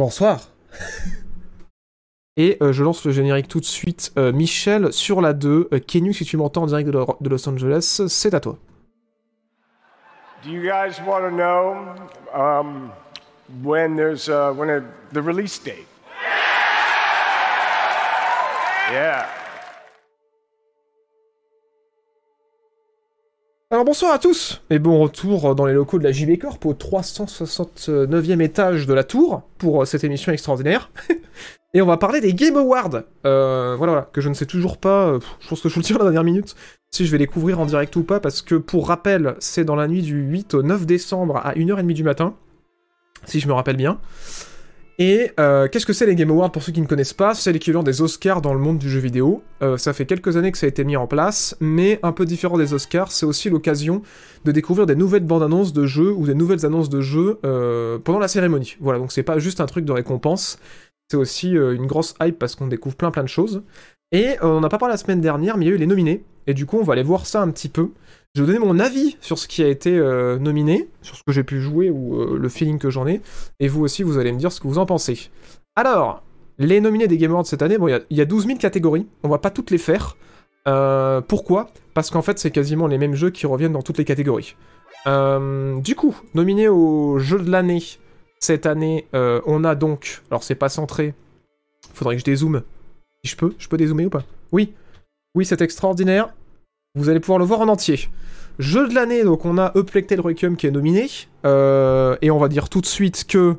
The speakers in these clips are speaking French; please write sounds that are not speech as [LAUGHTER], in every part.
Bonsoir. Et euh, je lance le générique tout de suite. Euh, Michel, sur la 2, euh, Kenu, si tu m'entends en direct de, Lo- de Los Angeles, c'est à toi. Do you guys want to know um, when there's uh, when a, the release date? Yeah. Alors bonsoir à tous et bon retour dans les locaux de la JB Corp au 369e étage de la tour pour euh, cette émission extraordinaire. [LAUGHS] et on va parler des Game Awards. Euh, voilà, que je ne sais toujours pas, euh, je pense que je vous le tire à la dernière minute, si je vais les couvrir en direct ou pas, parce que pour rappel, c'est dans la nuit du 8 au 9 décembre à 1h30 du matin, si je me rappelle bien. Et euh, qu'est-ce que c'est les Game Awards pour ceux qui ne connaissent pas? C'est l'équivalent des Oscars dans le monde du jeu vidéo. Euh, ça fait quelques années que ça a été mis en place, mais un peu différent des Oscars, c'est aussi l'occasion de découvrir des nouvelles bandes annonces de jeux ou des nouvelles annonces de jeux euh, pendant la cérémonie. Voilà, donc c'est pas juste un truc de récompense, c'est aussi une grosse hype parce qu'on découvre plein plein de choses. Et on n'a pas parlé la semaine dernière, mais il y a et du coup on va aller voir ça un petit peu. Je vais vous donner mon avis sur ce qui a été euh, nominé, sur ce que j'ai pu jouer ou euh, le feeling que j'en ai, et vous aussi vous allez me dire ce que vous en pensez. Alors, les nominés des Game Awards cette année, bon, il y a- il y, a 12 000 catégories, on va pas toutes les faire. Euh, pourquoi? Parce qu'en fait, c'est quasiment les mêmes jeux qui reviennent dans toutes les catégories. Du coup, nominé au jeu de l'année, cette année, on a donc. Alors, c'est pas centré. Faudrait que je dézoome. Si je peux, je peux dézoomer ou pas? Oui. Oui, c'est extraordinaire. Vous allez pouvoir le voir en entier. Jeu de l'année, donc on a Tale Requiem qui est nominé. Euh, et on va dire tout de suite que.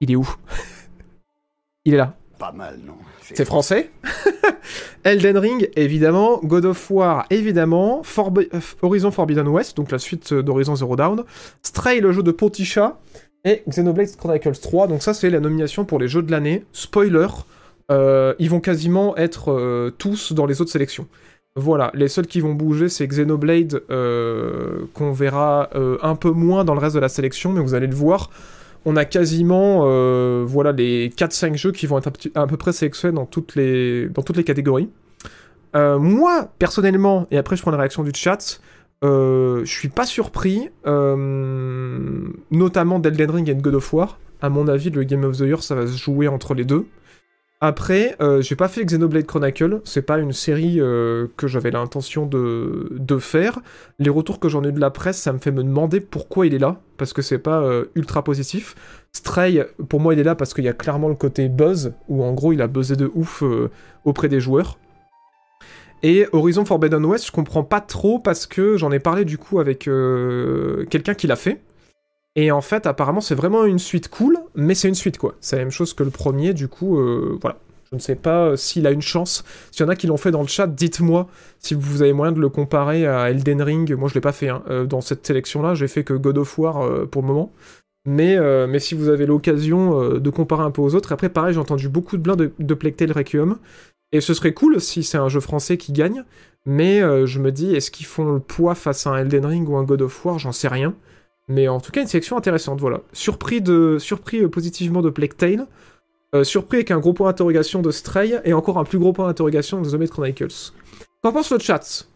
Il est où? [LAUGHS] Il est là. Pas mal, non C'est français. [LAUGHS] Elden Ring, évidemment. God of War, évidemment. Forbi- euh, Horizon Forbidden West, donc la suite euh, d'Horizon Zero Dawn. Stray, le jeu de Pontisha. Et Xenoblade Chronicles 3. Donc ça, c'est la nomination pour les jeux de l'année. Spoiler, euh, ils vont quasiment être euh, tous dans les autres sélections. Voilà, les seuls qui vont bouger, c'est Xenoblade, euh, qu'on verra euh, un peu moins dans le reste de la sélection, mais vous allez le voir. On a quasiment euh, voilà, les 4-5 jeux qui vont être à, peu près sélectionnés dans toutes les, catégories. Moi, personnellement, et après je prends la réaction du chat, je suis pas surpris, notamment d'Elden Ring et God of War. À mon avis, le Game of the Year, ça va se jouer entre les deux. Après, euh, j'ai pas fait Xenoblade Chronicle, c'est pas une série euh, que j'avais l'intention de, faire. Les retours que j'en ai de la presse, ça me fait me demander pourquoi il est là, parce que c'est pas euh, ultra positif. Stray, pour moi, il est là parce qu'il y a clairement le côté buzz, où en gros, il a buzzé de ouf auprès des joueurs. Et Horizon Forbidden West, je comprends pas trop parce que j'en ai parlé du coup avec quelqu'un qui l'a fait. Et en fait, apparemment, c'est vraiment une suite cool, mais c'est une suite quoi. C'est la même chose que le premier, du coup, euh, voilà. Je ne sais pas euh, s'il a une chance. S'il y en a qui l'ont fait dans le chat, dites-moi si vous avez moyen de le comparer à Elden Ring. Moi, je l'ai pas fait hein. Euh, dans cette sélection-là. J'ai fait que God of War pour le moment. Mais, mais si vous avez l'occasion de comparer un peu aux autres, après pareil, j'ai entendu beaucoup de blancs de, de Tale Requiem. Et ce serait cool si c'est un jeu français qui gagne. Mais je me dis, est-ce qu'ils font le poids face à un Elden Ring ou un God of War? J'en sais rien. Mais en tout cas, une sélection intéressante, voilà. Surpris, de, surpris euh, positivement de Plague Tale. Euh, surpris avec un gros point d'interrogation de Stray. Et encore un plus gros point d'interrogation de The Made Chronicles. Qu'en pense le chat?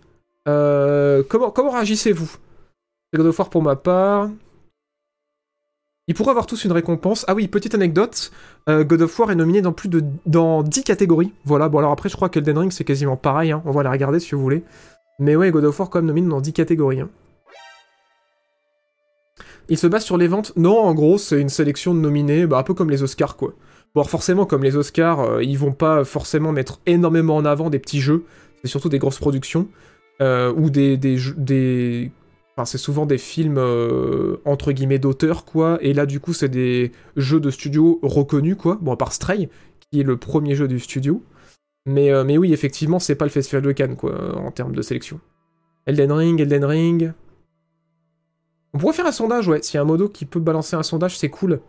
Euh, comment, comment réagissez-vous? God of War pour ma part. Ils pourraient avoir tous une récompense. Ah oui, petite anecdote. euh, God of War est nominé dans plus de dans 10 catégories. Voilà, bon alors après je crois qu'Elden Ring c'est quasiment pareil, hein. on va la regarder si vous voulez. Mais ouais, God of War quand même nominé dans 10 catégories. hein. Il se base sur les ventes Non, en gros c'est une sélection de nominés, bah, un peu comme les Oscars quoi. Bon forcément comme les Oscars, euh, ils vont pas forcément mettre énormément en avant des petits jeux, c'est surtout des grosses productions. euh, ou des, des, des Enfin, c'est souvent des films euh, entre guillemets d'auteur, quoi. Et là, du coup, c'est des jeux de studio reconnus, quoi. Bon, à part Stray, qui est le premier jeu du studio. Mais, euh, mais oui, effectivement, c'est pas le Festival de Cannes, quoi, en termes de sélection. Elden Ring, Elden Ring. On pourrait faire un sondage, ouais. S'il y a un modo qui peut balancer un sondage, c'est cool.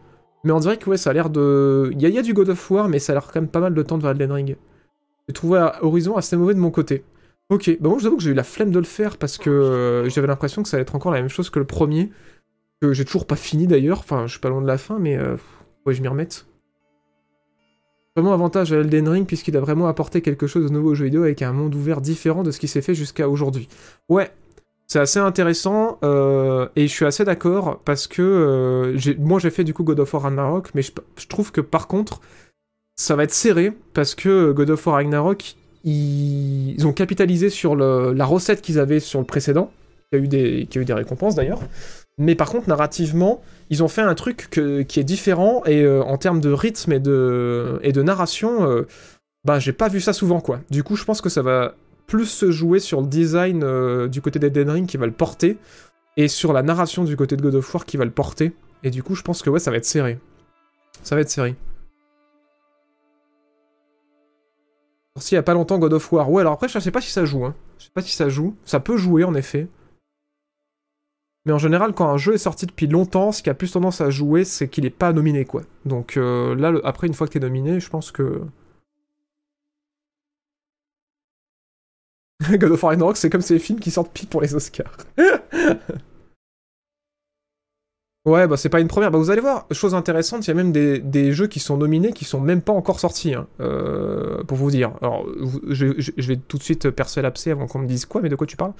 Mais on dirait que, ouais, ça a l'air de. Il y, a- du God of War, mais ça a l'air quand même pas mal de temps de voir Elden Ring. J'ai trouvé Horizon assez mauvais de mon côté. Ok, bah moi je vous avoue que j'ai eu la flemme de le faire parce que euh, j'avais l'impression que ça allait être encore la même chose que le premier, que j'ai toujours pas fini d'ailleurs, enfin je suis pas loin de la fin, mais euh, ouais je m'y remette. Vraiment avantage à Elden Ring puisqu'il a vraiment apporté quelque chose de nouveau au jeu vidéo avec un monde ouvert différent de ce qui s'est fait jusqu'à aujourd'hui. Ouais, C'est assez intéressant euh, et je suis assez d'accord parce que euh, moi j'ai fait du coup God of War Ragnarok, mais je, trouve que par contre ça va être serré parce que God of War Ragnarok ils, ont capitalisé sur la recette qu'ils avaient sur le précédent, qui a eu des, récompenses d'ailleurs. Mais par contre narrativement ils ont fait un truc qui est différent et euh, en termes de rythme et de, narration, euh, bah j'ai pas vu ça souvent quoi. Du coup je pense que ça va plus se jouer sur le design euh, du côté d'Elden Ring qui va le porter et sur la narration du côté de God of War qui va le porter. Et du coup, je pense que ouais, ça va être serré. Ça va être serré. Sorti il y a pas longtemps God of War. Ouais, alors après, je sais pas si ça joue. Hein. Je sais pas si ça joue. Ça peut jouer en effet. Mais en général, quand un jeu est sorti depuis longtemps, ce qui a plus tendance à jouer, c'est qu'il est pas nominé, quoi. Donc euh, là, après, une fois que t'es nominé, je pense que. [LAUGHS] God of War Ragnarok, c'est comme ces films qui sortent pile pour les Oscars. [LAUGHS] ouais, bah c'est pas une première. Bah vous allez voir, chose intéressante, il y a même des, des jeux qui sont nominés qui sont même pas encore sortis, hein, euh, pour vous dire. Alors, je, je- vais tout de suite percer l'abcès avant qu'on me dise quoi, mais de quoi tu parles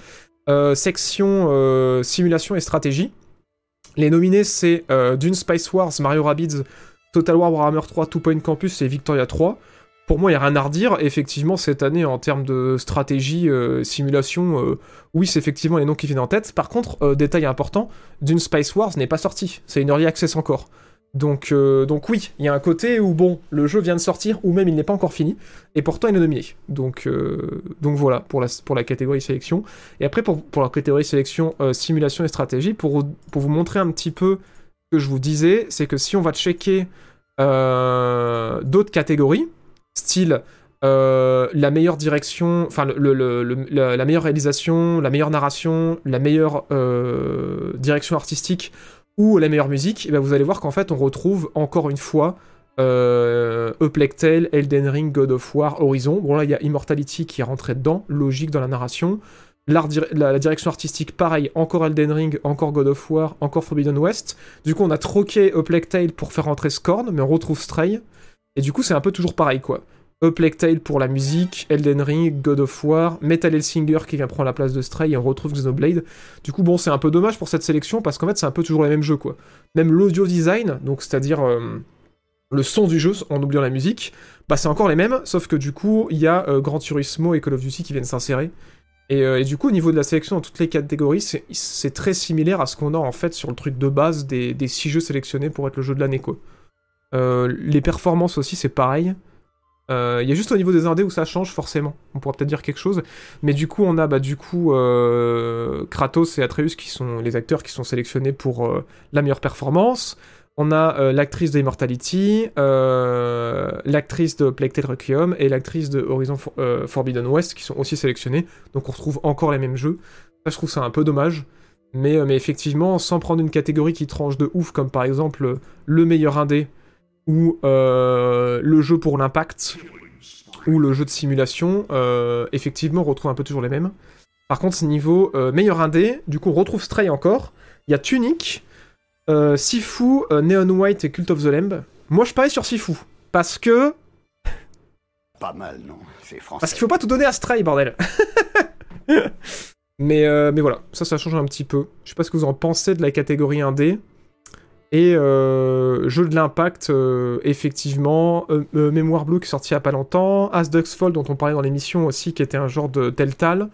Euh, Section euh, simulation et stratégie. Les nominés, c'est Dune Spice Wars, Mario Rabbids, Total War Warhammer 3, Two Point Campus et Victoria 3. Pour moi, il n'y a rien à redire. Effectivement, cette année, en termes de stratégie, euh, simulation, euh, oui, c'est effectivement les noms qui viennent en tête. Par contre, euh, détail important, Dune Spice Wars n'est pas sorti. C'est une early access encore. Donc, donc oui, il y a un côté où, bon, le jeu vient de sortir, ou même il n'est pas encore fini, et pourtant il est nominé. Donc, donc voilà, pour la, pour la catégorie sélection. Et après, pour, pour la catégorie sélection simulation et stratégie, pour, pour vous montrer un petit peu ce que je vous disais, c'est que si on va checker d'autres catégories, style euh, la meilleure direction, enfin la, meilleure réalisation, la meilleure narration, la meilleure euh, direction artistique ou la meilleure musique, et ben vous allez voir qu'en fait on retrouve encore une fois euh, Elden Ring, God of War, Horizon. Bon là il y a Immortality qui est rentré dedans, logique dans la narration. La, direction artistique, pareil, encore Elden Ring, encore God of War, encore Forbidden West. Du coup, on a troqué A Tale pour faire rentrer Scorn, mais on retrouve Stray. Et du coup, c'est un peu toujours pareil, quoi. A Plague Tale pour la musique, Elden Ring, God of War, Metal Hellsinger qui vient prendre la place de Stray, et on retrouve Xenoblade. Du coup, bon, c'est un peu dommage pour cette sélection, parce qu'en fait, c'est un peu toujours les mêmes jeux, quoi. Même l'audio design, donc c'est-à-dire euh, le son du jeu, en oubliant la musique, bah c'est encore les mêmes, sauf que du coup, il y a euh, Gran Turismo et Call of Duty qui viennent s'insérer. Et, euh, du coup, au niveau de la sélection dans toutes les catégories, c'est- très similaire à ce qu'on a en fait sur le truc de base des, des six jeux sélectionnés pour être le jeu de l'année, quoi. Euh, les performances aussi, c'est pareil. Euh, Il y a juste au niveau des indés où ça change forcément. On pourra peut-être dire quelque chose. Mais du coup, on a bah, du coup euh, Kratos et Atreus qui sont les acteurs qui sont sélectionnés pour la meilleure performance. On a l'actrice de Immortality, l'actrice de Plague Tale Requiem et l'actrice de Horizon For- Forbidden West qui sont aussi sélectionnés. Donc on retrouve encore les mêmes jeux. Ça, je trouve ça un peu dommage. Mais, effectivement, sans prendre une catégorie qui tranche de ouf, comme par exemple le meilleur indé ou euh, le jeu pour l'impact ou le jeu de simulation, euh, effectivement, on retrouve un peu toujours les mêmes. Par contre, niveau euh, meilleur indé, du coup, on retrouve Stray encore. Il y a Tunic, Sifu, Neon White et Cult of the Lamb. Moi, je parie sur Sifu. Parce que. Pas mal, non C'est français. Parce qu'il faut pas tout donner à Stray, bordel. [LAUGHS] mais, euh, mais voilà, ça, ça change un petit peu. Je sais pas ce que vous en pensez de la catégorie indé. Et euh, jeu de l'impact, euh, effectivement. Euh, Mémoire Blue qui est sorti il y a pas longtemps. As Ducks Fall, dont on parlait dans l'émission aussi, qui était un genre de Telltale.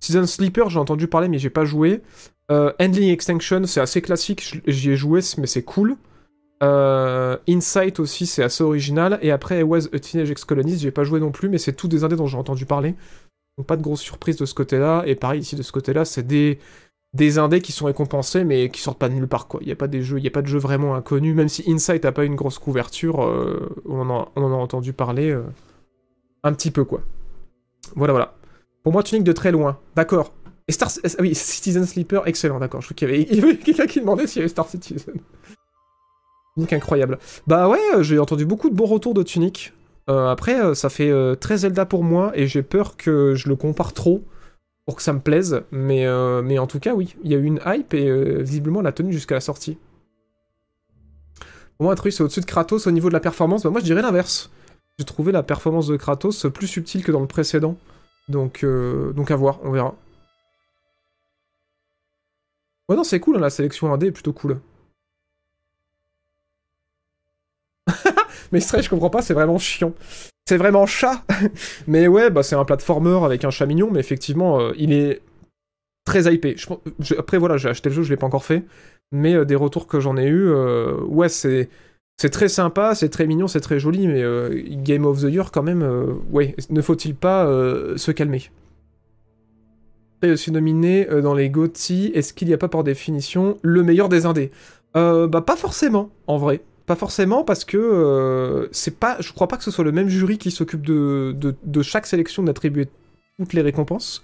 Season Sleeper, j'ai entendu parler, mais j'ai pas joué. Handling Extinction, c'est assez classique, j'y ai joué, mais c'est cool. Insight aussi, c'est assez original. Et après, Was a Teenage Ex-Colonist, j'ai pas joué non plus, mais c'est tous des indés dont j'ai entendu parler. Donc pas de grosse surprise de ce côté-là. Et pareil, ici, de ce côté-là, c'est des, des indés qui sont récompensés, mais qui sortent pas de nulle part, quoi. Il y a pas des jeux, il y a pas de jeux vraiment inconnus. Même si Insight a pas une grosse couverture, euh, on, en a, entendu parler euh, un petit peu, quoi. Voilà, voilà. Pour moi, Tunic de très loin. D'accord. Et Star... ah oui, Citizen Sleeper, excellent, d'accord. Je crois qu'il y avait, [LAUGHS] avait quelqu'un qui demandait s'il y avait Star Citizen. Tunic incroyable. Bah ouais, euh, j'ai entendu beaucoup de bons retours de Tunic. Après, ça fait très Zelda pour moi et j'ai peur que je le compare trop pour que ça me plaise. Mais, euh, mais en tout cas, oui, il y a eu une hype et euh, visiblement la tenue jusqu'à la sortie. Pour moi, Atreus c'est au-dessus de Kratos au niveau de la performance. Bah, moi, je dirais l'inverse. J'ai trouvé la performance de Kratos plus subtile que dans le précédent. Donc, euh, donc à voir, on verra. Ouais, non, c'est cool, hein, la sélection indé est plutôt cool. [LAUGHS] mais Stray, je comprends pas, c'est vraiment chiant. C'est vraiment chat [LAUGHS] Mais ouais, bah c'est un platformer avec un chat mignon, mais effectivement, euh, il est très hypé. après, voilà, j'ai acheté le jeu, je l'ai pas encore fait, mais euh, des retours que j'en ai eu, euh, ouais, c'est. Très sympa, c'est très mignon, c'est très joli, mais Game of the Year, quand même, ouais, ne faut-il pas se calmer est aussi nominé dans les GOTY, est-ce qu'il n'y a pas par définition le meilleur des indés? Bah pas forcément, en vrai. Pas forcément parce que c'est pas, je crois pas que ce soit le même jury qui s'occupe de, de, chaque sélection d'attribuer toutes les récompenses.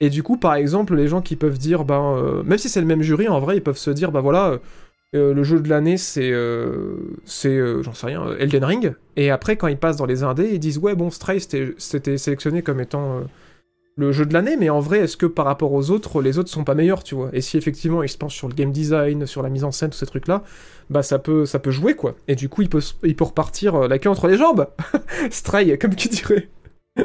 Et du coup, par exemple, les gens qui peuvent dire, ben, euh, même si c'est le même jury, en vrai, ils peuvent se dire, ben voilà, euh, le jeu de l'année, c'est, euh, c'est, j'en sais rien, Elden Ring. Et après, quand ils passent dans les indés, ils disent, ouais, bon, Stray, c'était sélectionné comme étant le jeu de l'année, mais en vrai, est-ce que par rapport aux autres, les autres sont pas meilleurs, tu vois? Et si effectivement ils se pensent sur le game design, sur la mise en scène, tous ces trucs-là, bah ça peut, ça peut jouer, quoi. Et du coup, il peut, il peut repartir la queue entre les jambes [LAUGHS] Stray, comme qui dirait [LAUGHS]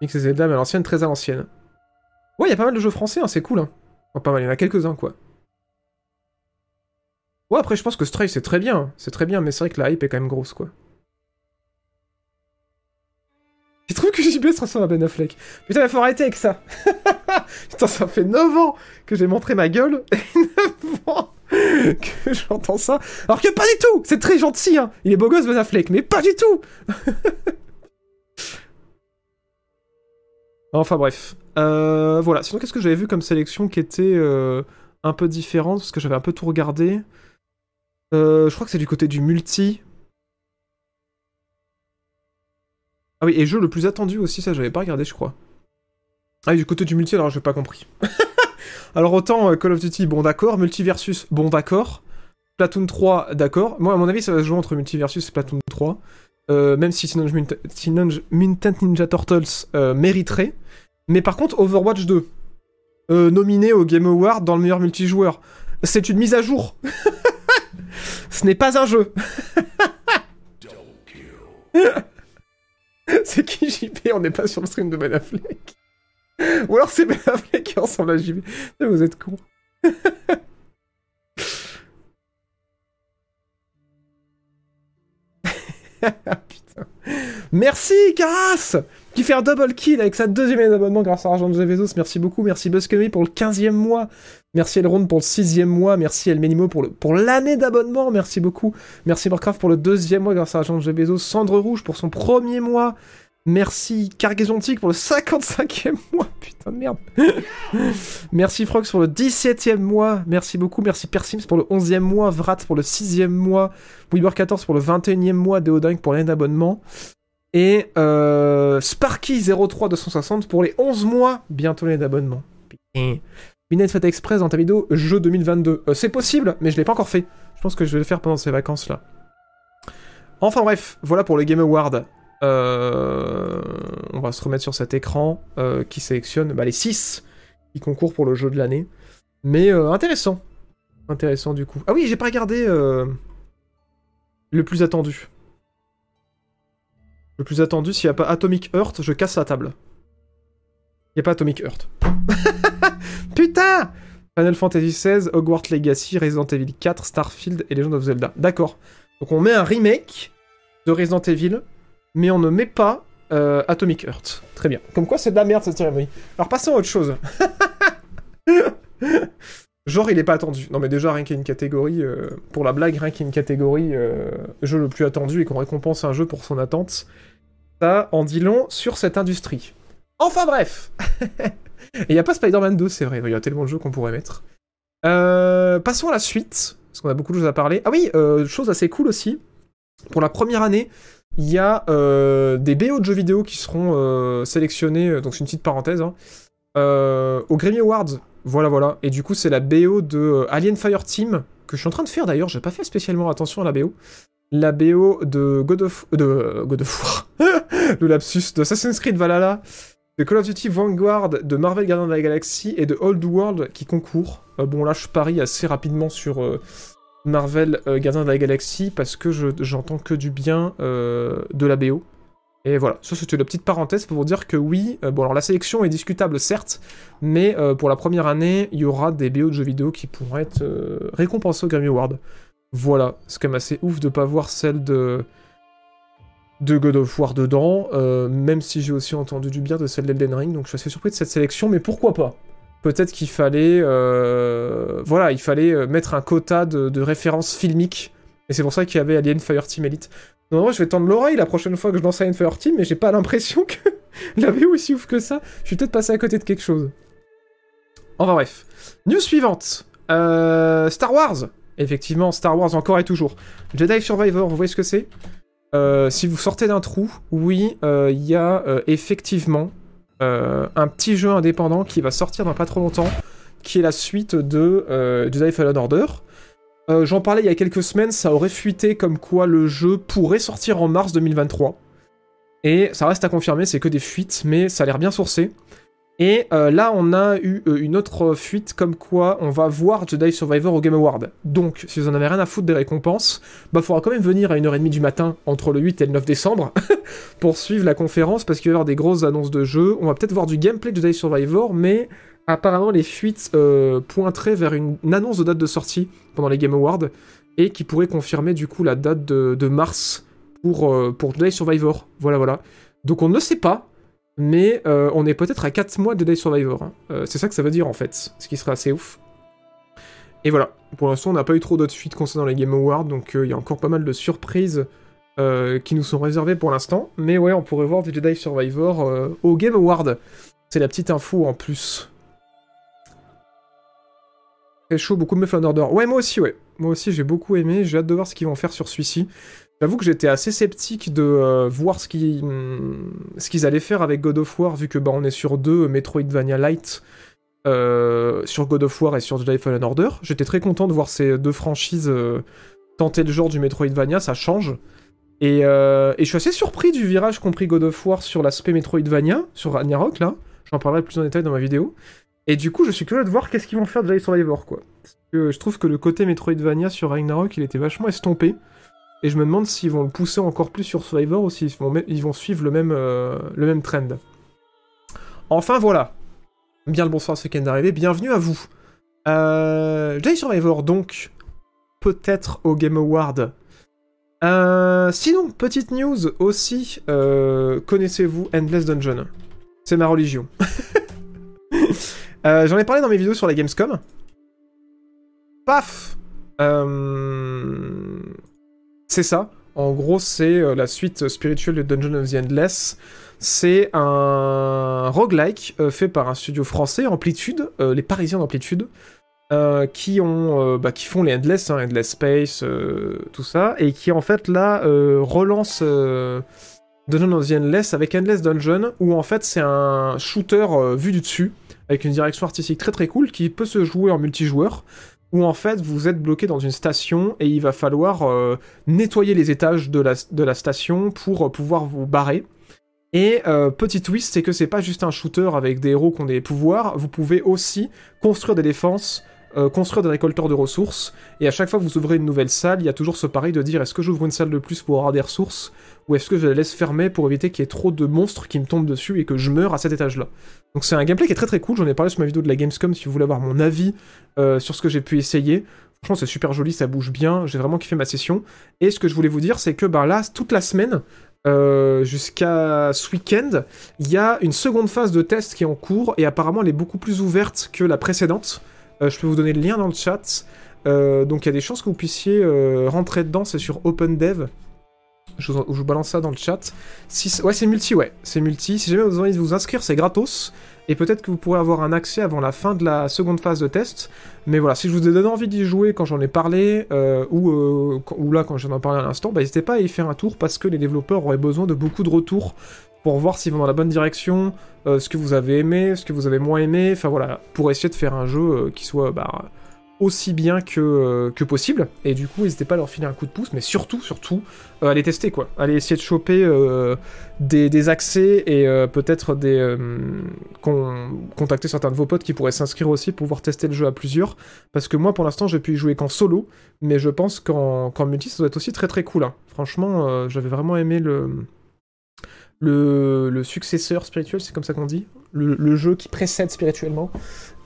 Mix et Zelda, à l'ancienne, très à l'ancienne. Ouais, il y a pas mal de jeux français, hein, c'est cool. Hein. pas mal, il y en a quelques-uns, quoi. Ouais, après, je pense que Stray, c'est très bien. C'est très bien, mais c'est vrai que la hype est quand même grosse, quoi. JB se ressemble à Ben Affleck Putain, il faut arrêter avec ça [LAUGHS] Putain, ça fait 9 ans que j'ai montré ma gueule, et [LAUGHS] 9 ans que j'entends ça. Alors que pas du tout C'est très gentil, hein Il est beau gosse, Ben Affleck, mais pas du tout [LAUGHS] Enfin bref. Euh, voilà. Sinon, qu'est-ce que j'avais vu comme sélection qui était euh, un peu différente? Parce que j'avais un peu tout regardé. Euh, je crois que c'est du côté du multi. Ah oui, et jeu le plus attendu aussi, ça j'avais pas regardé, je crois. Ah du côté du multi, alors j'ai pas compris. [LAUGHS] alors autant Call of Duty, bon d'accord. Multiversus, bon d'accord. Platoon 3, d'accord. Moi, à mon avis, ça va se jouer entre Multiversus et Platoon 3. même si Teenage Mutant Ninja Turtles mériterait. Mais par contre, Overwatch 2, euh, nominé au Game Award dans le meilleur multijoueur, c'est une mise à jour. [LAUGHS] Ce n'est pas un jeu. [LAUGHS] [LAUGHS] c'est qui JP On n'est pas sur le stream de Ben Affleck. [LAUGHS] Ou alors c'est Ben Affleck qui ressemble à JP. Vous êtes con. [LAUGHS] Putain. Merci, Caras qui fait un double kill avec sa deuxième année d'abonnement grâce à Argent de Bezos. Merci beaucoup. Merci Buskemi pour le 15e mois. Merci Elrond pour le 6e mois. Merci Elmenimo pour, pour l'année d'abonnement. Merci beaucoup. Merci Warcraft pour le deuxième mois grâce à Argent de Bezos. Cendre Rouge pour son premier mois. Merci Cargaisontique pour le 55e [LAUGHS] mois. Putain de merde. [LAUGHS] Merci Frox pour le 17e mois. Merci beaucoup. Merci Persims pour le 11e mois. Vrat pour le 6e mois. Weaver14 pour le 21e mois. Deodink pour l'année d'abonnement. Et euh, Sparky03260 pour les 11 mois, bientôt les d'abonnement. Binette fait express dans ta vidéo jeu 2022. Euh, c'est possible, mais je l'ai pas encore fait. Je pense que je vais le faire pendant ces vacances-là. Enfin bref, voilà pour le Game Award. Euh, on va se remettre sur cet écran euh, qui sélectionne bah, les 6 qui concourent pour le jeu de l'année. Mais intéressant. Intéressant du coup. Ah oui, j'ai pas regardé le plus attendu. Le plus attendu, s'il n'y a pas Atomic Heart, je casse la table. Il n'y a pas Atomic Heart. [LAUGHS] Putain Final Fantasy XVI, Hogwarts Legacy, Resident Evil 4, Starfield et Legend of Zelda. D'accord. Donc on met un remake de Resident Evil, mais on ne met pas euh, Atomic Heart. Très bien. Comme quoi c'est de la merde cette cérémonie. Alors passons à autre chose. [LAUGHS] Genre il est pas attendu. Non mais déjà rien qu'il y ait une catégorie, euh, pour la blague, rien qu'il y ait une catégorie euh, jeu le plus attendu et qu'on récompense un jeu pour son attente, ça en dit long sur cette industrie. Enfin bref [LAUGHS] Et il n'y a pas Spider-Man 2, c'est vrai, il y a tellement de jeux qu'on pourrait mettre. Euh, passons à la suite, parce qu'on a beaucoup de choses à parler. Ah oui, chose assez cool aussi, pour la première année, il y a des BO de jeux vidéo qui seront sélectionnés, donc c'est une petite parenthèse, hein, au Grammy Awards voilà, voilà. Et du coup, c'est la BO de euh, Alien Fire Team, que je suis en train de faire d'ailleurs, j'ai pas fait spécialement attention à la BO. La BO de God of... de euh, God of War. [LAUGHS] le lapsus de Assassin's Creed Valhalla, de Call of Duty Vanguard, de Marvel Gardien de la Galaxie et de Old World qui concourent. Euh, bon, là, je parie assez rapidement sur Marvel Gardien de la Galaxie parce que j'entends que du bien de la BO. Et voilà, ça c'était la petite parenthèse pour vous dire que oui, bon alors la sélection est discutable certes, mais pour la première année, il y aura des BO de jeux vidéo qui pourront être récompensés au Grammy Award. Voilà, c'est quand même assez ouf de pas voir celle de de God of War dedans, même si j'ai aussi entendu du bien de celle d'Elden Ring, donc je suis assez surpris de cette sélection, mais pourquoi pas? Peut-être qu'il fallait, euh, voilà, il fallait euh, mettre un quota de, références filmiques. Et c'est pour ça qu'il y avait Alien Fireteam Elite. Non, je vais tendre l'oreille la prochaine fois que je lance Alien Fireteam, mais j'ai pas l'impression que [LAUGHS] la VO est aussi ouf que ça. Je suis peut-être passé à côté de quelque chose. Enfin bref. News suivante. Euh, Star Wars. Effectivement, Star Wars encore et toujours. Jedi Survivor, vous voyez ce que c'est? Si vous sortez d'un trou, oui, il y a effectivement euh, un petit jeu indépendant qui va sortir dans pas trop longtemps, qui est la suite de euh, Jedi Fallen Order. Euh, j'en parlais il y a quelques semaines, ça aurait fuité comme quoi le jeu pourrait sortir en mars 2023. Et ça reste à confirmer, c'est que des fuites, mais ça a l'air bien sourcé. Et euh, là, on a eu euh, une autre fuite comme quoi on va voir Jedi Survivor au Game Award. Donc, si vous en avez rien à foutre des récompenses, bah faudra quand même venir à 1h30 du matin entre le 8 et le 9 décembre [LAUGHS] pour suivre la conférence parce qu'il va y avoir des grosses annonces de jeux. On va peut-être voir du gameplay de Jedi Survivor, mais apparemment les fuites euh, pointeraient vers une, annonce de date de sortie pendant les Game Awards et qui pourrait confirmer du coup la date de, mars pour, Jedi Survivor. Voilà, voilà. Donc on ne sait pas, mais euh, on est peut-être à 4 mois de Day Survivor. Hein. Euh, c'est ça que ça veut dire en fait, ce qui serait assez ouf. Et voilà, pour l'instant on n'a pas eu trop d'autres fuites concernant les Game Awards, donc euh, il y a encore pas mal de surprises qui nous sont réservées pour l'instant. Mais ouais, on pourrait voir des Jedi Survivor au Game Award. C'est la petite info en plus. Chaud, beaucoup de Fallen Order. Ouais, moi aussi, ouais. Moi aussi, j'ai beaucoup aimé. J'ai hâte de voir ce qu'ils vont faire sur celui-ci. J'avoue que j'étais assez sceptique de euh, voir ce qu'ils ce qu'ils allaient faire avec God of War, vu que bah, on est sur deux Metroidvania Light, euh, sur God of War et sur Jedi Fallen Order. J'étais très content de voir ces deux franchises euh, tenter le genre du Metroidvania, ça change. Et, je suis assez surpris du virage compris God of War sur l'aspect Metroidvania, sur Ragnarok, là. J'en parlerai plus en détail dans ma vidéo. Et du coup, je suis curieux de voir qu'est-ce qu'ils vont faire de Jedi Survivor, quoi. Parce que je trouve que le côté Metroidvania sur Ragnarok, il était vachement estompé. Et je me demande s'ils vont le pousser encore plus sur Survivor ou s'ils vont, ils vont suivre le même, euh, le même trend. Enfin voilà. Bien le bonsoir ce qui vient d'arriver. Bienvenue à vous. Euh, Jedi Survivor donc peut-être au Game Award. Euh, sinon, petite news aussi. Euh, connaissez-vous Endless Dungeon? C'est ma religion. [LAUGHS] J'en ai parlé dans mes vidéos sur la Gamescom. Paf euh... C'est ça. En gros, c'est euh, la suite spirituelle de Dungeon of the Endless. C'est un roguelike euh, fait par un studio français, Amplitude, euh, les Parisiens d'Amplitude, qui, ont, bah, qui font les Endless, hein, Endless Space, tout ça, et qui en fait là relance Dungeon of the Endless avec Endless Dungeon, où en fait c'est un shooter vu du dessus, avec une direction artistique très très cool, qui peut se jouer en multijoueur où en fait vous êtes bloqué dans une station et il va falloir euh, nettoyer les étages de la, station pour euh, pouvoir vous barrer. Et euh, petit twist, c'est que c'est pas juste un shooter avec des héros qui ont des pouvoirs, vous pouvez aussi construire des défenses, construire des récolteurs de ressources, et à chaque fois que vous ouvrez une nouvelle salle, il y a toujours ce pari de dire est-ce que j'ouvre une salle de plus pour avoir des ressources, ou est-ce que je la laisse fermer pour éviter qu'il y ait trop de monstres qui me tombent dessus et que je meure à cet étage-là. Donc c'est un gameplay qui est très très cool, j'en ai parlé sur ma vidéo de la Gamescom si vous voulez avoir mon avis euh, sur ce que j'ai pu essayer. Franchement c'est super joli, ça bouge bien, j'ai vraiment kiffé ma session. Et ce que je voulais vous dire c'est que bah, là, toute la semaine, euh, jusqu'à ce week-end, il y a une seconde phase de test qui est en cours et apparemment elle est beaucoup plus ouverte que la précédente. Euh, je peux vous donner le lien dans le chat. donc il y a des chances que vous puissiez rentrer dedans, c'est sur OpenDev. Je vous, balance ça dans le chat. Ouais, c'est multi, ouais. C'est multi. Si jamais vous avez envie de vous inscrire, c'est gratos. Et peut-être que vous pourrez avoir un accès avant la fin de la seconde phase de test. Mais voilà, si je vous ai donné envie d'y jouer quand j'en ai parlé, euh, ou, euh, ou, là quand j'en ai parlé à l'instant, bah, n'hésitez pas à y faire un tour parce que les développeurs auraient besoin de beaucoup de retours pour voir s'ils vont dans la bonne direction, euh, ce que vous avez aimé, ce que vous avez moins aimé, enfin voilà, pour essayer de faire un jeu qui soit bah, aussi bien que, euh, que possible. Et du coup, n'hésitez pas à leur filer un coup de pouce, mais surtout, surtout, euh, allez tester quoi. Allez essayer de choper euh, des, accès et peut-être des contacter certains de vos potes qui pourraient s'inscrire aussi pour pouvoir tester le jeu à plusieurs. Parce que moi, pour l'instant, j'ai pu y jouer qu'en solo, mais je pense qu'en multi, ça doit être aussi très très cool. Hein. Franchement, j'avais vraiment aimé le le, successeur spirituel, c'est comme ça qu'on dit, le, jeu qui précède spirituellement.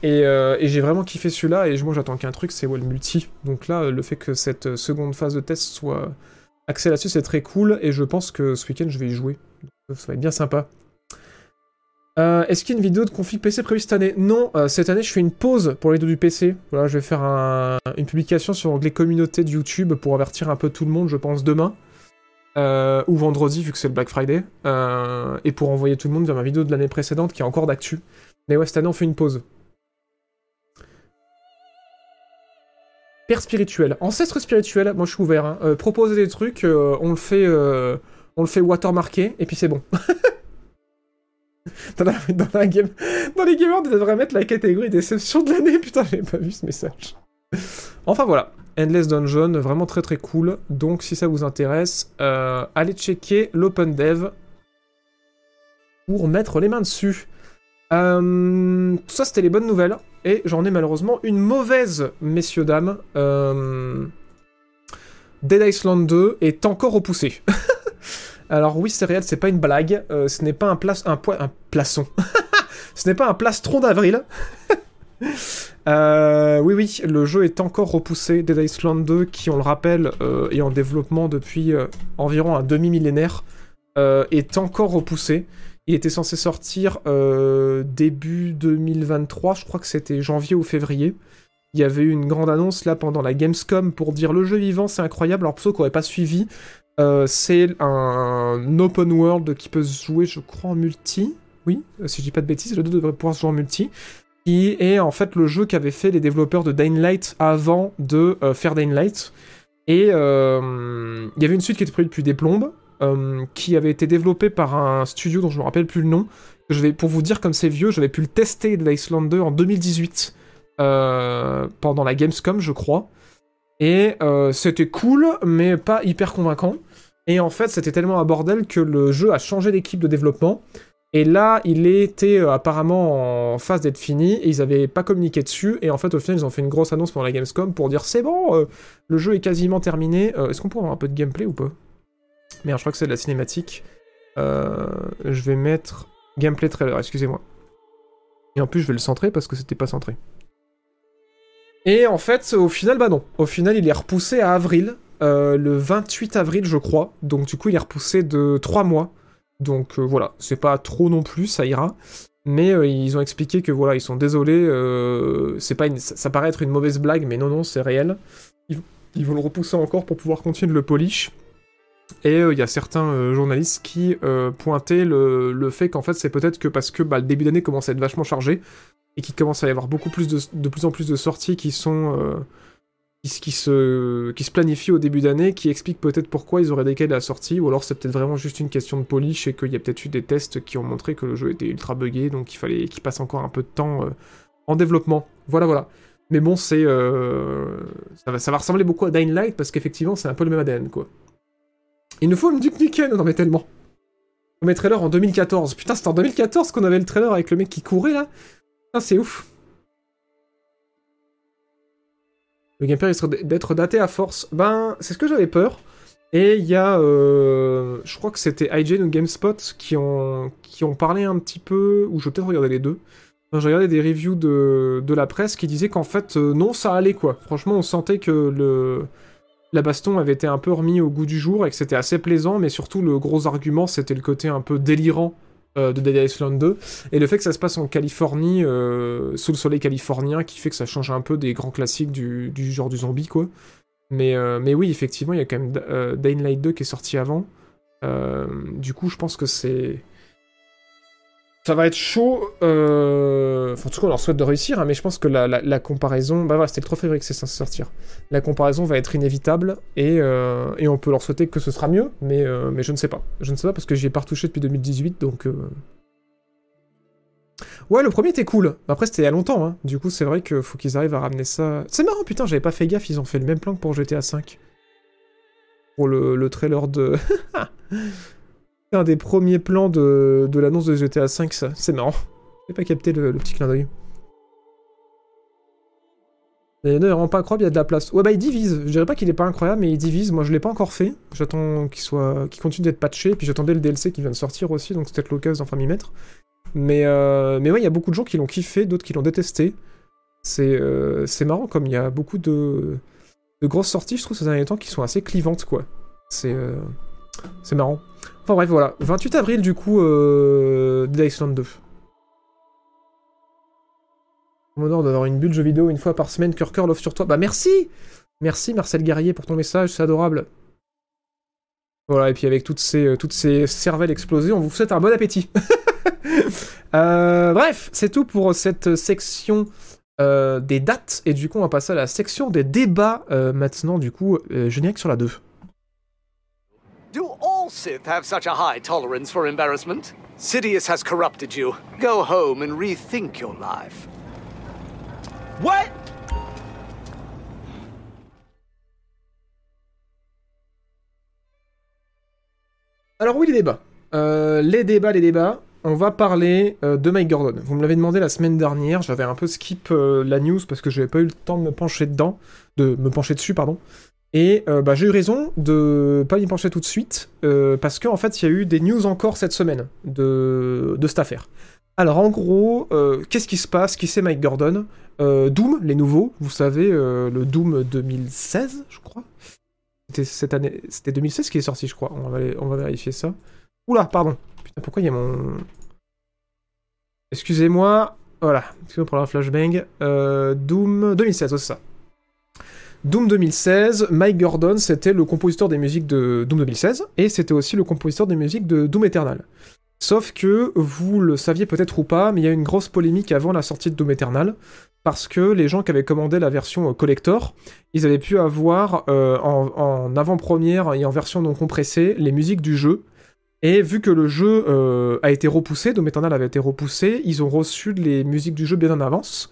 Et, euh, et j'ai vraiment kiffé celui-là, et moi j'attends qu'un truc, c'est le multi. Donc là, le fait que cette seconde phase de test soit axée là-dessus, c'est très cool, et je pense que ce week-end je vais y jouer. Ça va être bien sympa. Euh, Est-ce qu'il y a une vidéo de config PC prévue cette année? Non, euh, cette année je fais une pause pour les vidéos du PC. Voilà, je vais faire un- une publication sur les communautés de YouTube pour avertir un peu tout le monde, je pense, demain. Euh, ou vendredi, vu que c'est le Black Friday. Euh, et pour envoyer tout le monde vers ma vidéo de l'année précédente qui est encore d'actu. Mais ouais, cette année on fait une pause. Père spirituel. Ancestre spirituel, moi je suis ouvert. hein. Euh, proposer des trucs, euh, on le fait, on le fait watermarké, et puis c'est bon. [LAUGHS] dans, dans, les gamers, on devrait mettre la catégorie déception de l'année. Putain, j'avais pas vu ce message. Enfin voilà, Endless Dungeon, vraiment très très cool. Donc si ça vous intéresse, euh, allez checker l'Open Dev pour mettre les mains dessus. Euh, ça, c'était les bonnes nouvelles. Et j'en ai malheureusement une mauvaise, messieurs, dames. Euh, Dead Island 2 est encore repoussé. [LAUGHS] Alors oui, c'est réel, c'est pas une blague. Ce n'est pas un, place, un, un plaçon. [LAUGHS] ce n'est pas un plastron d'avril. [LAUGHS] [LAUGHS] Euh, oui, oui, le jeu est encore repoussé. Dead Island 2, qui, on le rappelle, euh, est en développement depuis euh, environ un demi-millénaire, est encore repoussé. Il était censé sortir début 2023, je crois que c'était janvier ou février. Il y avait eu une grande annonce là pendant la Gamescom pour dire le jeu vivant, c'est incroyable. Alors pour ceux qui n'auraient pas suivi, c'est un open world qui peut se jouer, je crois, en multi. Oui, si je dis pas de bêtises, le 2 devrait pouvoir se jouer en multi. Qui est en fait le jeu qu'avaient fait les développeurs de Dying Light avant de euh, faire Dying Light. Et euh, il y avait une suite qui était prévue depuis des plombes, euh, qui avait été développée par un studio dont je me rappelle plus le nom. Je vais, pour vous dire comme c'est vieux, j'avais pu le tester de l'Iceland 2 en 2018, euh, pendant la Gamescom, je crois. Et c'était cool, mais pas hyper convaincant. Et en fait, c'était tellement un bordel que le jeu a changé d'équipe de développement. Et là, il était euh, apparemment en phase d'être fini, et ils avaient pas communiqué dessus. Et en fait, au final, ils ont fait une grosse annonce pendant la Gamescom pour dire c'est bon, euh, le jeu est quasiment terminé. Euh, Est-ce qu'on peut avoir un peu de gameplay ou pas? Merde, je crois que c'est de la cinématique. Je vais mettre gameplay trailer, excusez-moi. Et en plus, je vais le centrer parce que c'était pas centré. Et en fait, au final, bah non. Au final, il est repoussé à avril, le 28 avril, je crois. Donc, du coup, il est repoussé de 3 mois. Donc, euh, voilà, c'est pas trop non plus, ça ira. Mais euh, ils ont expliqué que voilà, ils sont désolés. euh, c'est pas ça, paraît être une mauvaise blague, mais non, non, c'est réel. Ils, vont le repousser encore pour pouvoir continuer de le polish. Et il y a certains journalistes qui pointaient le, fait qu'en fait c'est peut-être que parce que bah, le début d'année commence à être vachement chargé et qu'il commence à y avoir beaucoup plus de, plus en plus de sorties qui sont qui, se qui se planifient au début d'année, qui expliquent peut-être pourquoi ils auraient décalé la sortie, ou alors c'est peut-être vraiment juste une question de polish et qu'il y a peut-être eu des tests qui ont montré que le jeu était ultra buggé, donc il fallait qu'il passe encore un peu de temps euh, en développement. Voilà, voilà. Mais bon, c'est euh, ça, va, ressembler beaucoup à Dying Light parce qu'effectivement c'est un peu le même ADN quoi. Il nous faut une Duke Nukem, non mais tellement. On met trailer en 2014. Putain, c'était en 2014 qu'on avait le trailer avec le mec qui courait là. Putain, c'est ouf. Le gameplay risque d'être daté à force. Ben, c'est ce que j'avais peur. Et il y a, euh, je crois que c'était IGN ou GameSpot qui ont, qui ont parlé un petit peu, ou je vais peut-être regarder les deux. J'ai regardé des reviews de, de la presse qui disaient qu'en fait, euh, non, ça allait quoi. Franchement, on sentait que le, la baston avait été un peu remis au goût du jour et que c'était assez plaisant, mais surtout le gros argument c'était le côté un peu délirant euh, de Dead Island 2 et le fait que ça se passe en Californie, euh, sous le soleil californien, qui fait que ça change un peu des grands classiques du, du genre du zombie quoi. Mais, euh, mais oui, effectivement, il y a quand même euh, Dying Light 2 qui est sorti avant. Du coup, je pense que c'est. Ça va être chaud. Euh... Enfin, en tout cas, on leur souhaite de réussir, hein, mais je pense que la, comparaison. Bah voilà, c'était le 3 février que c'est censé sortir. La comparaison va être inévitable et, euh, et on peut leur souhaiter que ce sera mieux, mais, euh, mais je ne sais pas. Je ne sais pas parce que j'y ai pas retouché depuis 2018, donc. Ouais, le premier était cool. Après, c'était il y a longtemps, hein. Du coup, c'est vrai qu'il faut qu'ils arrivent à ramener ça. C'est marrant, putain, j'avais pas fait gaffe, ils ont fait le même plan que pour GTA V. Pour le, le trailer de. [LAUGHS] Un des premiers plans de, l'annonce de GTA V, ça. C'est marrant. J'ai pas capté le, petit clin d'œil. Il est vraiment pas incroyable, il y a de la place. Ouais, bah il divise. Je dirais pas qu'il est pas incroyable, mais il divise. Moi, je l'ai pas encore fait. J'attends qu'il soit, qu'il continue d'être patché. Puis j'attendais le DLC qui vient de sortir aussi, donc c'est peut-être l'occasion d'enfin m'y mettre. Mais, euh... mais ouais, il y a beaucoup de gens qui l'ont kiffé, d'autres qui l'ont détesté. C'est euh... marrant, comme il y a beaucoup de... grosses sorties, je trouve, ces derniers temps, qui sont assez clivantes, quoi. C'est euh... c'est marrant. Enfin bref, voilà. 28 avril, du coup, euh... Dead Island 2. Mon d'avoir une bulle jeu vidéo une fois par semaine, cœur love sur toi. Bah merci Merci Marcel Guerrier pour ton message, c'est adorable. Voilà, et puis avec toutes ces, toutes ces cervelles explosées, on vous souhaite un bon appétit. [LAUGHS] euh, bref, c'est tout pour cette section euh, des dates, et du coup on va passer à la section des débats euh, maintenant, du coup, euh, générique sur la 2. Do all Sith have such a high tolerance for embarrassment? Sidious has corrupted you. Go home and rethink your life. What? Alors oui, les débats. Euh, les débats, les débats. On va parler euh, de Mike Gordon. Vous me l'avez demandé la semaine dernière, j'avais un peu skip euh, la news parce que j'avais pas eu le temps de me pencher dedans, de me pencher dessus, pardon. Et euh, bah, j'ai eu raison de pas m'y pencher tout de suite, euh, parce qu'en fait, il y a eu des news encore cette semaine de, de cette affaire. Alors en gros, euh, qu'est-ce qui se passe? Qui c'est Mike Gordon? Doom, les nouveaux, vous savez, le Doom 2016, je crois. C'était cette année, c'était 2016 qui est sorti, je crois. On va, on va vérifier ça. Oula, pardon. Putain, pourquoi il y a mon... Excusez-moi. Voilà, excusez-moi pour la flashbang. Doom 2016, c'est ça. Doom 2016, Mike Gordon, c'était le compositeur des musiques de Doom 2016, et c'était aussi le compositeur des musiques de Doom Eternal. Sauf que, vous le saviez peut-être ou pas, mais il y a une grosse polémique avant la sortie de Doom Eternal, parce que les gens qui avaient commandé la version euh, collector, ils avaient pu avoir euh, en, en avant-première et en version non compressée les musiques du jeu, et vu que le jeu euh, a été repoussé, Doom Eternal avait été repoussé, ils ont reçu les musiques du jeu bien en avance,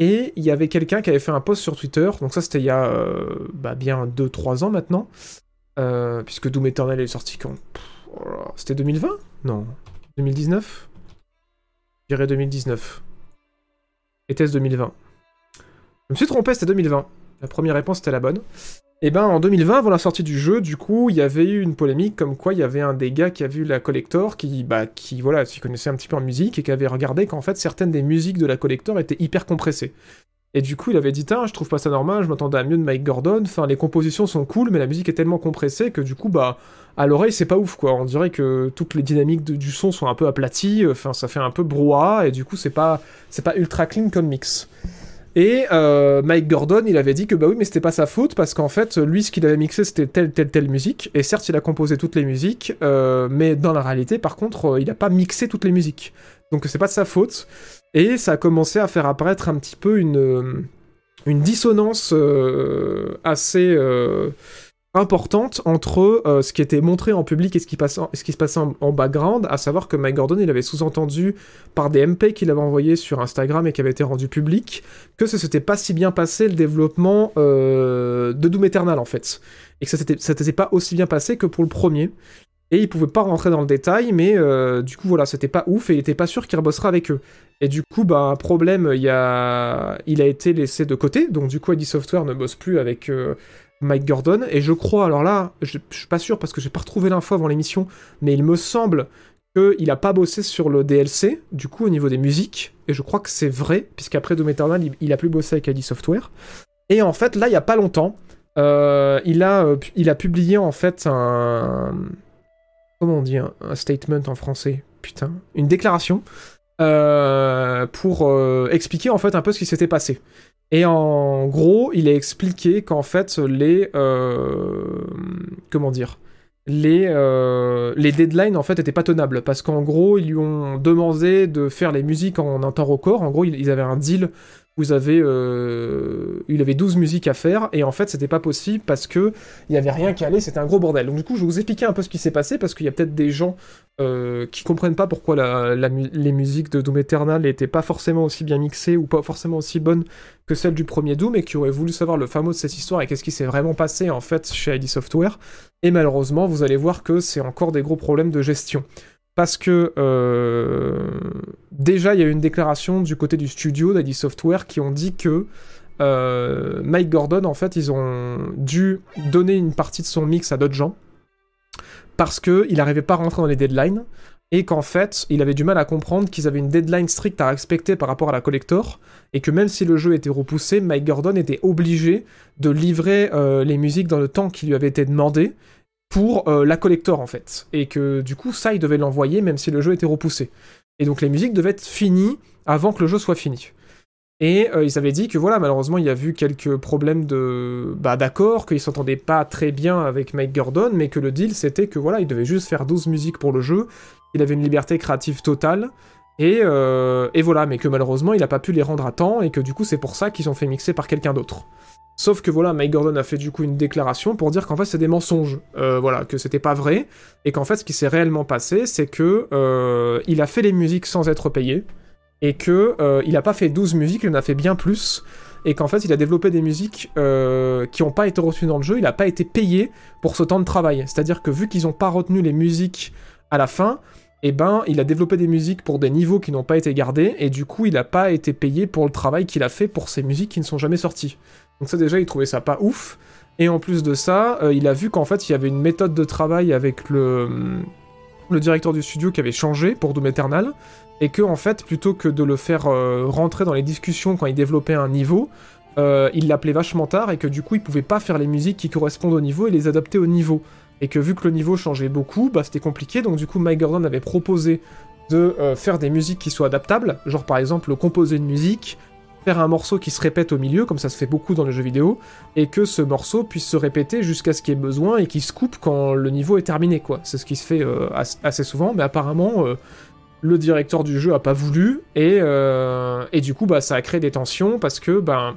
et il y avait quelqu'un qui avait fait un post sur Twitter, donc ça c'était il y a euh, bah, bien 2-3 ans maintenant, euh, puisque Doom Eternal est sorti quand? Oh C'était 2020 Non. 2019 Je dirais 2019. Était-ce 2020 Je me suis trompé, c'était 2020. La première réponse était la bonne. Et ben en 2020, avant la sortie du jeu, du coup, il y avait eu une polémique comme quoi il y avait un des gars qui a vu la collector, qui, bah, qui voilà, s'y connaissait un petit peu en musique et qui avait regardé qu'en fait certaines des musiques de la collector étaient hyper compressées. Et du coup, il avait dit, Tain, je trouve pas ça normal, je m'attendais à mieux de Mike Gordon, enfin, les compositions sont cool, mais la musique est tellement compressée que du coup, bah, à l'oreille, c'est pas ouf, quoi. On dirait que toutes les dynamiques du son sont un peu aplaties, enfin, ça fait un peu brouhaha, et du coup, c'est pas, c'est pas ultra clean comme mix. Et euh, Mike Gordon, il avait dit que bah oui, mais c'était pas sa faute parce qu'en fait, lui, ce qu'il avait mixé, c'était telle, telle, telle musique. Et certes, il a composé toutes les musiques, euh, mais dans la réalité, par contre, euh, il a pas mixé toutes les musiques. Donc c'est pas de sa faute. Et ça a commencé à faire apparaître un petit peu une, une dissonance assez importante entre euh, ce qui était montré en public et ce qui, ce se passait en, background, à savoir que Mike Gordon, il avait sous-entendu par des MP qu'il avait envoyés sur Instagram et qui avaient été rendus publics, que ça s'était pas si bien passé le développement euh, de Doom Eternal en fait. Et que ça s'était pas aussi bien passé que pour le premier. Et il pouvait pas rentrer dans le détail, mais euh, du coup voilà, c'était pas ouf et il était pas sûr qu'il rebossera avec eux. Et du coup, bah, problème, il, a... il a été laissé de côté, donc du coup, ID Software ne bosse plus avec Mike Gordon. Et je crois, alors là, je, je suis pas sûr parce que j'ai pas retrouvé l'info avant l'émission, mais il me semble qu'il a pas bossé sur le DLC, du coup, au niveau des musiques. Et je crois que c'est vrai, puisqu'après Doom Eternal, il, a plus bossé avec ID Software. Et en fait, là, il y a pas longtemps, euh, il, a, euh, il a publié en fait un. Comment on dit un, statement en français Putain. Une déclaration euh, pour expliquer en fait un peu ce qui s'était passé. Et en gros, il a expliqué qu'en fait les euh, comment dire les euh, les deadlines en fait étaient pas tenables parce qu'en gros ils lui ont demandé de faire les musiques en un temps record. En gros, ils, ils avaient un deal. Vous avez, euh, il avait 12 musiques à faire et en fait c'était pas possible parce que il y avait rien qui allait, c'était un gros bordel. Donc du coup je vais vous expliquer un peu ce qui s'est passé parce qu'il y a peut-être des gens euh, qui comprennent pas pourquoi les musiques de Doom Eternal n'étaient pas forcément aussi bien mixées ou pas forcément aussi bonnes que celles du premier Doom et qui auraient voulu savoir le fameux de cette histoire et qu'est-ce qui s'est vraiment passé en fait chez ID Software. Et malheureusement, vous allez voir que c'est encore des gros problèmes de gestion. Parce que euh, déjà, il y a eu une déclaration du côté du studio d'ID Software qui ont dit que euh, Mike Gordon, en fait, ils ont dû donner une partie de son mix à d'autres gens parce qu'il n'arrivait pas à rentrer dans les deadlines et qu'en fait, il avait du mal à comprendre qu'ils avaient une deadline stricte à respecter par rapport à la collector, et que même si le jeu était repoussé, Mike Gordon était obligé de livrer euh, les musiques dans le temps qui lui avait été demandé pour euh, la collector en fait, et que du coup ça il devait l'envoyer même si le jeu était repoussé. Et donc les musiques devaient être finies avant que le jeu soit fini. Et euh, ils avaient dit que voilà, malheureusement, il y a eu quelques problèmes de bah, d'accord, qu'ils s'entendaient pas très bien avec Mike Gordon, mais que le deal c'était que voilà, il devait juste faire 12 musiques pour le jeu, il avait une liberté créative totale, et, euh, et voilà, mais que malheureusement, il a pas pu les rendre à temps, et que du coup, c'est pour ça qu'ils ont fait mixer par quelqu'un d'autre. Sauf que voilà, Mike Gordon a fait du coup une déclaration pour dire qu'en fait c'est des mensonges, euh, voilà, que c'était pas vrai, et qu'en fait ce qui s'est réellement passé, c'est que il a fait les musiques sans être payé, et que euh, il a pas fait 12 musiques, il en a fait bien plus, et qu'en fait il a développé des musiques euh, qui n'ont pas été retenues dans le jeu, il n'a pas été payé pour ce temps de travail. C'est-à-dire que vu qu'ils n'ont pas retenu les musiques à la fin, eh ben il a développé des musiques pour des niveaux qui n'ont pas été gardés, et du coup il n'a pas été payé pour le travail qu'il a fait pour ces musiques qui ne sont jamais sorties. Donc ça déjà il trouvait ça pas ouf, et en plus de ça, euh, il a vu qu'en fait il y avait une méthode de travail avec le le directeur du studio qui avait changé pour Doom Eternal, et que en fait, plutôt que de le faire euh, rentrer dans les discussions quand il développait un niveau, euh, il l'appelait vachement tard, et que du coup, il pouvait pas faire les musiques qui correspondent au niveau et les adapter au niveau. Et que vu que le niveau changeait beaucoup, bah c'était compliqué, donc du coup, Mike Gordon avait proposé de euh, faire des musiques qui soient adaptables, genre par exemple composer une musique, faire un morceau qui se répète au milieu, comme ça se fait beaucoup dans les jeux vidéo, et que ce morceau puisse se répéter jusqu'à ce qu'il y ait besoin et qu'il se coupe quand le niveau est terminé. C'est ce qui se fait assez souvent, mais apparemment, le directeur du jeu a pas voulu, et, euh, du coup, bah, ça a créé des tensions, parce que, ben,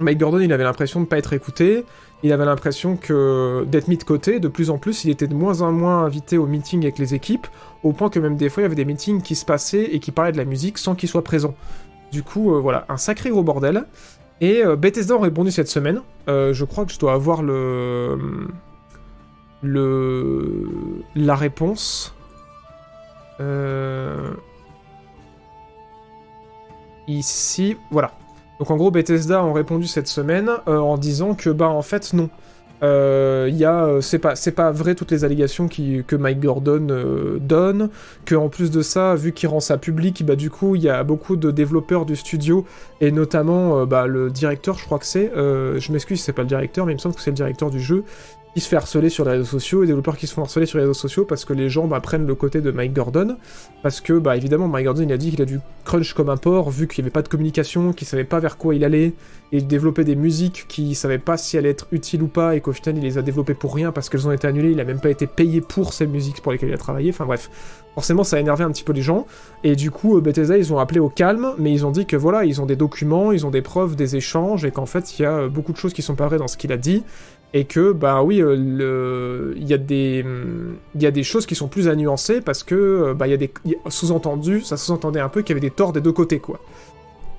Mike Gordon, il avait l'impression de pas être écouté, il avait l'impression que d'être mis de côté, de plus en plus, il était de moins en moins invité aux meetings avec les équipes, au point que même des fois, il y avait des meetings qui se passaient et qui parlaient de la musique sans qu'il soit présent. Du coup, euh, voilà, un sacré gros bordel. Et euh, Bethesda a répondu cette semaine. je crois que je dois avoir le... le... la réponse. Euh, ici, voilà. Donc en gros, Bethesda ont répondu cette semaine euh, en disant que bah en fait non. Euh, y a, c'est pas, c'est pas vrai toutes les allégations qui, que Mike Gordon donne, que en plus de ça, vu qu'il rend ça public, bah du coup il y a beaucoup de développeurs du studio et notamment bah, le directeur, je crois que c'est, je m'excuse, c'est pas le directeur, mais il me semble que c'est le directeur du jeu qui se fait harceler sur les réseaux sociaux, et développeurs qui se font harceler sur les réseaux sociaux parce que les gens bah, prennent le côté de Mike Gordon, parce que bah évidemment Mike Gordon il a dit qu'il a dû crunch comme un porc, vu qu'il n'y avait pas de communication, qu'il savait pas vers quoi il allait, et développer des musiques qu'il savait pas si allaient être utiles ou pas, et qu'au final il les a développées pour rien parce qu'elles ont été annulées, il a même pas été payé pour ces musiques pour lesquelles il a travaillé, enfin bref. Forcément ça a énervé un petit peu les gens, et du coup euh, Bethesda ils ont appelé au calme, mais ils ont dit que voilà, ils ont des documents, ils ont des preuves, des échanges, et qu'en fait il y a euh, beaucoup de choses qui sont pas vraies dans ce qu'il a dit, et que bah oui euh, il y a des il y a des choses qui sont plus à nuancer parce que euh, bah il y a des sous-entendus ça sous-entendait un peu qu'il y avait des torts des deux côtés quoi.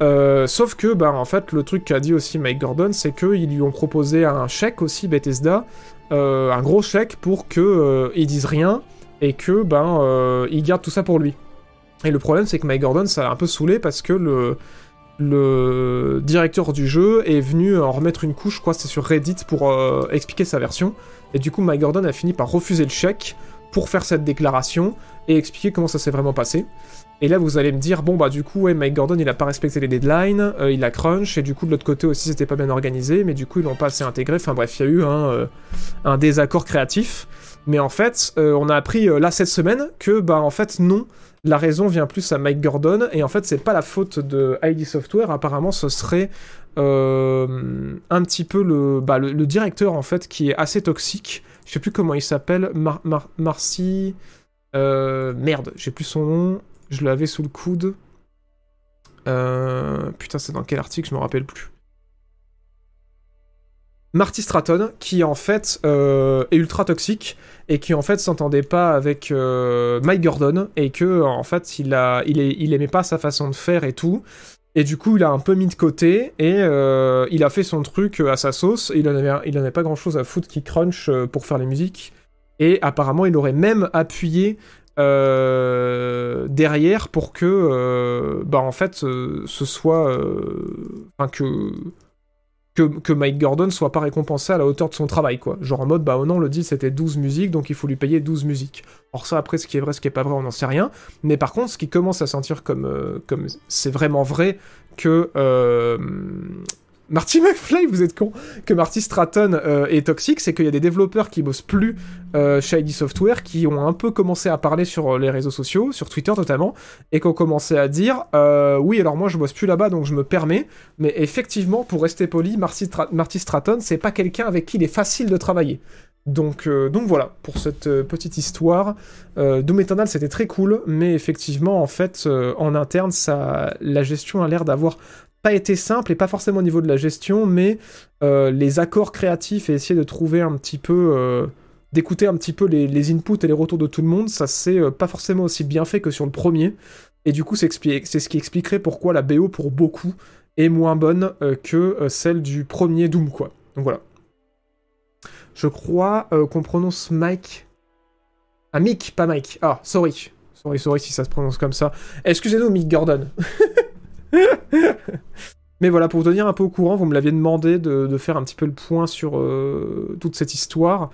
Euh, sauf que bah en fait le truc qu'a dit aussi Mike Gordon c'est qu'ils lui ont proposé un chèque aussi Bethesda un gros chèque pour que ils disent rien et que ben il garde tout ça pour lui. Et le problème c'est que Mike Gordon ça l'a un peu saoulé parce que le le directeur du jeu est venu en remettre une couche, crois c'est sur Reddit, pour euh, expliquer sa version. Et du coup, Mike Gordon a fini par refuser le chèque pour faire cette déclaration et expliquer comment ça s'est vraiment passé. Et là, vous allez me dire, bon bah du coup, ouais, Mike Gordon, il a pas respecté les deadlines, euh, il a crunch, et du coup, de l'autre côté aussi, c'était pas bien organisé, mais du coup, ils l'ont pas assez intégré. Enfin bref, il y a eu un, euh, un désaccord créatif. Mais en fait, on a appris là cette semaine que, bah en fait, non, la raison vient plus à Mike Gordon, et en fait, c'est pas la faute de ID Software, apparemment, ce serait euh, un petit peu bah, le, directeur, en fait, qui est assez toxique. Je sais plus comment il s'appelle, Marcy... Euh, merde, j'ai plus son nom, je l'avais sous le coude. Euh, putain, c'est dans quel article, je me rappelle plus. Marty Stratton, qui en fait euh, est ultra toxique et qui en fait s'entendait pas avec euh, Mike Gordon et que en fait il a, il, est, il aimait pas sa façon de faire et tout. Et du coup, il a un peu mis de côté et euh, il a fait son truc à sa sauce. il en avait, il en avait pas grand chose à foutre qui crunch pour faire les musiques. Et apparemment, il aurait même appuyé derrière pour que, bah en fait, ce soit, enfin que que, Mike Gordon soit pas récompensé à la hauteur de son travail, quoi. Genre en mode, bah oh non, le deal c'était 12 musiques, donc il faut lui payer 12 musiques. Or ça, après, ce qui est vrai, ce qui est pas vrai, on n'en sait rien. Mais par contre, ce qui commence à sentir comme, euh, comme c'est vraiment vrai que euh, Marty [LAUGHS] McFly, vous êtes con, que Marty Stratton euh, est toxique, c'est qu'il y a des développeurs qui bossent plus euh, chez ID Software qui ont un peu commencé à parler sur les réseaux sociaux, sur Twitter notamment, et qui ont commencé à dire oui, alors moi je bosse plus là-bas donc je me permets, mais effectivement, pour rester poli, Marty, Marty Stratton, c'est pas quelqu'un avec qui il est facile de travailler. Donc, donc voilà, pour cette petite histoire. Doom Eternal, c'était très cool, mais effectivement, en fait, en interne, ça, la gestion a l'air d'avoir pas été simple et pas forcément au niveau de la gestion, mais euh, les accords créatifs et essayer de trouver un petit peu, euh, d'écouter un petit peu les, inputs et les retours de tout le monde, ça c'est euh, pas forcément aussi bien fait que sur le premier. Et du coup, c'est ce qui expliquerait pourquoi la BO pour beaucoup est moins bonne que celle du premier Doom, quoi. Donc voilà. Je crois qu'on prononce Mike. Ah, Mick, pas Mike. Ah, sorry. Sorry, sorry si ça se prononce comme ça. Excusez-nous, Mick Gordon. [LAUGHS] [LAUGHS] Mais voilà, pour vous tenir un peu au courant, vous me l'aviez demandé de, faire un petit peu le point sur euh, toute cette histoire.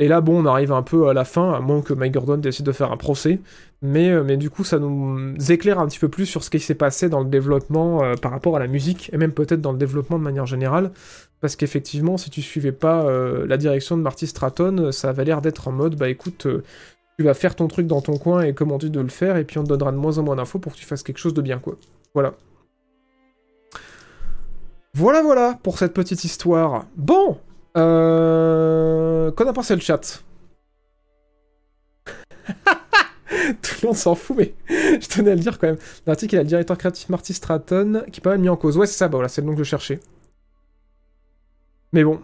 Et là, bon, on arrive un peu à la fin, à moins que Mike Gordon décide de faire un procès. Mais, euh, mais du coup, ça nous éclaire un petit peu plus sur ce qui s'est passé dans le développement euh, par rapport à la musique, et même peut-être dans le développement de manière générale. Parce qu'effectivement, si tu suivais pas la direction de Marty Stratton, ça avait l'air d'être en mode, bah écoute, tu vas faire ton truc dans ton coin et comment de le faire, et puis on te donnera de moins en moins d'infos pour que tu fasses quelque chose de bien, quoi. Voilà. Voilà, voilà pour cette petite histoire. Bon, euh... qu'en a pensé le chat [LAUGHS] Tout le monde s'en fout, mais [LAUGHS] je tenais à le dire quand même. L'article, a le directeur créatif Marty Stratton, qui est pas mal mis en cause. Ouais, c'est ça, bah voilà, c'est le nom que je cherchais. Mais bon,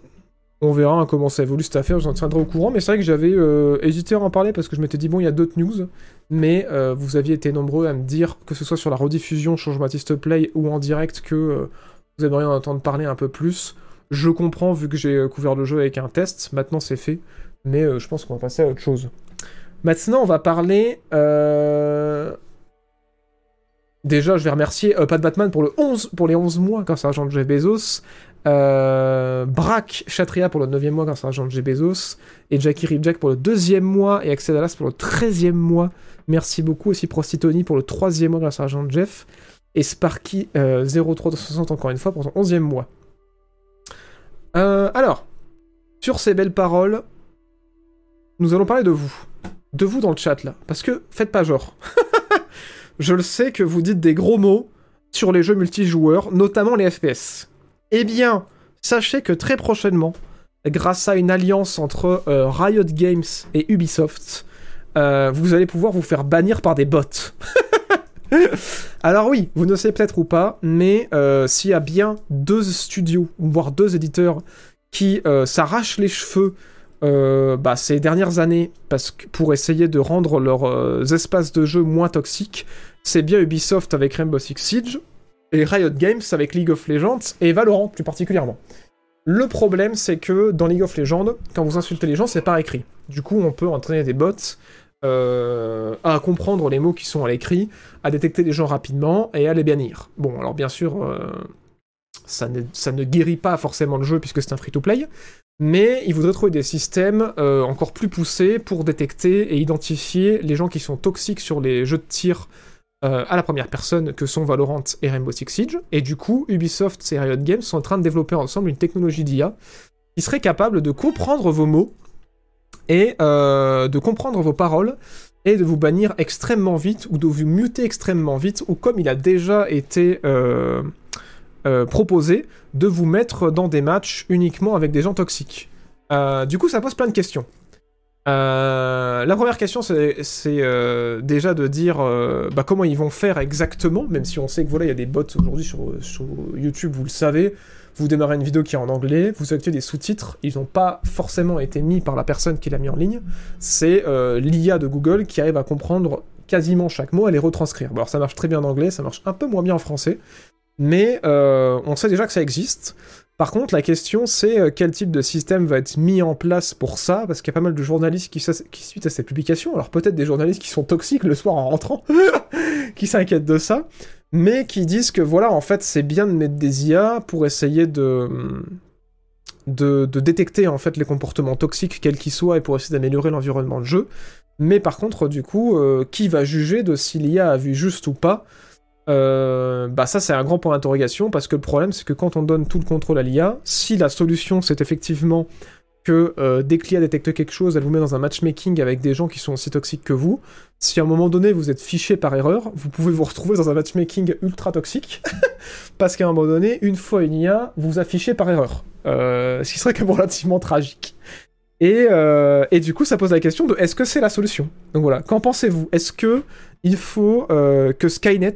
on verra hein, comment ça évolue cette affaire, je vous en tiendrai au courant. Mais c'est vrai que j'avais euh, hésité à en parler parce que je m'étais dit, bon, il y a d'autres news. Mais euh, vous aviez été nombreux à me dire, que ce soit sur la rediffusion Change Baptiste Play ou en direct, que euh, vous aimeriez en entendre parler un peu plus. Je comprends vu que j'ai euh, couvert le jeu avec un test, maintenant c'est fait, mais euh, je pense qu'on va passer à autre chose. Maintenant, on va parler. Euh, déjà, je vais remercier Pat Batman pour, le 11, pour les 11 mois grâce à l'argent de Jeff Bezos. Brack Chatria pour le 9e mois grâce à l'argent de Jeff Bezos. Et Jackie Ripjack pour le 2e mois. Et Axel Dallas pour le 13e mois. Merci beaucoup aussi Prostitoni pour le 3e mois grâce à l'argent de Jeff et Sparky euh, 0360 encore une fois pour son 11e mois. Euh, alors, sur ces belles paroles, nous allons parler de vous. De vous dans le chat là. Parce que faites pas genre. [LAUGHS] Je le sais que vous dites des gros mots sur les jeux multijoueurs, notamment les FPS. Eh bien, sachez que très prochainement, grâce à une alliance entre euh, Riot Games et Ubisoft, vous allez pouvoir vous faire bannir par des bots. [LAUGHS] [LAUGHS] Alors oui, vous ne savez peut-être ou pas, mais euh, s'il y a bien deux studios, voire deux éditeurs, qui euh, s'arrachent les cheveux euh, bah, ces dernières années parce que pour essayer de rendre leurs espaces de jeu moins toxiques, c'est bien Ubisoft avec Rainbow Six Siege et Riot Games avec League of Legends et Valorant plus particulièrement. Le problème, c'est que dans League of Legends, quand vous insultez les gens, c'est pas écrit. Du coup, on peut entraîner des bots euh, à comprendre les mots qui sont à l'écrit, à détecter les gens rapidement et à les bannir. Bon, alors bien sûr, euh, ça, ne, guérit pas forcément le jeu puisque c'est un free-to-play, mais il voudrait trouver des systèmes euh, encore plus poussés pour détecter et identifier les gens qui sont toxiques sur les jeux de tir à la première personne que sont Valorant et Rainbow Six Siege. Et du coup, Ubisoft et Riot Games sont en train de développer ensemble une technologie d'IA qui serait capable de comprendre vos mots et euh, de comprendre vos paroles et de vous bannir extrêmement vite ou de vous muter extrêmement vite ou comme il a déjà été euh, euh, proposé de vous mettre dans des matchs uniquement avec des gens toxiques. du coup ça pose plein de questions. la première question, c'est déjà de dire bah, comment ils vont faire exactement, même si on sait que voilà, il y a des bots aujourd'hui sur, sur, YouTube, vous le savez vous démarrez une vidéo qui est en anglais, vous activez des sous-titres, ils n'ont pas forcément été mis par la personne qui l'a mis en ligne, c'est euh, l'IA de Google qui arrive à comprendre quasiment chaque mot et les retranscrire. alors ça marche très bien en anglais, ça marche un peu moins bien en français, mais euh, on sait déjà que ça existe. Par contre, la question c'est euh, quel type de système va être mis en place pour ça, parce qu'il y a pas mal de journalistes qui, qui suite à cette publication, alors peut-être des journalistes qui sont toxiques le soir en rentrant, [LAUGHS] qui s'inquiètent de ça, mais qui disent que voilà, en fait, c'est bien de mettre des IA pour essayer de, de, détecter en fait les comportements toxiques quels qu'ils soient et pour essayer d'améliorer l'environnement de jeu. Mais par contre, du coup, euh, qui va juger de si l'IA a vu juste ou pas euh, bah ça c'est un grand point d'interrogation parce que le problème c'est que quand on donne tout le contrôle à l'IA, si la solution c'est effectivement que euh, dès que l'IA détecte quelque chose, elle vous met dans un matchmaking avec des gens qui sont aussi toxiques que vous, si à un moment donné vous êtes fiché par erreur, vous pouvez vous retrouver dans un matchmaking ultra toxique [LAUGHS] parce qu'à un moment donné, une fois une IA, vous affichez par erreur. ce qui serait quand même relativement tragique. Et, euh, et, du coup, ça pose la question de est-ce que c'est la solution? Donc voilà, qu'en pensez-vous? Est-ce que il faut euh, que Skynet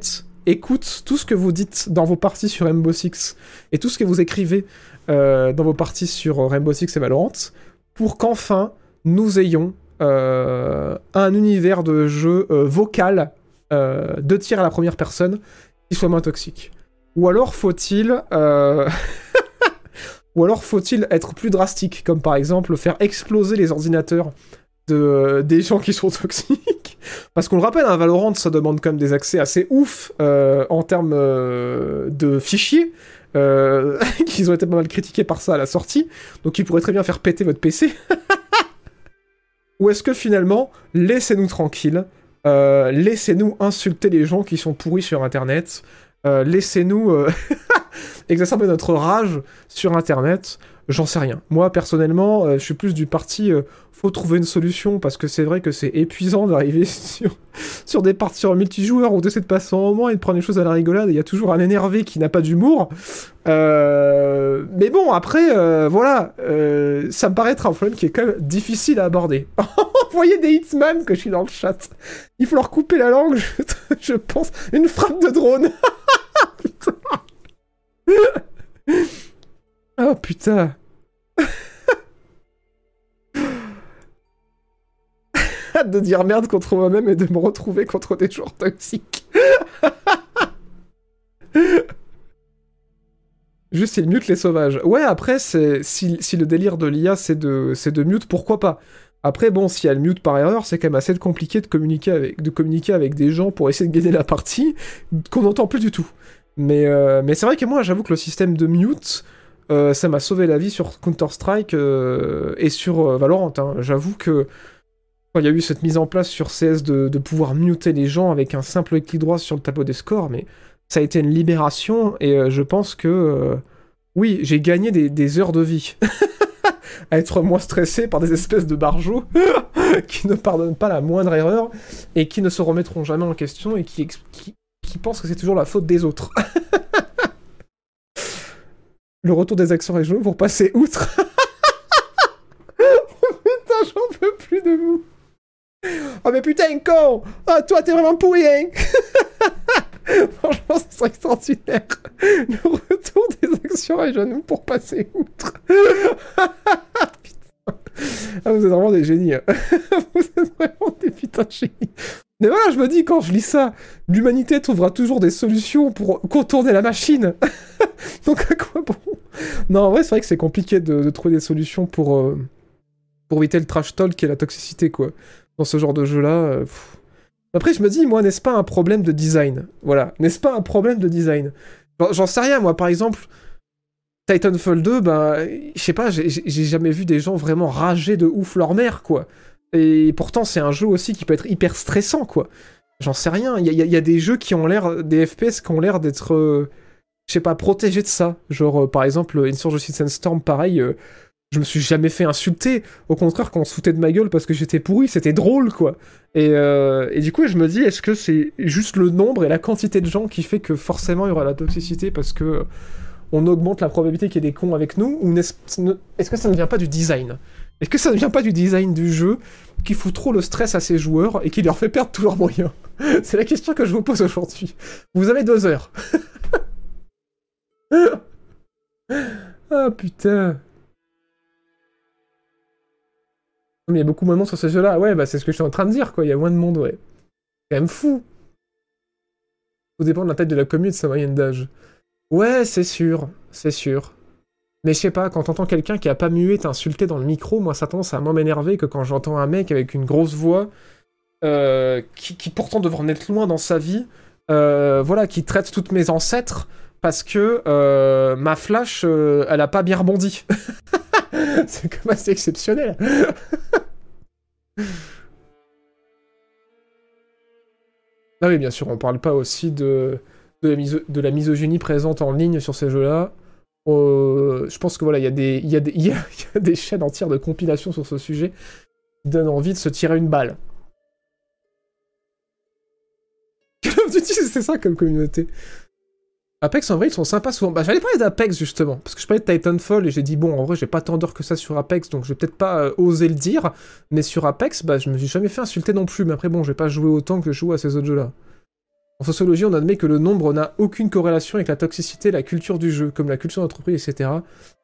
écoute tout ce que vous dites dans vos parties sur Rainbow Six et tout ce que vous écrivez euh, dans vos parties sur Rainbow Six et Valorant pour qu'enfin nous ayons un univers de jeu vocal de tir à la première personne qui soit moins toxique. Ou alors faut-il [LAUGHS] être plus drastique, comme par exemple faire exploser les ordinateurs euh, des gens qui sont [LAUGHS] toxiques Parce qu'on le rappelle, un hein, Valorant, ça demande quand même des accès assez ouf euh, en termes euh, de fichiers. [LAUGHS] qu'ils ont été pas mal critiqués par ça à la sortie, donc ils pourraient très bien faire péter votre PC. [LAUGHS] Ou est-ce que finalement, laissez-nous tranquilles, laissez-nous insulter les gens qui sont pourris sur Internet, laissez-nous [LAUGHS] exacerber notre rage sur Internet, j'en sais rien. Moi, personnellement, euh, je suis plus du parti, euh, faut trouver une solution, parce que c'est vrai que c'est épuisant d'arriver [LAUGHS] sur, des parties en multijoueur où d'essayer de passer un moment et de prendre les choses à la rigolade, il y a toujours un énervé qui n'a pas d'humour. Euh, mais bon, après, voilà, ça me paraît être un problème qui est quand même difficile à aborder. [LAUGHS] Envoyer des Hitman que je suis dans le chat. Il faut leur couper la langue, je, pense. Une frappe de drone. [LAUGHS] oh putain. [LAUGHS] De dire merde contre moi-même et de me retrouver contre des joueurs toxiques. [LAUGHS] Juste, il mute les sauvages. Ouais, après, c'est si, le délire de l'IA, c'est de, de mute, pourquoi pas? Après, bon, si elle mute par erreur, c'est quand même assez compliqué de communiquer, avec, de communiquer avec des gens pour essayer de gagner la partie qu'on n'entend plus du tout. Mais, euh, mais c'est vrai que moi, j'avoue que le système de mute, euh, ça m'a sauvé la vie sur Counter-Strike euh, et sur Valorant. Hein. J'avoue que il y a eu cette mise en place sur CS de, pouvoir muter les gens avec un simple clic droit sur le tableau des scores, mais ça a été une libération et je pense que oui, j'ai gagné des, heures de vie. [LAUGHS] à être moins stressé par des espèces de barjots [LAUGHS] qui ne pardonnent pas la moindre erreur et qui ne se remettront jamais en question et qui, qui, qui pense que c'est toujours la faute des autres. [LAUGHS] Le retour des accents régionaux pour passer outre. [LAUGHS] putain, j'en peux plus de vous. Oh mais putain, con Oh, toi, t'es vraiment pourri, hein [LAUGHS] Franchement, ce serait extraordinaire. Le retour des actions régionaux pour passer outre. Ah, vous êtes vraiment des génies. Hein. vous êtes vraiment des putains de génies. Mais voilà, je me dis, quand je lis ça, l'humanité trouvera toujours des solutions pour contourner la machine. [LAUGHS] Donc à quoi bon? Non, en vrai, c'est vrai que c'est compliqué de, trouver des solutions pour, euh, pour éviter le trash talk et la toxicité, quoi. Dans ce genre de jeu-là. Euh, Après, je me dis, moi, n'est-ce pas un problème de design? Voilà, n'est-ce pas un problème de design? J'en sais rien, moi, par exemple... Titanfall 2, ben, je sais pas, j'ai jamais vu des gens vraiment rager de ouf leur mère, quoi. Et pourtant, c'est un jeu aussi qui peut être hyper stressant, quoi. J'en sais rien. Il y, a des jeux qui ont l'air, des FPS qui ont l'air d'être, euh, je sais pas, protégés de ça. Genre, euh, par exemple, Insurgency Sandstorm, pareil. Euh, je me suis jamais fait insulter. Au contraire, quand on se foutait de ma gueule parce que j'étais pourri, c'était drôle, quoi. Et, et, du coup, je me dis, est-ce que c'est juste le nombre et la quantité de gens qui fait que forcément il y aura la toxicité parce que on augmente la probabilité qu'il y ait des cons avec nous Ou est-ce que ça ne vient pas du design? Est-ce que ça ne vient pas du design du jeu qui fout trop le stress à ses joueurs et qui leur fait perdre tous leurs moyens [LAUGHS] C'est la question que je vous pose aujourd'hui. Vous avez deux heures. [LAUGHS] ah putain. Mais il y a beaucoup moins de monde sur ce jeu-là. Ouais, bah c'est ce que je suis en train de dire, quoi. Il y a moins de monde, ouais. C'est quand même fou. Tout dépend de la taille de la commune de sa moyenne d'âge. Ouais, c'est sûr. C'est sûr. Mais je sais pas, quand t'entends quelqu'un qui a pas mué t'insulter dans le micro, moi ça tendance à moins m'énerver que quand j'entends un mec avec une grosse voix euh, qui, pourtant devrait en être loin dans sa vie euh, voilà, qui traite toutes mes ancêtres parce que euh, ma flash, elle a pas bien rebondi. [LAUGHS] c'est même assez exceptionnel. [LAUGHS] ah oui, bien sûr, on parle pas aussi de la misogynie présente en ligne sur ces jeux-là. Je pense que voilà, il y, a des- chaînes entières de compilation sur ce sujet qui donnent envie de se tirer une balle. [LAUGHS] C'est ça comme communauté. Apex, en vrai, ils sont sympas souvent. Bah, j'allais parler d'Apex, justement, parce que je parlais de Titanfall, et j'ai dit, bon, en vrai, j'ai pas tant d'heures que ça sur Apex, donc je vais peut-être pas euh, oser le dire, mais sur Apex, bah, je me suis jamais fait insulter non plus, mais après, bon, j'ai pas joué autant que je joue à ces autres jeux-là. En sociologie, on admet que le nombre n'a aucune corrélation avec la toxicité, la culture du jeu, comme la culture d'entreprise, etc.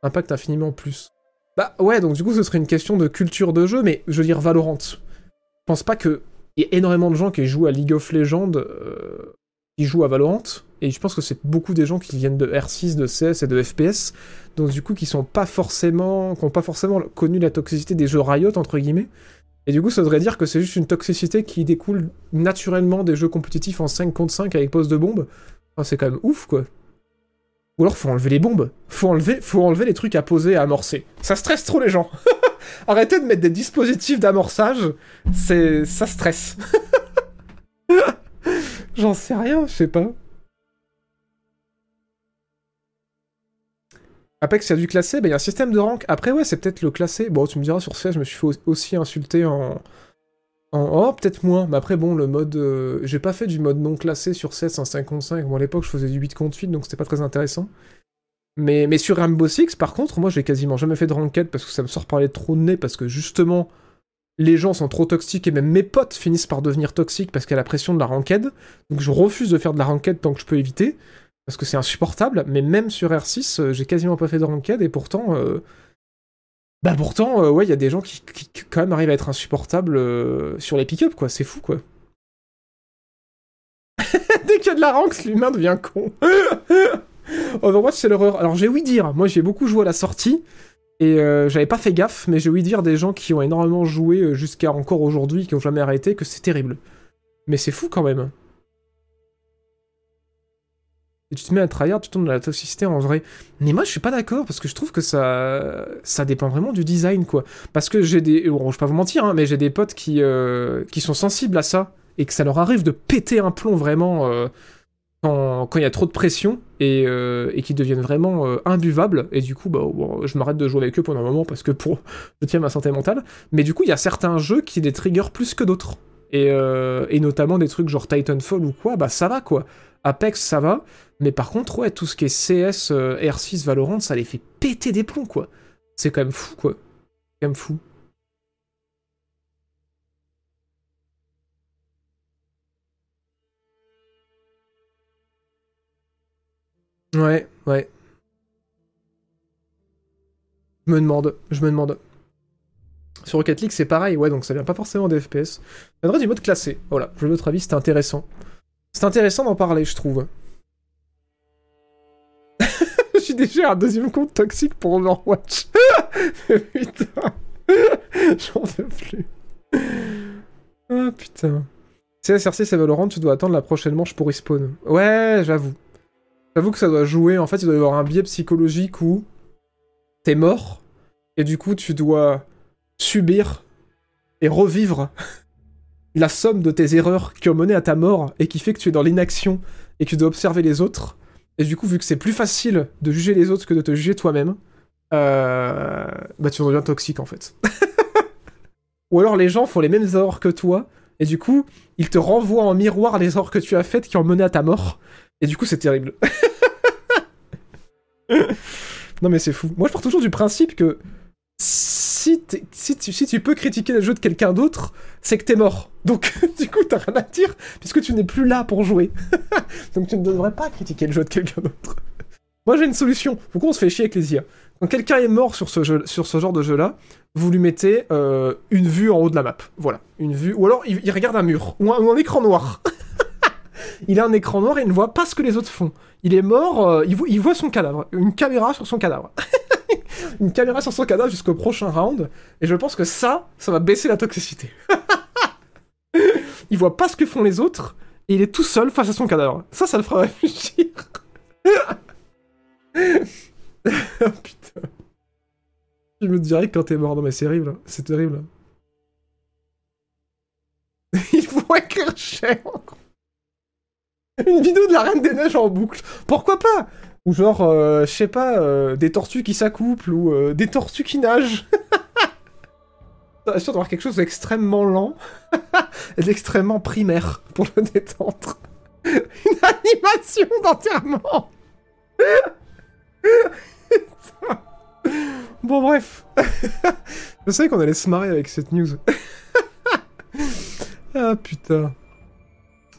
Impacte infiniment plus. Bah ouais, donc du coup, ce serait une question de culture de jeu, mais je veux dire Valorant. Je pense pas que il y ait énormément de gens qui jouent à League of Legends, euh, qui jouent à Valorant, et je pense que c'est beaucoup des gens qui viennent de R6, de CS et de FPS, donc du coup qui sont pas forcément, qui ont pas forcément connu la toxicité des jeux Riot entre guillemets. Et du coup, ça voudrait dire que c'est juste une toxicité qui découle naturellement des jeux compétitifs en 5 contre 5 avec pose de bombes. Enfin, c'est quand même ouf, quoi. Ou alors, faut enlever les bombes. Faut enlever, faut enlever les trucs à poser et à amorcer. Ça stresse trop les gens. [LAUGHS] Arrêtez de mettre des dispositifs d'amorçage. C'est, ça stresse. [LAUGHS] J'en sais rien, je sais pas. Apex, il y a du classé, il y a un système de rank. Après, ouais, c'est peut-être le classé. Bon, tu me diras, sur CS, je me suis fait au- aussi insulter en. en... Oh, peut-être moins. Mais après, bon, le mode. euh, J'ai pas fait du mode non classé sur CS en 5 contre 5. Bon, à l'époque, je faisais du 8 contre 8, donc c'était pas très intéressant. Mais, mais sur Rainbow Six, par contre, moi, j'ai quasiment jamais fait de ranked parce que ça me sort par les trous de nez, parce que justement, les gens sont trop toxiques et même mes potes finissent par devenir toxiques parce qu'il y a la pression de la ranked. Donc je refuse de faire de la ranked tant que je peux éviter parce que c'est insupportable. Mais même sur R6, euh, j'ai quasiment pas fait de ranked et pourtant, euh, bah pourtant, euh, ouais, il y a des gens qui, quand même arrivent à être insupportables sur les pick-up quoi. C'est fou quoi. [LAUGHS] Dès qu'il y a de la rank, l'humain devient con. [LAUGHS] Overwatch, c'est l'horreur. Alors j'ai ouï dire, moi j'ai beaucoup joué à la sortie. Et j'avais pas fait gaffe, mais j'ai ouï dire des gens qui ont énormément joué jusqu'à encore aujourd'hui, qui ont jamais arrêté, que c'est terrible. Mais c'est fou quand même. Et tu te mets à tryhard, tu tombes dans la toxicité en vrai. Mais moi je suis pas d'accord, parce que je trouve que ça ça dépend vraiment du design quoi. Parce que j'ai des... Je vais pas vous mentir, hein, mais j'ai des potes qui, euh, qui sont sensibles à ça, et que ça leur arrive de péter un plomb vraiment... euh, quand il y a trop de pression et, euh, et qui deviennent vraiment euh, imbuvables. Et du coup, bah, je m'arrête de jouer avec eux pendant un moment parce que pour [LAUGHS] je tiens ma santé mentale. Mais du coup, il y a certains jeux qui les trigger plus que d'autres. Et, et notamment des trucs genre Titanfall ou quoi, bah ça va quoi. Apex, ça va. Mais par contre, ouais, tout ce qui est CS, euh, R6, Valorant, ça les fait péter des plombs quoi. C'est quand même fou quoi. C'est quand même fou. Ouais, ouais. Je me demande, je me demande. Sur Rocket League, c'est pareil, ouais, donc ça vient pas forcément des FPS. Ça viendrait du mode classé. Voilà, je veux votre avis, c'est intéressant. C'est intéressant d'en parler, je trouve. [LAUGHS] je suis déjà un deuxième compte toxique pour Overwatch. [LAUGHS] putain. [LAUGHS] J'en peux plus. Ah putain. CSRC, c'est Valorant, tu dois attendre la prochaine manche pour respawn. Ouais, j'avoue. J'avoue que ça doit jouer, en fait, il doit y avoir un biais psychologique où t'es mort, et du coup, tu dois subir et revivre la somme de tes erreurs qui ont mené à ta mort et qui fait que tu es dans l'inaction et que tu dois observer les autres. Et du coup, vu que c'est plus facile de juger les autres que de te juger toi-même, euh, bah tu deviens toxique en fait. [LAUGHS] Ou alors les gens font les mêmes erreurs que toi, et du coup, ils te renvoient en miroir les erreurs que tu as faites qui ont mené à ta mort. Et du coup, c'est terrible. [LAUGHS] non mais c'est fou. Moi, je pars toujours du principe que si, tu, peux critiquer le jeu de quelqu'un d'autre, c'est que t'es mort. Donc, [LAUGHS] du coup, t'as rien à dire, puisque tu n'es plus là pour jouer. [LAUGHS] Donc, tu ne devrais pas critiquer le jeu de quelqu'un d'autre. [LAUGHS] Moi, j'ai une solution. Pourquoi on se fait chier avec les IA Quand quelqu'un est mort sur ce, genre de jeu-là, vous lui mettez euh, une vue en haut de la map. Voilà, une vue. Ou alors, il, regarde un mur, ou un, écran noir. il a un écran noir et il ne voit pas ce que les autres font. Il est mort, euh, il voit son cadavre. Une caméra sur son cadavre. Une caméra sur son cadavre jusqu'au prochain round. Et je pense que ça, ça va baisser la toxicité. [LAUGHS] il voit pas ce que font les autres. et il est tout seul face à son cadavre. Ça, ça le fera [LAUGHS] réfléchir. oh putain. Je me dirais que quand t'es mort, non mais c'est terrible, hein. c'est terrible. [LAUGHS] Il écrire cher. Une vidéo de la Reine des Neiges en boucle. Pourquoi pas? Ou genre, euh, je sais pas, euh, des tortues qui s'accouplent ou euh, des tortues qui nagent. [LAUGHS] sûr d'avoir quelque chose d'extrêmement lent et [LAUGHS] d'extrêmement primaire pour le détendre. [LAUGHS] Une animation d'enterrement Bon bref. Je savais qu'on allait se marrer avec cette news. ah putain.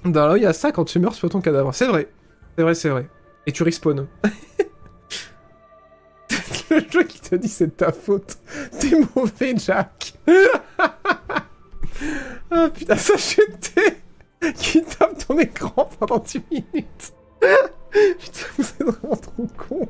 Non, il y a ça quand tu meurs sur ton cadavre. C'est vrai. C'est vrai, c'est vrai. Et tu respawns. [LAUGHS] le jeu qui te dit c'est ta faute. T'es mauvais, Jack. [LAUGHS] ah putain, ça t'ai qui tape ton écran pendant 10 minutes. [LAUGHS] putain, vous êtes vraiment trop con.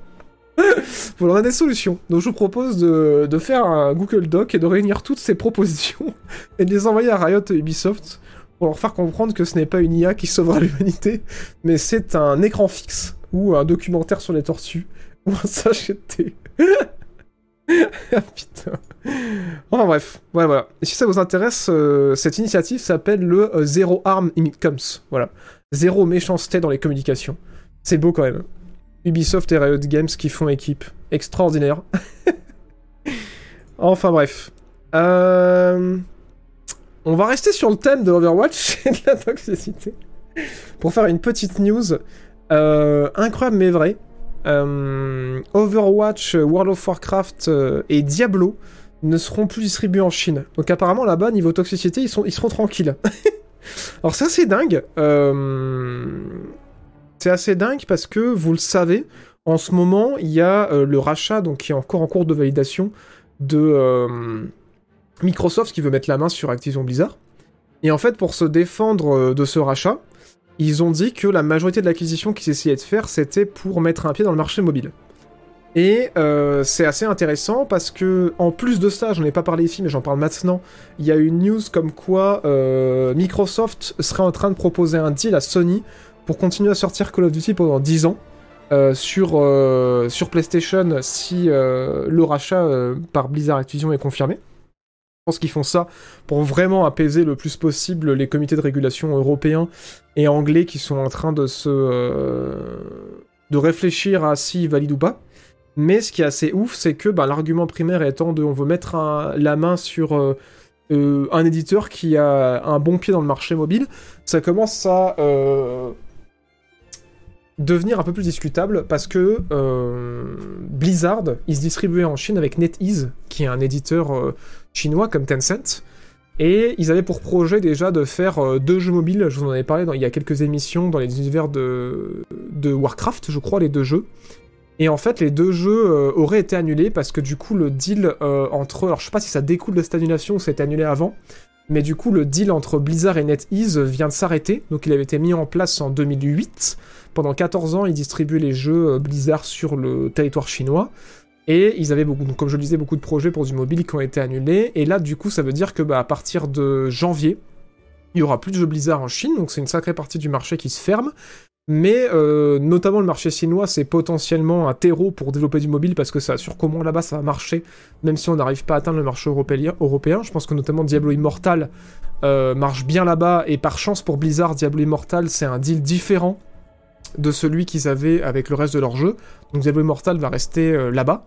Bon, on a des solutions. Donc je vous propose de, de, faire un Google Doc et de réunir toutes ces propositions et de les envoyer à Riot et Ubisoft pour leur faire comprendre que ce n'est pas une IA qui sauvera l'humanité, mais c'est un écran fixe ou un documentaire sur les tortues [LAUGHS] ou un sachet de thé. [LAUGHS] ah putain. Enfin bref, voilà, voilà. Si ça vous intéresse, euh, cette initiative s'appelle le euh, Zero Arm in. Voilà. Zéro méchanceté dans les communications. C'est beau quand même. Ubisoft et Riot Games qui font équipe. Extraordinaire. [LAUGHS] enfin bref. Euh, on va rester sur le thème de Overwatch et de la toxicité. Pour faire une petite news. Incroyable mais vrai. Euh, Overwatch, World of Warcraft euh, et Diablo ne seront plus distribués en Chine. Donc apparemment là-bas, niveau toxicité, ils, sont, ils seront tranquilles. [LAUGHS] Alors ça c'est dingue. Euh, c'est assez dingue parce que, vous le savez, en ce moment, il y a le rachat, donc qui est encore en cours de validation, de Microsoft qui veut mettre la main sur Activision Blizzard. Et en fait, pour se défendre de ce rachat, ils ont dit que la majorité de l'acquisition qu'ils essayaient de faire, c'était pour mettre un pied dans le marché mobile. Et euh, c'est assez intéressant parce que, en plus de ça, j'en ai pas parlé ici, mais j'en parle maintenant, il y a une news comme quoi euh, Microsoft serait en train de proposer un deal à Sony pour continuer à sortir Call of Duty pendant 10 ans euh, sur, sur PlayStation si le rachat par Blizzard Activision est confirmé. Je pense qu'ils font ça pour vraiment apaiser le plus possible les comités de régulation européens et anglais qui sont en train de se euh, de réfléchir à s'ils valident ou pas. Mais ce qui est assez ouf, c'est que bah, l'argument primaire étant de on veut mettre la main sur euh, euh, un éditeur qui a un bon pied dans le marché mobile, ça commence à devenir un peu plus discutable parce que Blizzard, il se distribuait en Chine avec NetEase, qui est un éditeur chinois comme Tencent. Et ils avaient pour projet déjà de faire euh, deux jeux mobiles, je vous en avais parlé dans, il y a quelques émissions dans les univers de, Warcraft, je crois, les deux jeux. Et en fait, les deux jeux euh, auraient été annulés parce que du coup, le deal euh, entre. Alors, je sais pas si ça découle de cette annulation ou c'est annulé avant, mais du coup, le deal entre Blizzard et NetEase vient de s'arrêter. Donc, il avait été mis en place en 2008. Pendant 14 ans, ils distribuaient les jeux Blizzard sur le territoire chinois. Et ils avaient beaucoup, comme je le disais, beaucoup de projets pour du mobile qui ont été annulés. Et là, du coup, ça veut dire que bah, à partir de janvier, il y aura plus de jeux Blizzard en Chine, donc c'est une sacrée partie du marché qui se ferme. Mais euh, notamment le marché chinois, c'est potentiellement un terreau pour développer du mobile parce que ça assure comment là-bas ça va marcher, même si on n'arrive pas à atteindre le marché européen. Je pense que notamment Diablo Immortal euh, marche bien là-bas et par chance pour Blizzard, Diablo Immortal c'est un deal différent de celui qu'ils avaient avec le reste de leur jeu. Donc Diablo Immortal va rester euh, là-bas.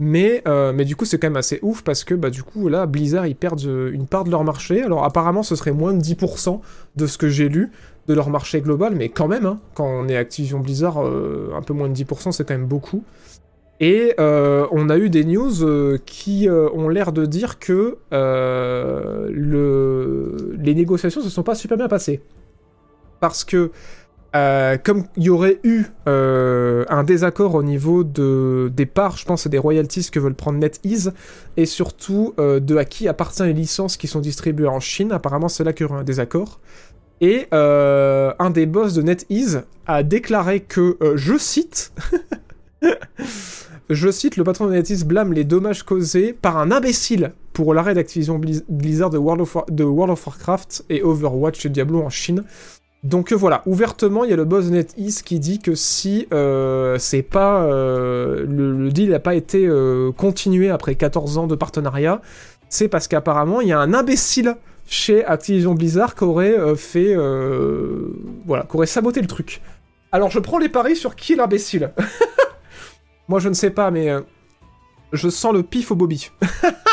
Mais, euh, mais du coup, c'est quand même assez ouf parce que bah, du coup, là, Blizzard, ils perdent euh, une part de leur marché. Alors, apparemment, ce serait moins de 10% de ce que j'ai lu de leur marché global, mais quand même, hein, quand on est Activision Blizzard, un peu moins de 10%, c'est quand même beaucoup. Et on a eu des news qui ont l'air de dire que le... les négociations se sont pas super bien passées. Parce que euh, comme il y aurait eu euh, un désaccord au niveau de, des parts, je pense, des royalties que veulent prendre NetEase, et surtout euh, de à qui appartiennent les licences qui sont distribuées en Chine. Apparemment, c'est là qu'il y aurait un désaccord. Et un des boss de NetEase a déclaré que, je cite, [LAUGHS] je cite, le patron de NetEase blâme les dommages causés par un imbécile pour l'arrêt d'Activision Blizzard de World, of de World of Warcraft et Overwatch et Diablo en Chine Donc euh, voilà, ouvertement, il y a le boss NetEase qui dit que si euh, c'est pas euh, le, deal n'a pas été continué après 14 ans de partenariat, c'est parce qu'apparemment il y a un imbécile chez Activision Blizzard qui aurait fait voilà, qui aurait saboté le truc. Alors je prends les paris sur qui est l'imbécile. [LAUGHS] Moi je ne sais pas, mais je sens le pif au Bobby.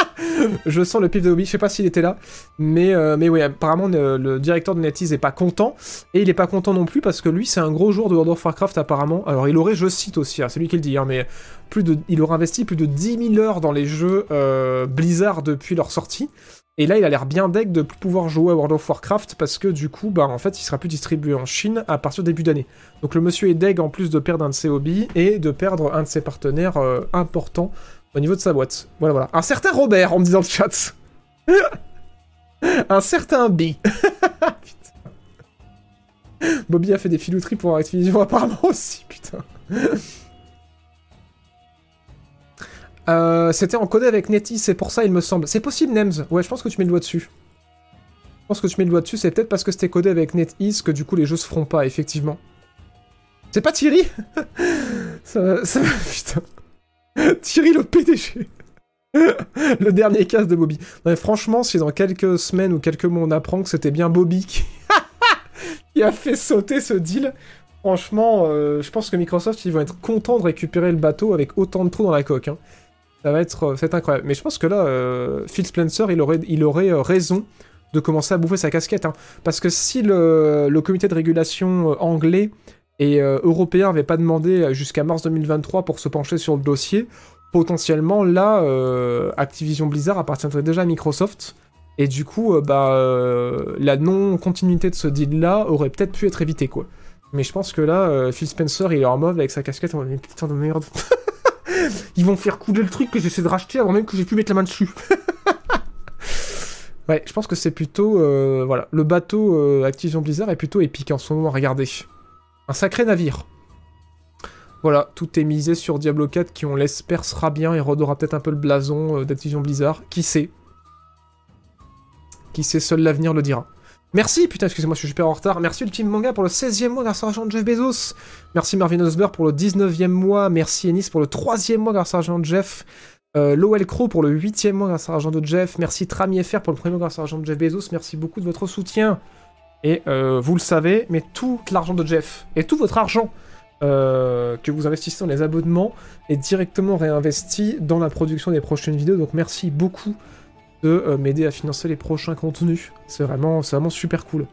[LAUGHS] je sens le pif de Bobby. Je sais pas s'il était là, mais euh, mais oui, apparemment le, le directeur de NetEase est pas content et il est pas content non plus parce que lui c'est un gros joueur de World of Warcraft apparemment. Alors il aurait, je cite aussi, hein, c'est lui qui le dit, hein, mais plus de, il aurait investi plus de 10 000 heures dans les jeux euh, Blizzard depuis leur sortie. Et là, il a l'air bien deg de pouvoir jouer à World of Warcraft parce que du coup, bah en fait, il sera plus distribué en Chine à partir du début d'année. Donc le monsieur est deg en plus de perdre un de ses hobbies et de perdre un de ses partenaires euh, importants au niveau de sa boîte. Voilà, voilà. Un certain Robert, on me dit dans le chat. [LAUGHS] un certain B. [LAUGHS] Bobby a fait des filouteries pour Activision apparemment aussi, putain. Euh, C'était encodé avec NetEase, c'est pour ça, il me semble. C'est possible, Nems. Ouais, je pense que tu mets le doigt dessus. Je pense que tu mets le doigt dessus, c'est peut-être parce que c'était codé avec NetEase que du coup les jeux se feront pas, effectivement. C'est pas Thierry? [LAUGHS] Ça, ça, putain. [LAUGHS] Thierry le PDG. [LAUGHS] le dernier casse de Bobby. Franchement, si dans quelques semaines ou quelques mois on apprend que c'était bien Bobby [LAUGHS] qui... a fait sauter ce deal, franchement, euh, je pense que Microsoft ils vont être contents de récupérer le bateau avec autant de trous dans la coque. hein. Ça va être, euh, c'est incroyable. Mais je pense que là, euh, Phil Spencer, il aurait, raison de commencer à bouffer sa casquette. hein. Parce que si le, comité de régulation anglais et euh, européen n'avait pas demandé euh, jusqu'à mars 2023 pour se pencher sur le dossier, potentiellement là, euh, Activision Blizzard appartiendrait déjà à Microsoft. Et du coup, euh, bah, la non-continuité de ce deal-là aurait peut-être pu être évitée, quoi. Mais je pense que là, Phil Spencer, il est en mode avec sa casquette, mais putain de merde. [LAUGHS] Ils vont faire couler le truc que j'essaie de racheter avant même que j'ai pu mettre la main dessus. [LAUGHS] ouais, je pense que c'est plutôt... voilà, le bateau Activision Blizzard est plutôt épique en ce moment, regardez. Un sacré navire. Voilà, tout est misé sur Diablo 4 qui, on l'espère, sera bien et redora peut-être un peu le blason euh, d'Activision Blizzard. Qui sait? Qui sait, seul l'avenir le dira. Merci, putain, excusez-moi, je suis super en retard. Merci Ultime Manga pour le 16e mois grâce à l'argent de Jeff Bezos. Merci Marvin Osber pour le 19e mois. Merci Ennis pour le 3e mois grâce à l'argent de Jeff. Euh, Lowell Crow pour le 8e mois grâce à l'argent de Jeff. Merci Trami FR pour le premier mois grâce à l'argent de Jeff Bezos. Merci beaucoup de votre soutien. Et euh, vous le savez, mais tout l'argent de Jeff et tout votre argent euh, que vous investissez dans les abonnements est directement réinvesti dans la production des prochaines vidéos. Donc merci beaucoup de euh, m'aider à financer les prochains contenus. C'est vraiment, vraiment super cool.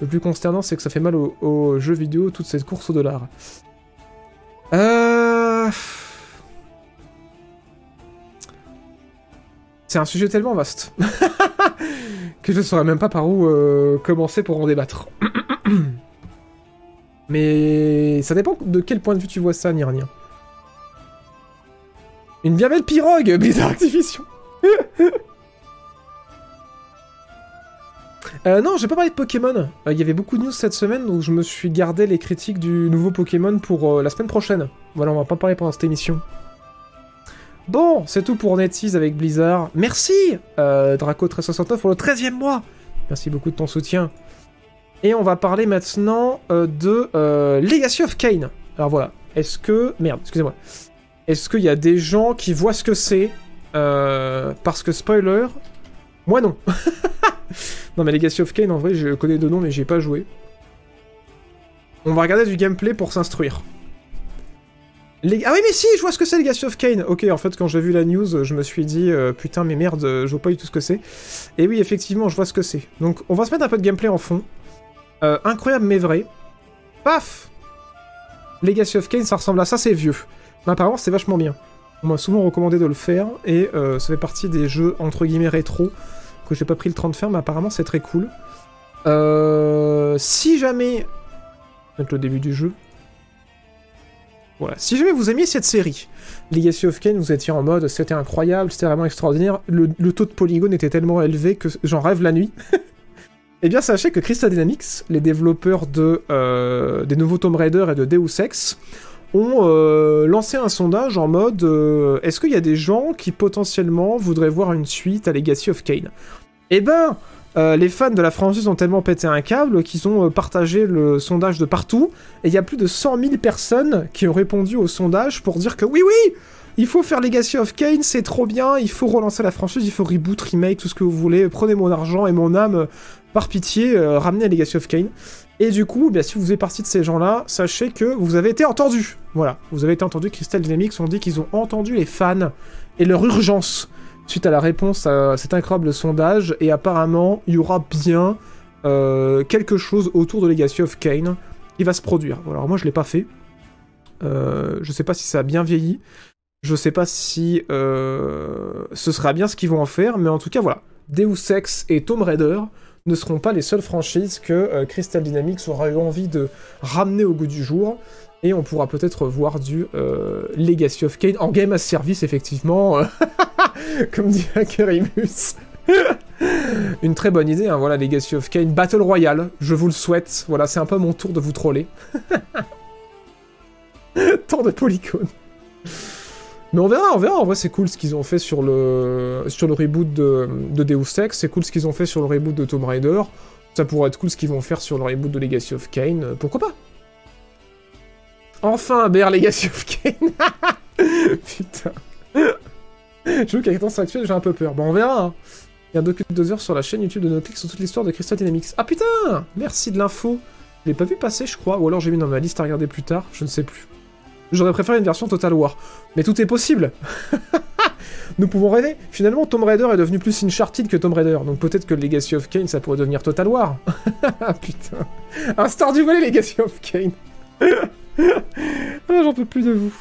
Le plus consternant, c'est que ça fait mal aux, aux jeux vidéo, toute cette course au dollar. Euh... C'est un sujet tellement vaste [LAUGHS] je ne saurais même pas par où euh, commencer pour en débattre. [CLEARS THROAT] Mais ça dépend de quel point de vue tu vois ça, Nirnia. Une bien belle pirogue, [LAUGHS] Blizzard Activision. [LAUGHS] Euh, non, j'ai pas parlé de Pokémon. Euh, Il y avait beaucoup de news cette semaine, donc je me suis gardé les critiques du nouveau Pokémon pour euh, la semaine prochaine. Voilà, on va pas parler pendant cette émission. Bon, c'est tout pour NetEase avec Blizzard. Merci, euh, Draco1369 pour le 13e mois. Merci beaucoup de ton soutien. Et on va parler maintenant euh, de euh, Legacy of Kane. Alors voilà, est-ce que... Merde, excusez-moi. Est-ce qu'il y a des gens qui voient ce que c'est Parce que, spoiler, moi non. [LAUGHS] non mais Legacy of Kane, en vrai, je connais deux noms, mais j'ai pas joué. On va regarder du gameplay pour s'instruire. Ah oui mais si, je vois ce que c'est Legacy of Kane. Ok, en fait quand j'ai vu la news, je me suis dit euh, putain mais merde, je vois pas du tout ce que c'est. Et oui effectivement, je vois ce que c'est. Donc on va se mettre un peu de gameplay en fond. Euh, incroyable mais vrai. Paf Legacy of Kane, ça ressemble à ça, c'est vieux. Mais apparemment c'est vachement bien. On m'a souvent recommandé de le faire et euh, ça fait partie des jeux entre guillemets rétro que j'ai pas pris le temps de faire, mais apparemment c'est très cool. Si jamais, peut-être le début du jeu. Voilà, si jamais vous aimiez cette série, Legacy of Kain, vous étiez en mode c'était incroyable, c'était vraiment extraordinaire, le, taux de polygone était tellement élevé que j'en rêve la nuit. [LAUGHS] Eh bien, sachez que Crystal Dynamics, les développeurs de, euh, des nouveaux Tomb Raider et de Deus Ex, ont euh, lancé un sondage en mode euh, est-ce qu'il y a des gens qui potentiellement voudraient voir une suite à Legacy of Kain? Eh ben, euh, les fans de la franchise ont tellement pété un câble qu'ils ont euh, partagé le sondage de partout. Et il y a plus de 100 000 personnes qui ont répondu au sondage pour dire que oui, oui, il faut faire Legacy of Kane, c'est trop bien, il faut relancer la franchise, il faut reboot, remake, tout ce que vous voulez, prenez mon argent et mon âme, par pitié, ramenez Legacy of Kane. Et du coup, bien, si vous faites partie de ces gens-là, sachez que vous avez été entendu. Voilà, vous avez été entendu. Crystal Dynamics ont dit qu'ils ont entendu les fans et leur urgence suite à la réponse à cet incroyable sondage. Et apparemment, il y aura bien euh, quelque chose autour de Legacy of Kane qui va se produire. Alors moi, je l'ai pas fait. Euh, je sais pas si ça a bien vieilli. Je sais pas si euh, ce sera bien ce qu'ils vont en faire, mais en tout cas, voilà. Deus Ex et Tomb Raider ne seront pas les seules franchises que euh, Crystal Dynamics aura eu envie de ramener au goût du jour. Et on pourra peut-être voir du Legacy of Kane en game as service, effectivement. [LAUGHS] [LAUGHS] Comme dit Kerimus. Une très bonne idée, hein, voilà, Legacy of Kane. Battle Royale, je vous le souhaite. Voilà, c'est un peu mon tour de vous troller. [LAUGHS] Tant de polygones. Mais on verra, on verra. En vrai, c'est cool ce qu'ils ont fait sur le, sur reboot de, de Deus Ex. C'est cool ce qu'ils ont fait sur le reboot de Tomb Raider. Ça pourrait être cool ce qu'ils vont faire sur le reboot de Legacy of Kane. Pourquoi pas? Enfin, BR Legacy of Kane [LAUGHS] Putain. Je veux qu'avec temps actuel, j'ai un peu peur. Bon, on verra. Hein. Il y a un docu de deux heures sur la chaîne YouTube de NoClick sur toute l'histoire de Crystal Dynamics. Ah putain Merci de l'info. Je l'ai pas vu passer, je crois. Ou alors j'ai mis dans ma liste à regarder plus tard. Je ne sais plus. J'aurais préféré une version Total War. Mais tout est possible [LAUGHS] Nous pouvons rêver. Finalement, Tomb Raider est devenu plus Uncharted que Tomb Raider. Donc peut-être que Legacy of Kane, ça pourrait devenir Total War. [LAUGHS] Putain. Un star du volet, Legacy of Kane. [LAUGHS] ah, J'en peux plus de vous.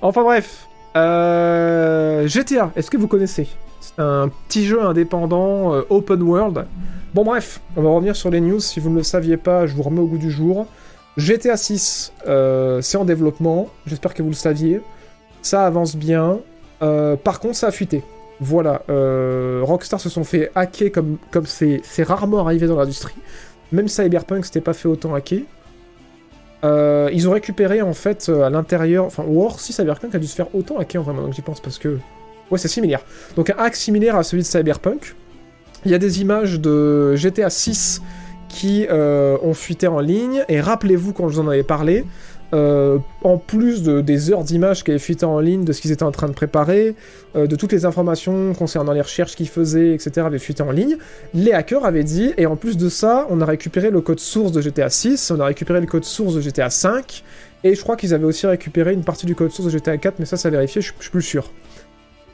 Enfin bref. Euh... GTA, est-ce que vous connaissez? C'est un petit jeu indépendant, euh, open world. Bon bref, on va revenir sur les news. Si vous ne le saviez pas, je vous remets au goût du jour. GTA 6, euh, c'est en développement, j'espère que vous le saviez. Ça avance bien. Par contre, ça a fuité. Voilà, Rockstar se sont fait hacker comme c'est rarement arrivé dans l'industrie. Même Cyberpunk s'était pas fait autant hacker. Ils ont récupéré en fait à l'intérieur, enfin, War si Cyberpunk a dû se faire autant hacker en vraiment, donc j'y pense parce que. Ouais, c'est similaire. Donc un hack similaire à celui de Cyberpunk. Il y a des images de GTA 6 qui euh, ont fuité en ligne. Et rappelez-vous, quand je vous en avais parlé, euh, en plus de, des heures d'images qui avaient fuité en ligne, de ce qu'ils étaient en train de préparer, euh, de toutes les informations concernant les recherches qu'ils faisaient, etc., avaient fuité en ligne, les hackers avaient dit, et en plus de ça, on a récupéré le code source de GTA 6, on a récupéré le code source de GTA 5, et je crois qu'ils avaient aussi récupéré une partie du code source de GTA 4, mais ça, ça a vérifié, je, suis plus sûr.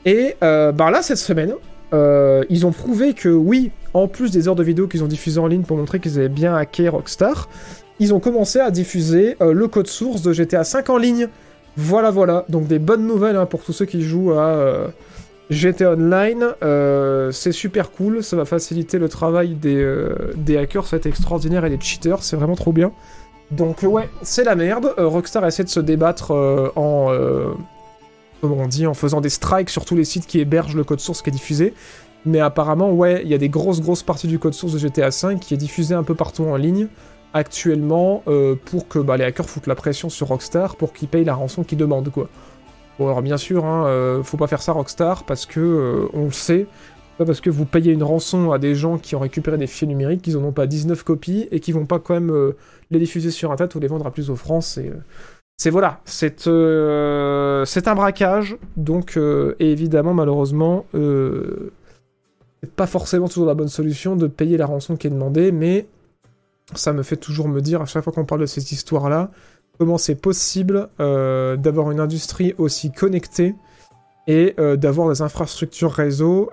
Et bah là, cette semaine, euh, ils ont prouvé que oui, en plus des heures de vidéo qu'ils ont diffusées en ligne pour montrer qu'ils avaient bien hacké Rockstar, ils ont commencé à diffuser euh, le code source de GTA V en ligne. Voilà, voilà. Donc des bonnes nouvelles hein, pour tous ceux qui jouent à euh, GTA Online. c'est super cool, ça va faciliter le travail des, hackers, ça va être extraordinaire et des cheaters, c'est vraiment trop bien. Donc ouais, c'est la merde. Rockstar essaie de se débattre en comme on dit, en faisant des strikes sur tous les sites qui hébergent le code source qui est diffusé. Mais apparemment, ouais, il y a des grosses, grosses parties du code source de GTA V qui est diffusé un peu partout en ligne actuellement euh, pour que bah, les hackers foutent la pression sur Rockstar pour qu'ils payent la rançon qu'ils demandent, quoi. Alors bien sûr, hein, euh, faut pas faire ça Rockstar parce que, euh, on le sait, pas parce que vous payez une rançon à des gens qui ont récupéré des fichiers numériques, qu'ils en ont pas 19 copies et qui vont pas quand même les diffuser sur Internet ou les vendre à plus offrance et c'est voilà, c'est euh, c'est un braquage, donc euh, évidemment malheureusement euh, c'est pas forcément toujours la bonne solution de payer la rançon qui est demandée, mais ça me fait toujours me dire à chaque fois qu'on parle de cette histoire-là, comment c'est possible d'avoir une industrie aussi connectée et d'avoir des infrastructures réseau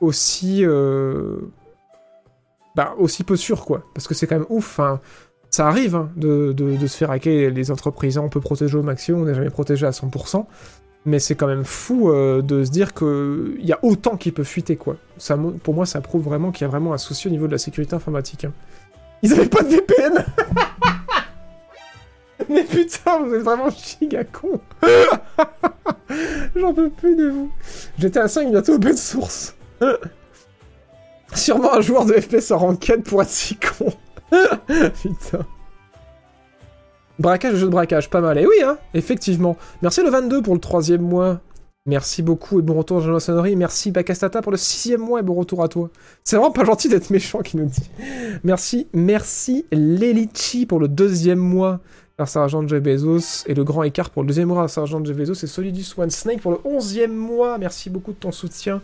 aussi bah, aussi peu sûres quoi, parce que c'est quand même ouf. Ça arrive hein, de, se faire hacker les entreprises. On peut protéger au maximum, on n'est jamais protégé à 100%. Mais c'est quand même fou euh, de se dire qu'il y a autant qui peut fuiter, quoi. Ça, pour moi, ça prouve vraiment qu'il y a vraiment un souci au niveau de la sécurité informatique. Hein. Ils avaient pas de VPN [LAUGHS] Mais putain, vous êtes vraiment giga con [LAUGHS] J'en peux plus de vous. J'étais à 5 bientôt open source. [LAUGHS] Sûrement un joueur de FPS en ranked pour être si con. Putain. Braquage, jeu de braquage, pas mal. Et oui, hein, effectivement. Merci le 22 pour le troisième mois. Merci beaucoup et bon retour Jean Sonnerie. Merci Bakastata pour le sixième mois et bon retour à toi. C'est vraiment pas gentil d'être méchant qui nous dit. Merci, merci Lelichi pour le deuxième mois. Grâce à l'argent Jeff Bezos et le grand écart pour le deuxième mois grâce à l'argent Jeff Bezos et Solidus One Snake pour le onzième mois. Merci beaucoup de ton soutien.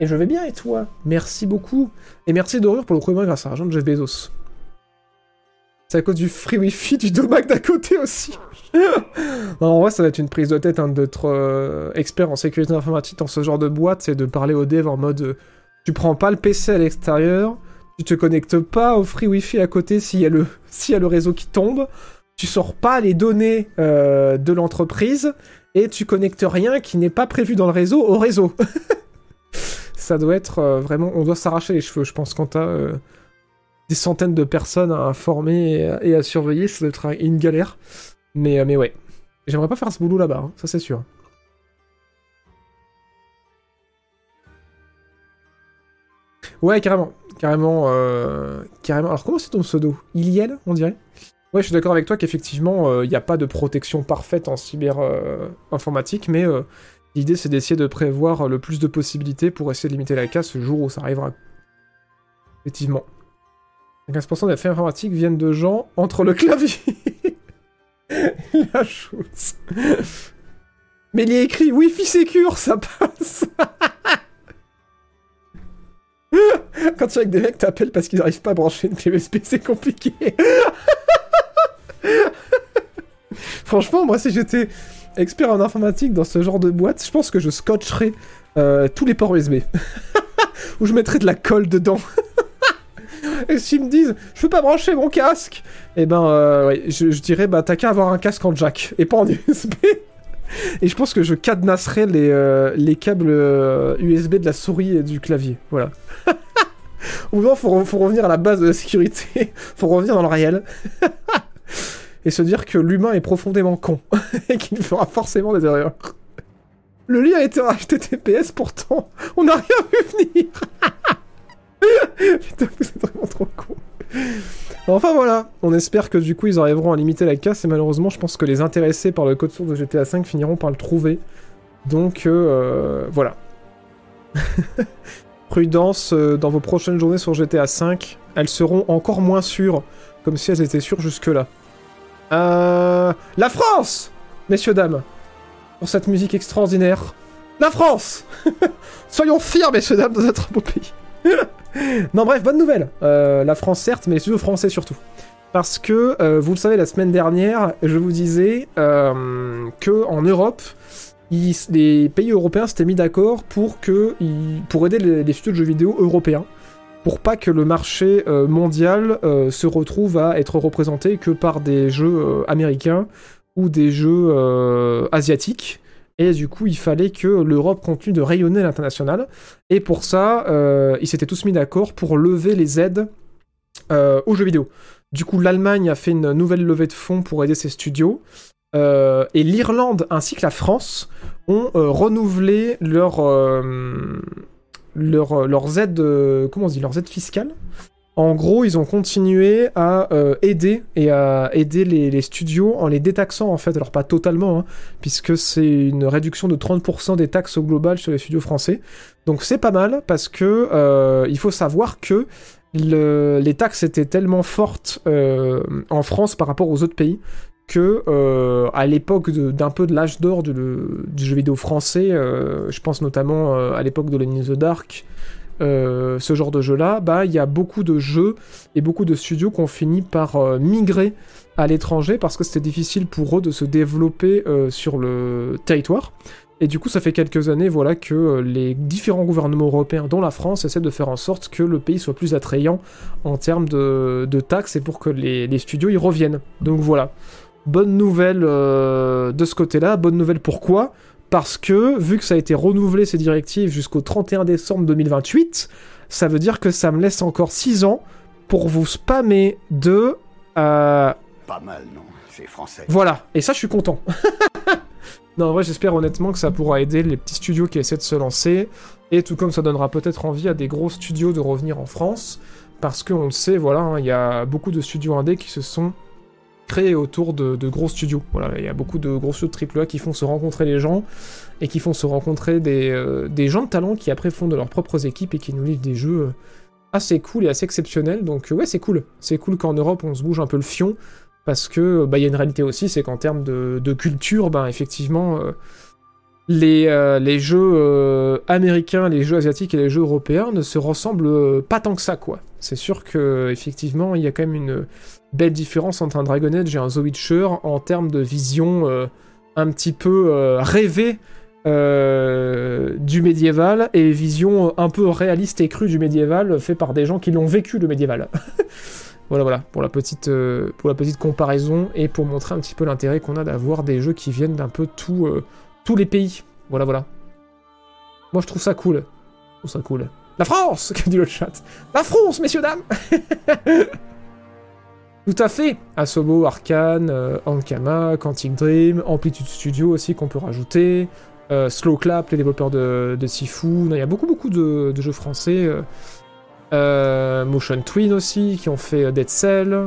Et je vais bien et toi? Merci beaucoup. Et merci Dorure pour le premier mois grâce à l'argent Jeff Bezos. C'est à cause du free wifi du domac d'à côté aussi. [LAUGHS] en vrai, ça va être une prise de tête hein, d'être euh, expert en sécurité informatique dans ce genre de boîte, c'est de parler au dev en mode euh, tu prends pas le PC à l'extérieur, tu te connectes pas au free wifi à côté s'il y, a le, [LAUGHS] s'il y a le réseau qui tombe, tu sors pas les données euh, de l'entreprise et tu connectes rien qui n'est pas prévu dans le réseau au réseau. [LAUGHS] ça doit être vraiment. On doit s'arracher les cheveux, je pense, quand t'as des centaines de personnes à informer et à, surveiller, ça doit être une galère. Mais, euh, mais ouais. J'aimerais pas faire ce boulot là-bas, hein, ça c'est sûr. Ouais, carrément. Carrément. Euh, carrément. Alors, comment c'est ton pseudo? Iliel, on dirait? Ouais, je suis d'accord avec toi qu'effectivement, il euh, n'y a pas de protection parfaite en cyber informatique, mais l'idée c'est d'essayer de prévoir le plus de possibilités pour essayer de limiter la casse le jour où ça arrivera. Effectivement. 15% des faits informatiques viennent de gens entre le clavier [LAUGHS] la chose. Mais il est écrit Wi-Fi Secure, ça passe. [LAUGHS] Quand tu es avec des mecs, t'appelles parce qu'ils n'arrivent pas à brancher une clé c'est compliqué. [LAUGHS] Franchement, moi, si j'étais expert en informatique dans ce genre de boîte, je pense que je scotcherais euh, tous les ports USB. Ou je mettrais de la colle dedans. [LAUGHS] Et s'ils me disent, je peux pas brancher mon casque, eh ben, euh, je, dirais, bah, t'as qu'à avoir un casque en jack et pas en [LAUGHS] USB. Et je pense que je cadenasserai les, euh, les câbles USB euh, de la souris et du clavier. Voilà. [LAUGHS] Ou non, faut, faut revenir à la base de la sécurité. faut revenir dans le réel. et se dire que l'humain est profondément con. et qu'il fera forcément des erreurs. Le lien été en HTTPS, pourtant, on n'a rien vu venir. [LAUGHS] Putain, vraiment trop con. Enfin voilà, on espère que du coup ils arriveront à limiter la casse et malheureusement je pense que les intéressés par le code source de GTA V finiront par le trouver. Donc euh, voilà. [LAUGHS] Prudence euh, dans vos prochaines journées sur GTA V, elles seront encore moins sûres, comme si elles étaient sûres jusque-là. Euh, la France Messieurs, dames, pour cette musique extraordinaire. La France [LAUGHS] Soyons fiers, messieurs, dames, de notre beau pays. [LAUGHS] non, bref, bonne nouvelle. Euh, la France, certes, mais les studios français surtout. Parce que, euh, vous le savez, la semaine dernière, je vous disais euh, que en Europe, les pays européens s'étaient mis d'accord pour, pour aider les, studios de jeux vidéo européens. Pour pas que le marché mondial se retrouve à être représenté que par des jeux américains ou des jeux asiatiques. Du coup, il fallait que l'Europe continue de rayonner à l'international. Et pour ça, euh, ils s'étaient tous mis d'accord pour lever les aides euh, aux jeux vidéo. Du coup, l'Allemagne a fait une nouvelle levée de fonds pour aider ses studios. Euh, et l'Irlande ainsi que la France ont renouvelé leur, leurs aides, comment on dit, leurs aides fiscales en gros, ils ont continué à euh, aider et à aider les, studios en les détaxant en fait, alors pas totalement, hein, puisque c'est une réduction de 30% des taxes au global sur les studios français. Donc c'est pas mal parce que euh, il faut savoir que les taxes étaient tellement fortes euh, en France par rapport aux autres pays que à l'époque d'un peu de l'âge d'or du, jeu vidéo français, je pense notamment à l'époque de Lenny the Dark euh, ce genre de jeu-là, bah il y a beaucoup de jeux et beaucoup de studios qui ont fini par euh, migrer à l'étranger parce que c'était difficile pour eux de se développer euh, sur le territoire. Et du coup, ça fait quelques années, voilà, que les différents gouvernements européens, dont la France, essaient de faire en sorte que le pays soit plus attrayant en termes de, taxes et pour que les, les, studios y reviennent. Donc voilà. Bonne nouvelle de ce côté-là. Bonne nouvelle pourquoi? Parce que, vu que ça a été renouvelé ces directives jusqu'au 31 décembre 2028, ça veut dire que ça me laisse encore 6 ans pour vous spammer de... Euh, Pas mal, non C'est français. Voilà, et ça je suis content. [LAUGHS] non, en vrai j'espère honnêtement que ça pourra aider les petits studios qui essaient de se lancer, et tout comme ça donnera peut-être envie à des gros studios de revenir en France, parce qu'on le sait, voilà, hein, il y a beaucoup de studios indés qui se sont autour de, gros studios. Voilà, il y a beaucoup de gros studios de AAA qui font se rencontrer les gens et qui font se rencontrer des, euh, des gens de talent qui après font de leurs propres équipes et qui nous livrent des jeux euh, assez cool et assez exceptionnels. Donc ouais, c'est cool. C'est cool qu'en Europe on se bouge un peu le fion parce que bah il y a une réalité aussi, c'est qu'en termes de, culture, ben effectivement. euh, les, euh, jeux euh, américains, les jeux asiatiques et les jeux européens ne se ressemblent euh, pas tant que ça, quoi. C'est sûr que effectivement, il y a quand même une belle différence entre un Dragon Age et un The en termes de vision euh, un petit peu euh, rêvée euh, du médiéval et vision un peu réaliste et crue du médiéval fait par des gens qui l'ont vécu le médiéval. [LAUGHS] voilà, voilà, pour la petite, pour la petite comparaison et pour montrer un petit peu l'intérêt qu'on a d'avoir des jeux qui viennent d'un peu tout. tous les pays. Voilà, voilà. Moi, je trouve ça cool. Je ça cool. La France [LAUGHS] que dit le chat. La France, messieurs, dames [LAUGHS] Tout à fait. Asobo, Arkane, euh, Ankama, Quantic Dream, Amplitude Studio aussi qu'on peut rajouter. euh, Slow Clap, les développeurs de, de Sifu. Il y a beaucoup, beaucoup de, jeux français. euh, Motion Twin aussi, qui ont fait Dead Cell.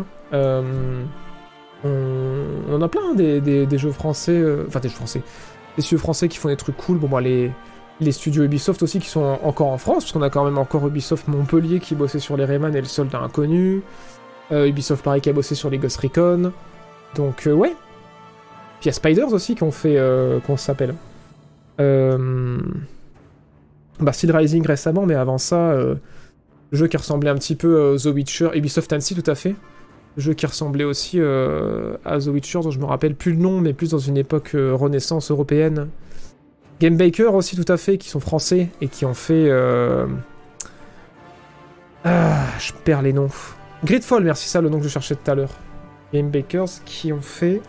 On, a plein des, des- des jeux français. Enfin, des jeux français les studios français qui font des trucs cool. Les, studios Ubisoft aussi qui sont en- encore en France, parce qu'on a quand même encore Ubisoft Montpellier qui bossait sur les Rayman et le soldat inconnu. Euh, Ubisoft Paris qui a bossé sur les Ghost Recon. Donc, euh, ouais. Puis il y a Spiders aussi qu'on fait. Qu'on s'appelle? Euh... Bah, Steel Rising récemment, mais avant ça, jeu qui ressemblait un petit peu à The Witcher. Ubisoft Annecy, tout à fait jeu qui ressemblait aussi à The Witcher, dont je me rappelle plus le nom, mais plus dans une époque renaissance européenne. Game Baker aussi, tout à fait, qui sont français et qui ont fait. Ah, je perds les noms. Gridfall, merci, ça le nom que je cherchais tout à l'heure. Game Bakers qui ont fait.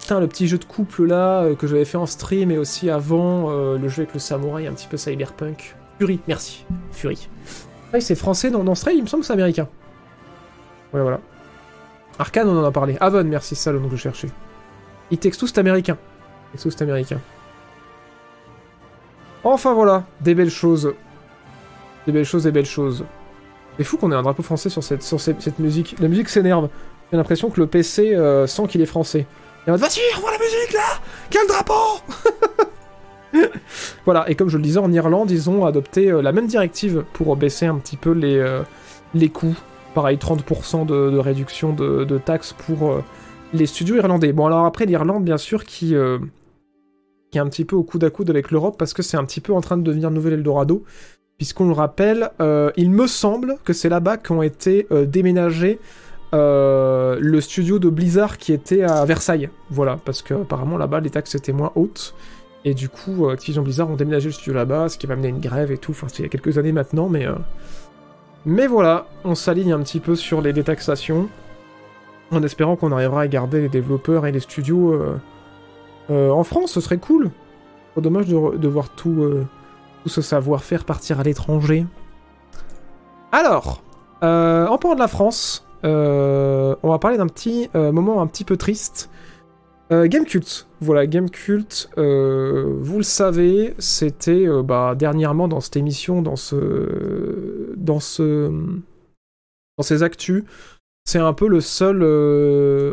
Putain, le petit jeu de couple là euh, que j'avais fait en stream et aussi avant euh, le jeu avec le samouraï, un petit peu cyberpunk. Fury, merci. Fury. Ouais, c'est français dans, dans il me semble que c'est américain. Ouais, voilà. Arkane, on en a parlé. Avon, merci, ça le nom que je cherchais. It c'est américain. It Takes américain. Enfin voilà, des belles choses. Des belles choses, des belles choses. C'est fou qu'on ait un drapeau français sur cette, musique. La musique s'énerve. J'ai l'impression que le PC euh, sent qu'il est français. Il mode, vas-y, revois la musique là Quel drapeau [LAUGHS] Voilà, et comme je le disais, en Irlande, ils ont adopté euh, la même directive pour baisser un petit peu les, euh, les coûts pareil 30% de, réduction de, taxes pour les studios irlandais. Bon alors après l'Irlande bien sûr qui, qui est un petit peu au coude à coude avec l'Europe parce que c'est un petit peu en train de devenir nouvel Eldorado puisqu'on le rappelle, euh, il me semble que c'est là-bas qu'ont été euh, déménagés euh, le studio de Blizzard qui était à Versailles. Voilà, parce que apparemment là-bas les taxes étaient moins hautes. Et du coup, Activision Blizzard ont déménagé le studio là-bas, ce qui va amener une grève et tout. Enfin, c'est il y a quelques années maintenant, mais... mais voilà, on s'aligne un petit peu sur les détaxations, en espérant qu'on arrivera à garder les développeurs et les studios en France, ce serait cool. Dommage de, voir tout, tout ce savoir-faire partir à l'étranger. Alors, euh, en parlant de la France, euh, on va parler d'un petit euh, moment un petit peu triste. Gamecult, voilà, Gamecult, vous le savez, c'était bah, dernièrement dans cette émission, dans ce, dans ce, dans ces actus, c'est un peu le seul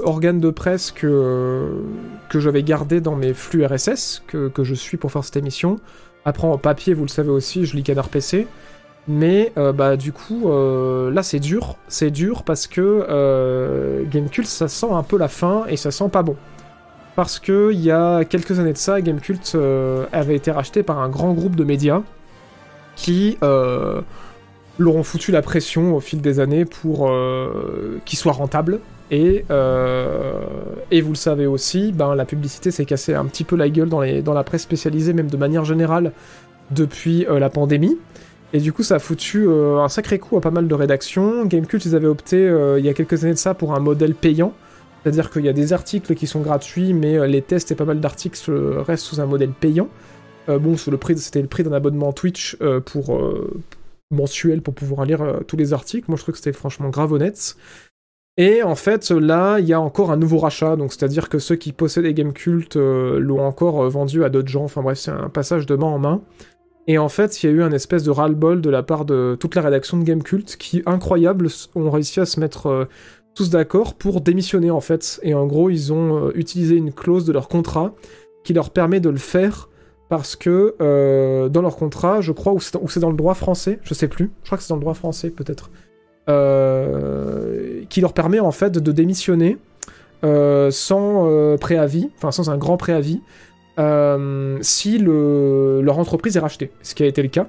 organe de presse que, que j'avais gardé dans mes flux RSS, que, que je suis pour faire cette émission. Après, en papier, vous le savez aussi, je lis Canard PC. Mais euh, bah du coup, euh, là c'est dur, c'est dur parce que euh, Gamecult ça sent un peu la fin et ça sent pas bon. Parce que il y a quelques années de ça, Gamecult euh, avait été racheté par un grand groupe de médias qui euh, leur ont foutu la pression au fil des années pour qu'il soit rentable. Et, euh, et vous le savez aussi, ben, la publicité s'est cassée un petit peu la gueule dans, la presse spécialisée, même de manière générale, depuis euh, la pandémie. Et du coup, ça a foutu euh, un sacré coup à pas mal de rédactions. Gamecult, ils avaient opté il y a quelques années de ça pour un modèle payant. C'est-à-dire qu'il y a des articles qui sont gratuits, mais les tests et pas mal d'articles restent sous un modèle payant. Bon, c'était le prix d'un abonnement Twitch pour mensuel pour pouvoir lire tous les articles. Moi, je trouve que c'était franchement grave honnête. Et en fait, là, il y a encore un nouveau rachat, donc c'est-à-dire que ceux qui possédaient Gamecult euh, l'ont encore euh, vendu à d'autres gens. Enfin bref, c'est un passage de main en main. Et en fait, il y a eu un espèce de ras-le-bol de la part de toute la rédaction de Gamecult qui, incroyable, ont réussi à se mettre euh, tous d'accord pour démissionner en fait. Et en gros, ils ont euh, utilisé une clause de leur contrat qui leur permet de le faire parce que dans leur contrat, je crois, ou c'est dans le droit français, je sais plus, je crois que c'est dans le droit français peut-être, qui leur permet en fait de démissionner sans préavis, enfin sans un grand préavis, si le, leur entreprise est rachetée, ce qui a été le cas.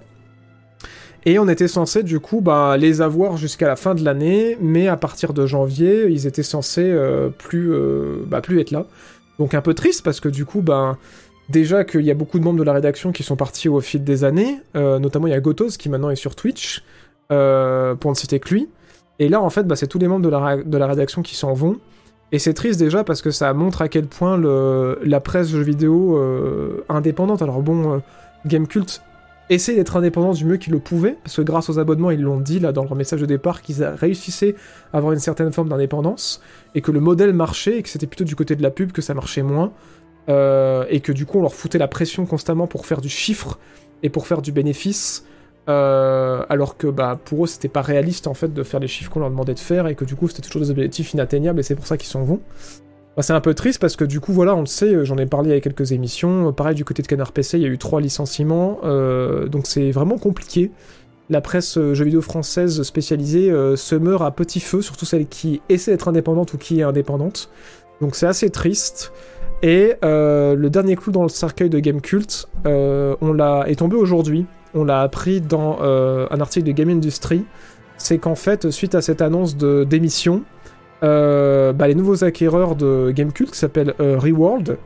Et on était censé du coup bah, les avoir jusqu'à la fin de l'année, mais à partir de janvier, ils étaient censés euh, plus, euh, bah, plus être là. Donc un peu triste parce que du coup, bah, déjà qu'il y a beaucoup de membres de la rédaction qui sont partis au fil des années, euh, notamment il y a Gotos qui maintenant est sur Twitch, pour ne citer que lui. Et là en fait, bah, c'est tous les membres de la, rédaction qui s'en vont. Et c'est triste déjà parce que ça montre à quel point la presse jeux vidéo indépendante, alors bon, Gamecult essayer d'être indépendant du mieux qu'ils le pouvaient, parce que grâce aux abonnements, ils l'ont dit là dans leur message de départ qu'ils réussissaient à avoir une certaine forme d'indépendance, et que le modèle marchait, et que c'était plutôt du côté de la pub que ça marchait moins, euh, et que du coup on leur foutait la pression constamment pour faire du chiffre et pour faire du bénéfice, euh, alors que bah, pour eux c'était pas réaliste en fait de faire les chiffres qu'on leur demandait de faire, et que du coup c'était toujours des objectifs inatteignables, et c'est pour ça qu'ils s'en vont. Bah, c'est un peu triste parce que du coup, voilà, on le sait, j'en ai parlé a quelques émissions. Pareil, du côté de Canard PC, il y a eu trois licenciements. Euh, donc c'est vraiment compliqué. La presse euh, jeux vidéo française spécialisée se meurt à petit feu, surtout celle qui essaie d'être indépendante ou qui est indépendante. Donc c'est assez triste. Et le dernier clou dans le cercueil de Game Cult, on l'a est tombé aujourd'hui. On l'a appris dans un article de Game Industry. C'est qu'en fait, suite à cette annonce de démission, euh, bah, les nouveaux acquéreurs de Gamecult qui s'appellent euh, Reworld,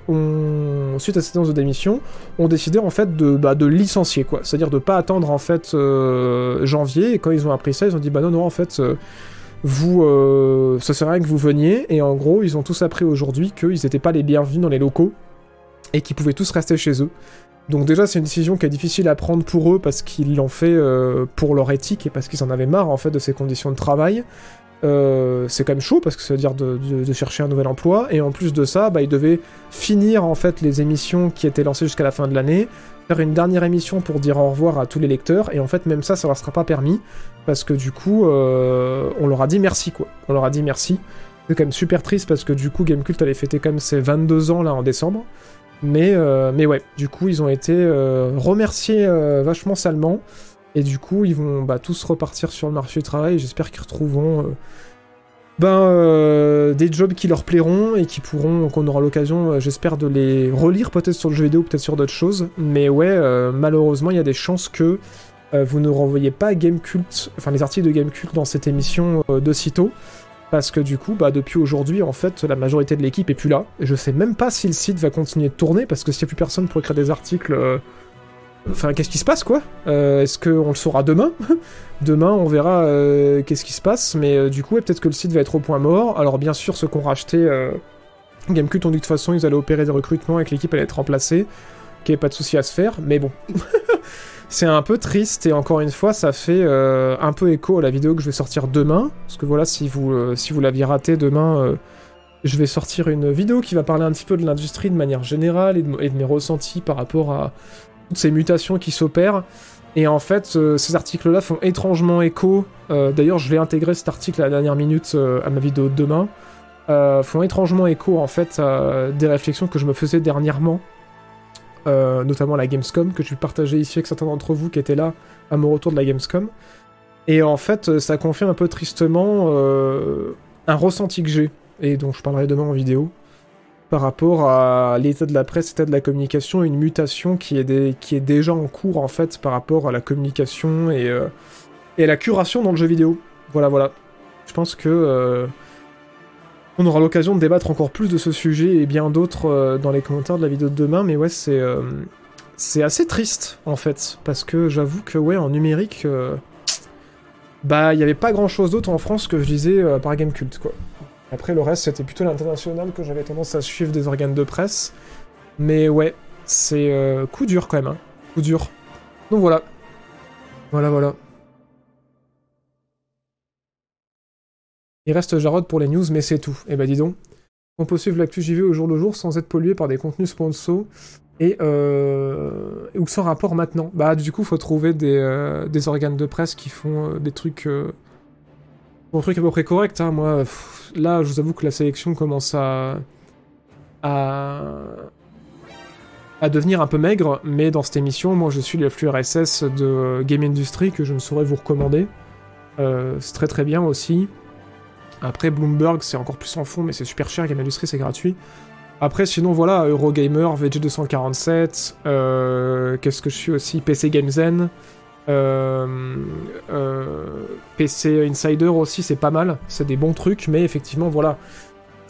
suite à cette annonce de démission, ont décidé en fait de, bah, licencier quoi. C'est-à-dire de pas attendre en fait euh, janvier. Et quand ils ont appris ça, ils ont dit bah non non en fait vous ça serait rien que vous veniez. Et en gros ils ont tous appris aujourd'hui qu'ils n'étaient pas les bienvenus dans les locaux et qu'ils pouvaient tous rester chez eux. Donc déjà c'est une décision qui est difficile à prendre pour eux parce qu'ils l'ont fait pour leur éthique et parce qu'ils en avaient marre en fait de ces conditions de travail. Euh, c'est quand même chaud parce que ça veut dire de, chercher un nouvel emploi. Et en plus de ça bah, ils devaient finir en fait les émissions qui étaient lancées jusqu'à la fin de l'année faire une dernière émission pour dire au revoir à tous les lecteurs. Et en fait même ça ça leur sera pas permis parce que du coup euh, on leur a dit merci quoi. On leur a dit merci. C'est quand même super triste parce que du coup Gamecult allait fêter quand même ses 22 ans là en décembre mais, euh, mais ouais du coup ils ont été remerciés vachement salement et du coup, ils vont bah, tous repartir sur le marché du travail. J'espère qu'ils retrouveront euh, ben, euh, des jobs qui leur plairont et qui pourront, qu'on aura l'occasion, euh, j'espère, de les relire peut-être sur le jeu vidéo, peut-être sur d'autres choses. Mais ouais, malheureusement, il y a des chances que vous ne renvoyez pas Gamecult, enfin les articles de Gamecult dans cette émission de sitôt. Parce que du coup, bah, depuis aujourd'hui, en fait, la majorité de l'équipe est plus là. Et je sais même pas si le site va continuer de tourner, parce que s'il n'y a plus personne pour écrire des articles Enfin, qu'est-ce qui se passe, quoi? Euh, Est-ce qu'on le saura demain? [LAUGHS] Demain, on verra euh, qu'est-ce qui se passe, mais euh, du coup, peut-être que le site va être au point mort. Alors, bien sûr, ceux qui ont racheté Gamecult ont dit de toute façon, ils allaient opérer des recrutements et que l'équipe allait être remplacée, qu'il n'y avait pas de souci à se faire, mais bon. [LAUGHS] c'est un peu triste, et encore une fois, ça fait un peu écho à la vidéo que je vais sortir demain, parce que voilà, si vous, si vous l'aviez raté demain... je vais sortir une vidéo qui va parler un petit peu de l'industrie de manière générale et de mes ressentis par rapport à, toutes ces mutations qui s'opèrent. Et en fait, euh, ces articles-là font étrangement écho. Euh, d'ailleurs, je vais intégrer cet article à la dernière minute euh, à ma vidéo de demain. font étrangement écho en fait à des réflexions que je me faisais dernièrement, notamment à la Gamescom, que je partager ici avec certains d'entre vous qui étaient là à mon retour de la Gamescom. Et en fait, ça confirme un peu tristement un ressenti que j'ai, et dont je parlerai demain en vidéo par rapport à l'état de la presse, l'état de la communication, une mutation qui est, déjà en cours en fait par rapport à la communication et, euh, et à la curation dans le jeu vidéo. Voilà, voilà. Je pense que euh, on aura l'occasion de débattre encore plus de ce sujet et bien d'autres euh, dans les commentaires de la vidéo de demain, mais ouais, c'est c'est assez triste en fait parce que j'avoue que ouais, en numérique, bah il y avait pas grand chose d'autre en France que je disais par Gamecult quoi. Après, le reste, c'était plutôt l'international que j'avais tendance à suivre des organes de presse. Mais ouais, c'est euh, coup dur quand même, hein. Coup dur. Donc voilà. Voilà, voilà. Il reste Jarod pour les news, mais c'est tout. Eh ben, dis donc. On peut suivre l'actu JV au jour le jour sans être pollué par des contenus sponsors et euh, ou sans rapport maintenant. Bah du coup, faut trouver des, euh, des organes de presse qui font des trucs Mon truc à peu près correct, hein, moi. là, je vous avoue que la sélection commence à. à. à devenir un peu maigre, mais dans cette émission, moi je suis le flux RSS de Game Industry que je ne saurais vous recommander. Euh, c'est très très bien aussi. Après, Bloomberg, c'est encore plus en fond, mais c'est super cher. Game Industry, c'est gratuit. Après, sinon, voilà, Eurogamer, VG247, euh, qu'est-ce que je suis aussi? PC Game Zen, euh, euh, PC Insider aussi, c'est pas mal. C'est des bons trucs, mais effectivement, voilà.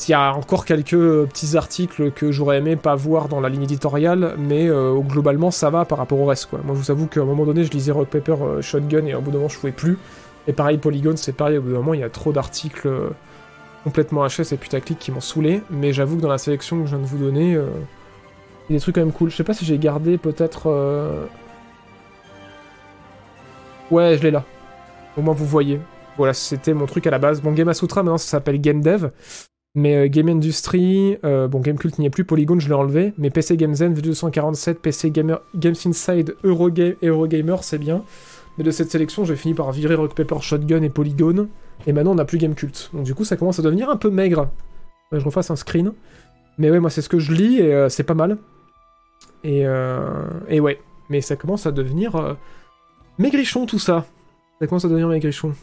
Il y a encore quelques petits articles que j'aurais aimé pas voir dans la ligne éditoriale, mais globalement, ça va par rapport au reste, quoi. Moi, je vous avoue qu'à un moment donné, je lisais Rock Paper Shotgun et au bout d'un moment, je pouvais plus. Et pareil, Polygon, c'est pareil, au bout d'un moment, il y a trop d'articles euh, complètement HS et putaclic qui m'ont saoulé, mais j'avoue que dans la sélection que je viens de vous donner, euh, il y a des trucs quand même cool. Je sais pas si j'ai gardé peut-être... euh, Ouais, je l'ai là. Au moins vous voyez. Voilà, c'était mon truc à la base. Bon, Game Sutra, maintenant ça s'appelle Game Dev. Mais Game Industry, bon, Gamecult n'y est plus, Polygon je l'ai enlevé. Mais PC Game Zen, V247, PC Gamer, Games Inside, Eurogame, Eurogamer, c'est bien. Mais de cette sélection, j'ai fini par virer Rock Paper Shotgun et Polygon. Et maintenant, on n'a plus Gamecult. Donc du coup, ça commence à devenir un peu maigre. Je refasse un screen. Mais ouais, moi, c'est ce que je lis et euh, c'est pas mal. Et, euh, ouais. Mais ça commence à devenir euh, maigrichon, tout ça. Ça commence à devenir maigrichon.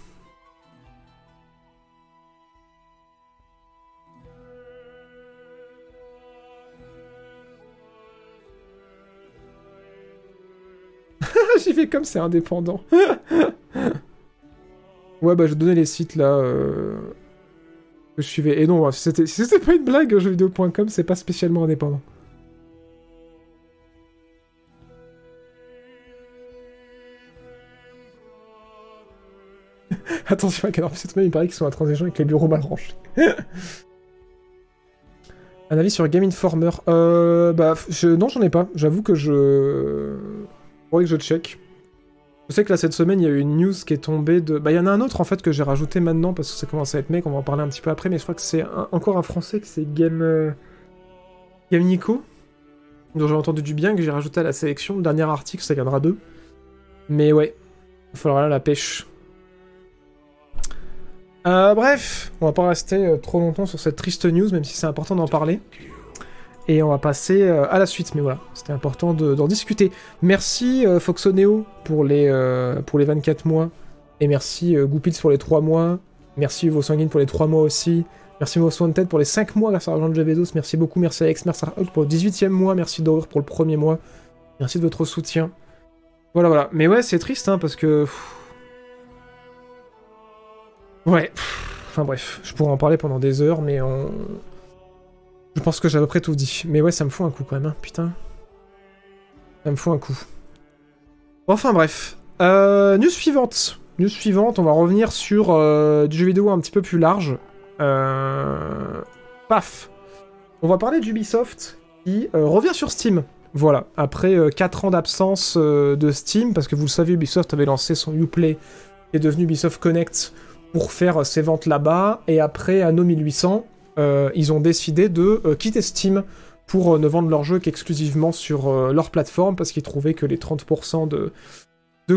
J'y comme c'est indépendant. [LAUGHS] ouais, bah je donnais les sites là euh, que je suivais. Et non, si c'était si c'était pas une blague, jeuxvideo.com, c'est pas spécialement indépendant. [LAUGHS] Attention à Canard cette semaine, il paraît qu'ils sont intransigeants avec les bureaux mal rangés. [LAUGHS] Un avis sur Game Informer euh, Bah, je, non, j'en ai pas. J'avoue que je. Je check. Je sais que là, cette semaine, il y a eu une news qui est tombée de. Bah, il y en a un autre en fait que j'ai rajouté maintenant parce que ça commence à être mec, on va en parler un petit peu après, mais je crois que c'est encore un français que c'est Game. euh, Game Nico, dont j'ai entendu du bien, que j'ai rajouté à la sélection. Le dernier article, ça viendra d'eux. Mais ouais, il faudra là la pêche. Euh, bref, on va pas rester euh, trop longtemps sur cette triste news, même si c'est important d'en parler. Et on va passer euh, à la suite, mais voilà, c'était important de- d'en discuter. Merci euh, Foxoneo pour les, euh, pour les 24 mois. Et merci euh, pour les 3 mois. Merci Vos Sanguines pour les 3 mois aussi. Merci Most Wanted pour les 5 mois grâce à l'argent de Javedos. Merci beaucoup, merci Alex, merci Hulk pour le 18e mois. Merci Dower pour le premier mois. Merci de votre soutien. Voilà, voilà. Mais ouais, c'est triste, hein, parce que... Ouais. Enfin bref, je pourrais en parler pendant des heures, mais on... Je pense que j'ai à peu près tout dit. Mais ouais, ça me fout un coup quand même, hein, putain. Ça me fout un coup. Enfin bref. Euh, news suivante. News suivante, on va revenir sur euh, du jeu vidéo un petit peu plus large. Euh... Paf. On va parler d'Ubisoft qui euh, revient sur Steam. Voilà, après 4 ans d'absence de Steam, parce que vous le savez, Ubisoft avait lancé son Uplay, qui est devenu Ubisoft Connect, pour faire ses ventes là-bas, et après Anno 1800, euh, ils ont décidé de euh, quitter Steam pour euh, ne vendre leurs jeux qu'exclusivement sur euh, leur plateforme, parce qu'ils trouvaient que les 30% de,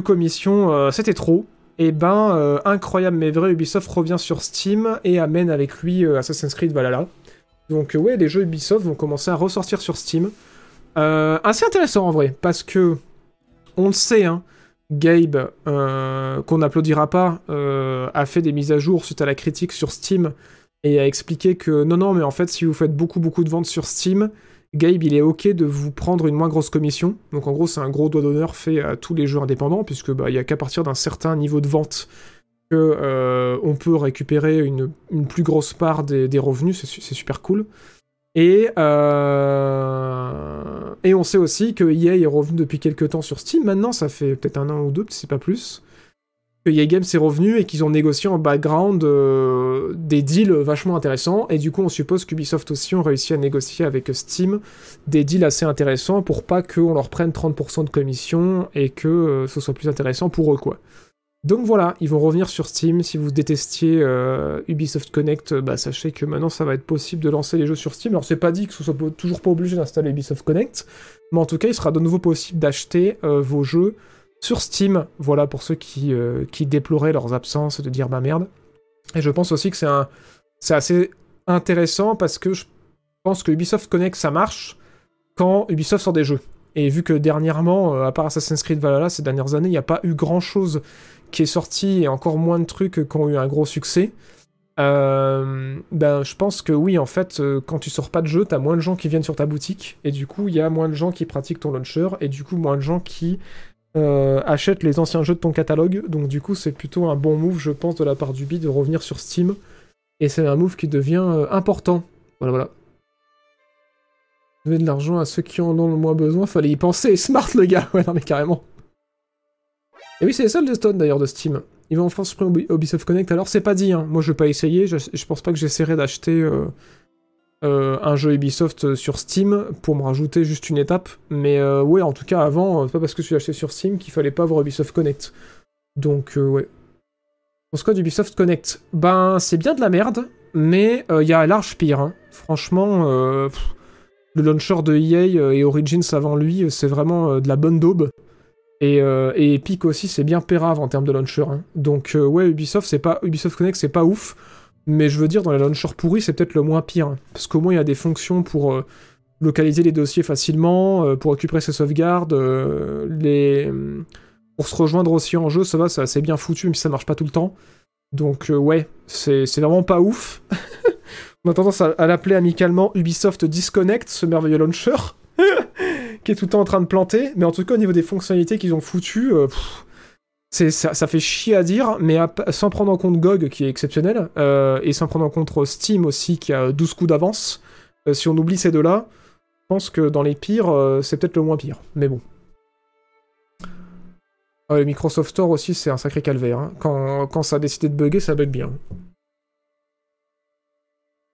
commission, euh, c'était trop. Et ben, euh, incroyable mais vrai, Ubisoft revient sur Steam et amène avec lui euh, Assassin's Creed Valhalla. Donc euh, ouais, les jeux Ubisoft vont commencer à ressortir sur Steam. Euh, assez intéressant en vrai, parce que on le sait, hein, Gabe, euh, qu'on n'applaudira pas, euh, a fait des mises à jour suite à la critique sur Steam et a expliqué que non, non, mais en fait, si vous faites beaucoup, beaucoup de ventes sur Steam, Gabe, il est ok de vous prendre une moins grosse commission. Donc en gros, c'est un gros doigt d'honneur fait à tous les jeux indépendants, puisque bah, il y a qu'à partir d'un certain niveau de vente que euh, peut récupérer une, plus grosse part des, revenus. C'est su- c'est super cool. Et, euh, et on sait aussi que EA est revenu depuis quelques temps sur Steam. Maintenant, ça fait peut-être un an ou deux, c'est pas plus. Que EA Games est revenu et qu'ils ont négocié en background euh, des deals vachement intéressants. Et du coup, on suppose qu'Ubisoft aussi ont réussi à négocier avec Steam des deals assez intéressants pour pas qu'on leur prenne 30% de commission et que euh, ce soit plus intéressant pour eux, quoi. Donc voilà, ils vont revenir sur Steam. Si vous détestiez euh, Ubisoft Connect, bah, sachez que maintenant ça va être possible de lancer les jeux sur Steam. Alors c'est pas dit que ce soit toujours pas obligé d'installer Ubisoft Connect, mais en tout cas il sera de nouveau possible d'acheter vos jeux sur Steam. Voilà pour ceux qui, euh, qui déploraient leurs absences de dire bah merde. Et je pense aussi que c'est un, c'est assez intéressant parce que je pense que Ubisoft Connect ça marche quand Ubisoft sort des jeux. Et vu que dernièrement, euh, à part Assassin's Creed Valhalla, ces dernières années, il n'y a pas eu grand chose qui est sorti et encore moins de trucs qui ont eu un gros succès. Euh, ben, je pense que oui, en fait, quand tu sors pas de jeu, t'as moins de gens qui viennent sur ta boutique, et du coup, il y a moins de gens qui pratiquent ton launcher, et du coup, moins de gens qui achètent les anciens jeux de ton catalogue. Donc, du coup, c'est plutôt un bon move, je pense, de la part du B de revenir sur Steam, et c'est un move qui devient important. Voilà, voilà. Donner de l'argent à ceux qui en ont le moins besoin, fallait y penser. [LAUGHS] Smart le gars, ouais, non mais carrément. Et oui, c'est les seuls de Stone d'ailleurs de Steam. Ils vont en France supprimer Ubisoft Connect, alors c'est pas dit, hein. moi je vais pas essayer, je, pense pas que j'essaierai d'acheter euh, euh, un jeu Ubisoft sur Steam pour me rajouter juste une étape, mais euh, ouais, en tout cas avant, pas parce que tu l'as acheté sur Steam qu'il fallait pas avoir Ubisoft Connect. Donc ouais. Pour ce quoi d'Ubisoft Connect Ben c'est bien de la merde, mais il y a large pire. Hein. Franchement, le launcher de EA euh, et Origins avant lui, euh, c'est vraiment euh, de la bonne daube. Et, Epic aussi, c'est bien pérave en termes de launcher. Hein. Donc ouais, Ubisoft, c'est pas Ubisoft Connect, c'est pas ouf. Mais je veux dire, dans les launchers pourris, c'est peut-être le moins pire. Parce qu'au moins, il y a des fonctions pour localiser les dossiers facilement, pour récupérer ses sauvegardes, les... pour se rejoindre aussi en jeu, ça va, c'est assez bien foutu, si ça marche pas tout le temps. Donc ouais, c'est vraiment pas ouf. [LAUGHS] On a tendance à, l'appeler amicalement Ubisoft Disconnect, ce merveilleux launcher, [LAUGHS] qui est tout le temps en train de planter. Mais en tout cas, au niveau des fonctionnalités qu'ils ont foutues, euh, ça, fait chier à dire, mais sans prendre en compte GOG, qui est exceptionnel, euh, et sans prendre en compte Steam aussi, qui a 12 coups d'avance, euh, si on oublie ces deux-là, je pense que dans les pires, c'est peut-être le moins pire. Mais bon. le Microsoft Store aussi, c'est un sacré calvaire. Hein. Quand, quand ça a décidé de bugger, ça bug bien.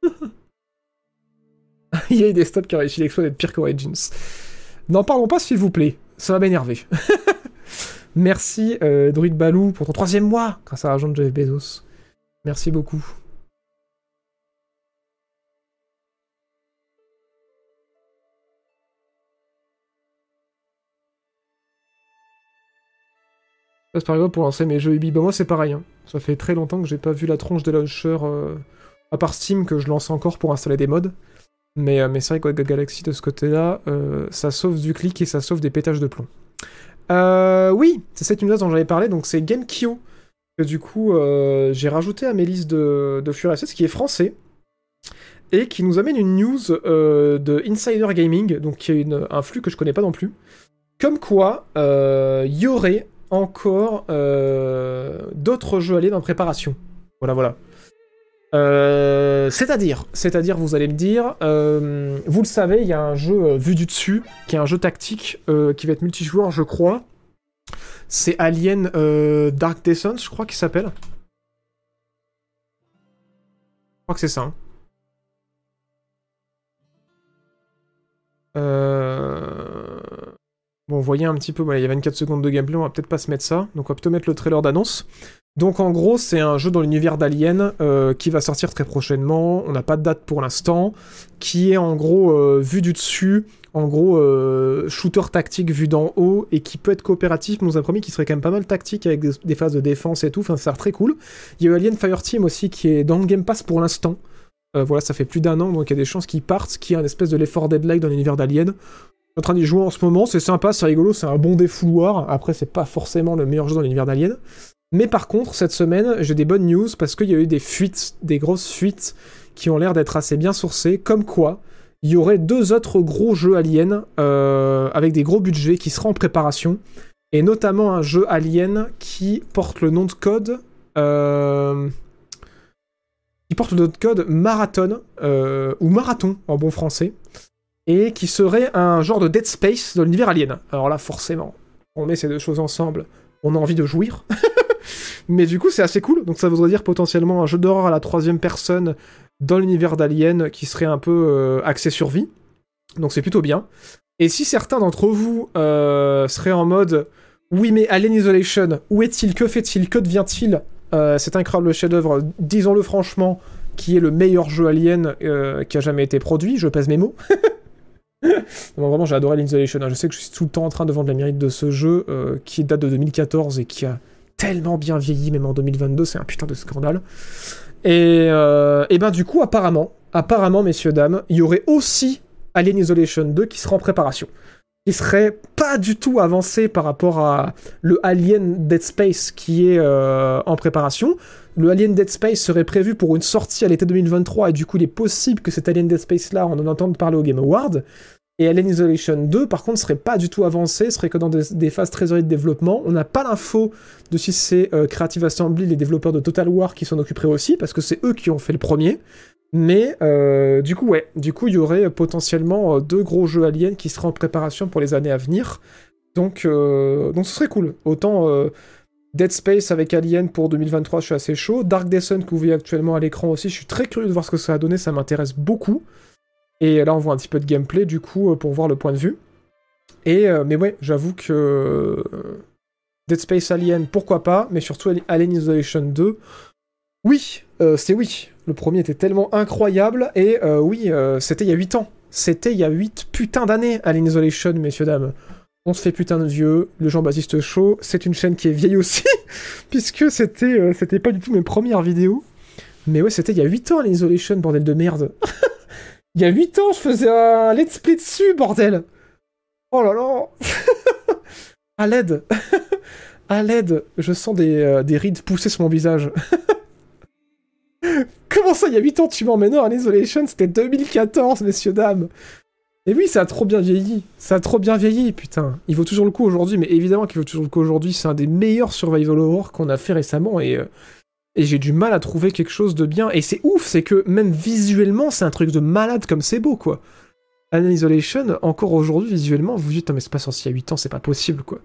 [LAUGHS] Il y a des stocks qui ont réussi l'exploit d'être pire qu'Origins. N'en parlons pas, s'il vous plaît. Ça va m'énerver. [LAUGHS] Merci, euh, Druid Balou, pour ton troisième mois, grâce à l'argent de Jeff Bezos. Merci beaucoup. C'est par exemple pour lancer mes jeux Ubi. Bah moi c'est pareil. Hein. Ça fait très longtemps que j'ai pas vu la tronche des launchers euh, à part Steam que je lance encore pour installer des mods. Mais, euh, mais c'est vrai que Galaxy de ce côté-là, ça sauve du clic et ça sauve des pétages de plomb. Euh, oui, c'est cette news dont j'avais parlé, donc c'est Gamekio. Que du coup, j'ai rajouté à mes listes de, de FurSS qui est français. Et qui nous amène une news de Insider Gaming, donc qui est un flux que je connais pas non plus. Comme quoi, il y aurait encore d'autres jeux alliés en préparation. Voilà, voilà. Euh, c'est-à-dire, c'est-à-dire, vous allez me dire, euh, vous le savez, il y a un jeu euh, vu du dessus, qui est un jeu tactique, qui va être multijoueur, je crois. C'est Alien Dark Descent, je crois qu'il s'appelle. Je crois que c'est ça. Hein. Bon, voyez un petit peu, il y a 24 secondes de gameplay, on va peut-être pas se mettre ça. Donc on va plutôt mettre le trailer d'annonce. Donc en gros, c'est un jeu dans l'univers d'Alien euh, qui va sortir très prochainement. On n'a pas de date pour l'instant. Qui est en gros euh, vu du dessus, en gros euh, shooter tactique vu d'en haut et qui peut être coopératif. On nous a promis qu'il serait quand même pas mal tactique avec des, phases de défense et tout. Enfin, ça a très cool. Il y a Alien Fireteam aussi qui est dans le Game Pass pour l'instant. voilà, ça fait plus d'un an, donc il y a des chances qu'il parte, qui est un espèce de l'effort deadline dans l'univers d'Alien. En train d'y jouer en ce moment, c'est sympa, c'est rigolo, c'est un bon défouloir. Après, c'est pas forcément le meilleur jeu dans l'univers d'Alien. Mais par contre, cette semaine, j'ai des bonnes news parce qu'il y a eu des fuites, des grosses fuites qui ont l'air d'être assez bien sourcées, comme quoi il y aurait deux autres gros jeux aliens euh, avec des gros budgets qui seraient en préparation, et notamment un jeu alien qui porte le nom de code. Euh, qui porte le nom de code Marathon, euh, ou Marathon en bon français, et qui serait un genre de Dead Space dans l'univers alien. Alors là, forcément, on met ces deux choses ensemble, on a envie de jouir. [LAUGHS] Mais du coup, c'est assez cool. Donc ça voudrait dire potentiellement un jeu d'horreur à la troisième personne dans l'univers d'Alien qui serait un peu euh, axé survie. Donc c'est plutôt bien. Et si certains d'entre vous euh, seraient en mode oui mais Alien Isolation, où est-il? Que fait-il? Que devient-il? Euh, C'est un incroyable chef-d'œuvre, disons-le franchement, qui est le meilleur jeu Alien qui a jamais été produit. Je pèse mes mots. [LAUGHS] vraiment, j'ai adoré Alien Isolation. Hein. Je sais que je suis tout le temps en train de vendre la mérite de ce jeu qui date de 2014 et qui a tellement bien vieilli, même en 2022, c'est un putain de scandale. Et, euh, et ben du coup, apparemment, apparemment, messieurs, dames, il y aurait aussi Alien Isolation 2 qui sera en préparation. Il serait pas du tout avancé par rapport à le Alien Dead Space qui est euh, en préparation. Le Alien Dead Space serait prévu pour une sortie à l'été 2023 et du coup il est possible que cet Alien Dead Space là on en entende parler au Game Award. Et Alien Isolation 2 par contre serait pas du tout avancé, serait que dans des, phases très de développement. On n'a pas l'info de si c'est euh, Creative Assembly, les développeurs de Total War qui s'en occuperaient aussi parce que c'est eux qui ont fait le premier. Mais euh, du coup, ouais, du coup, il y aurait potentiellement euh, deux gros jeux aliens qui seraient en préparation pour les années à venir. Donc, donc ce serait cool. Autant Dead Space avec Alien pour 2023, je suis assez chaud. Dark Descent que vous voyez actuellement à l'écran aussi, je suis très curieux de voir ce que ça va donner, ça m'intéresse beaucoup. Et là, on voit un petit peu de gameplay du coup pour voir le point de vue. Et mais ouais, j'avoue que Dead Space Alien, pourquoi pas, mais surtout Alien Isolation 2. Oui, c'est oui. Le premier était tellement incroyable, et euh, oui, euh, c'était il y a 8 ans. C'était il y a 8 putains d'années à l'Isolation, messieurs, dames. On se fait putain de vieux, le Jean Baptiste Show, c'est une chaîne qui est vieille aussi, [LAUGHS] puisque c'était euh, c'était pas du tout mes premières vidéos. Mais ouais, c'était il y a 8 ans l'Isolation, bordel de merde. [LAUGHS] il y a 8 ans, je faisais un let's play dessus, bordel. Oh là là. [LAUGHS] à l'aide. [LAUGHS] à l'aide, je sens des, des rides pousser sur mon visage. [LAUGHS] Comment ça, il y a 8 ans, tu m'emmènes en Isolation? C'était 2014, messieurs, dames. Et oui, ça a trop bien vieilli. Ça a trop bien vieilli, putain. Il vaut toujours le coup aujourd'hui, mais évidemment qu'il vaut toujours le coup aujourd'hui. C'est un des meilleurs survival horror qu'on a fait récemment et, euh, et j'ai du mal à trouver quelque chose de bien. Et c'est ouf, c'est que même visuellement, c'est un truc de malade comme c'est beau, quoi. Alien encore aujourd'hui, visuellement, vous dites, mais c'est pas sorti il y a 8 ans, c'est pas possible, quoi.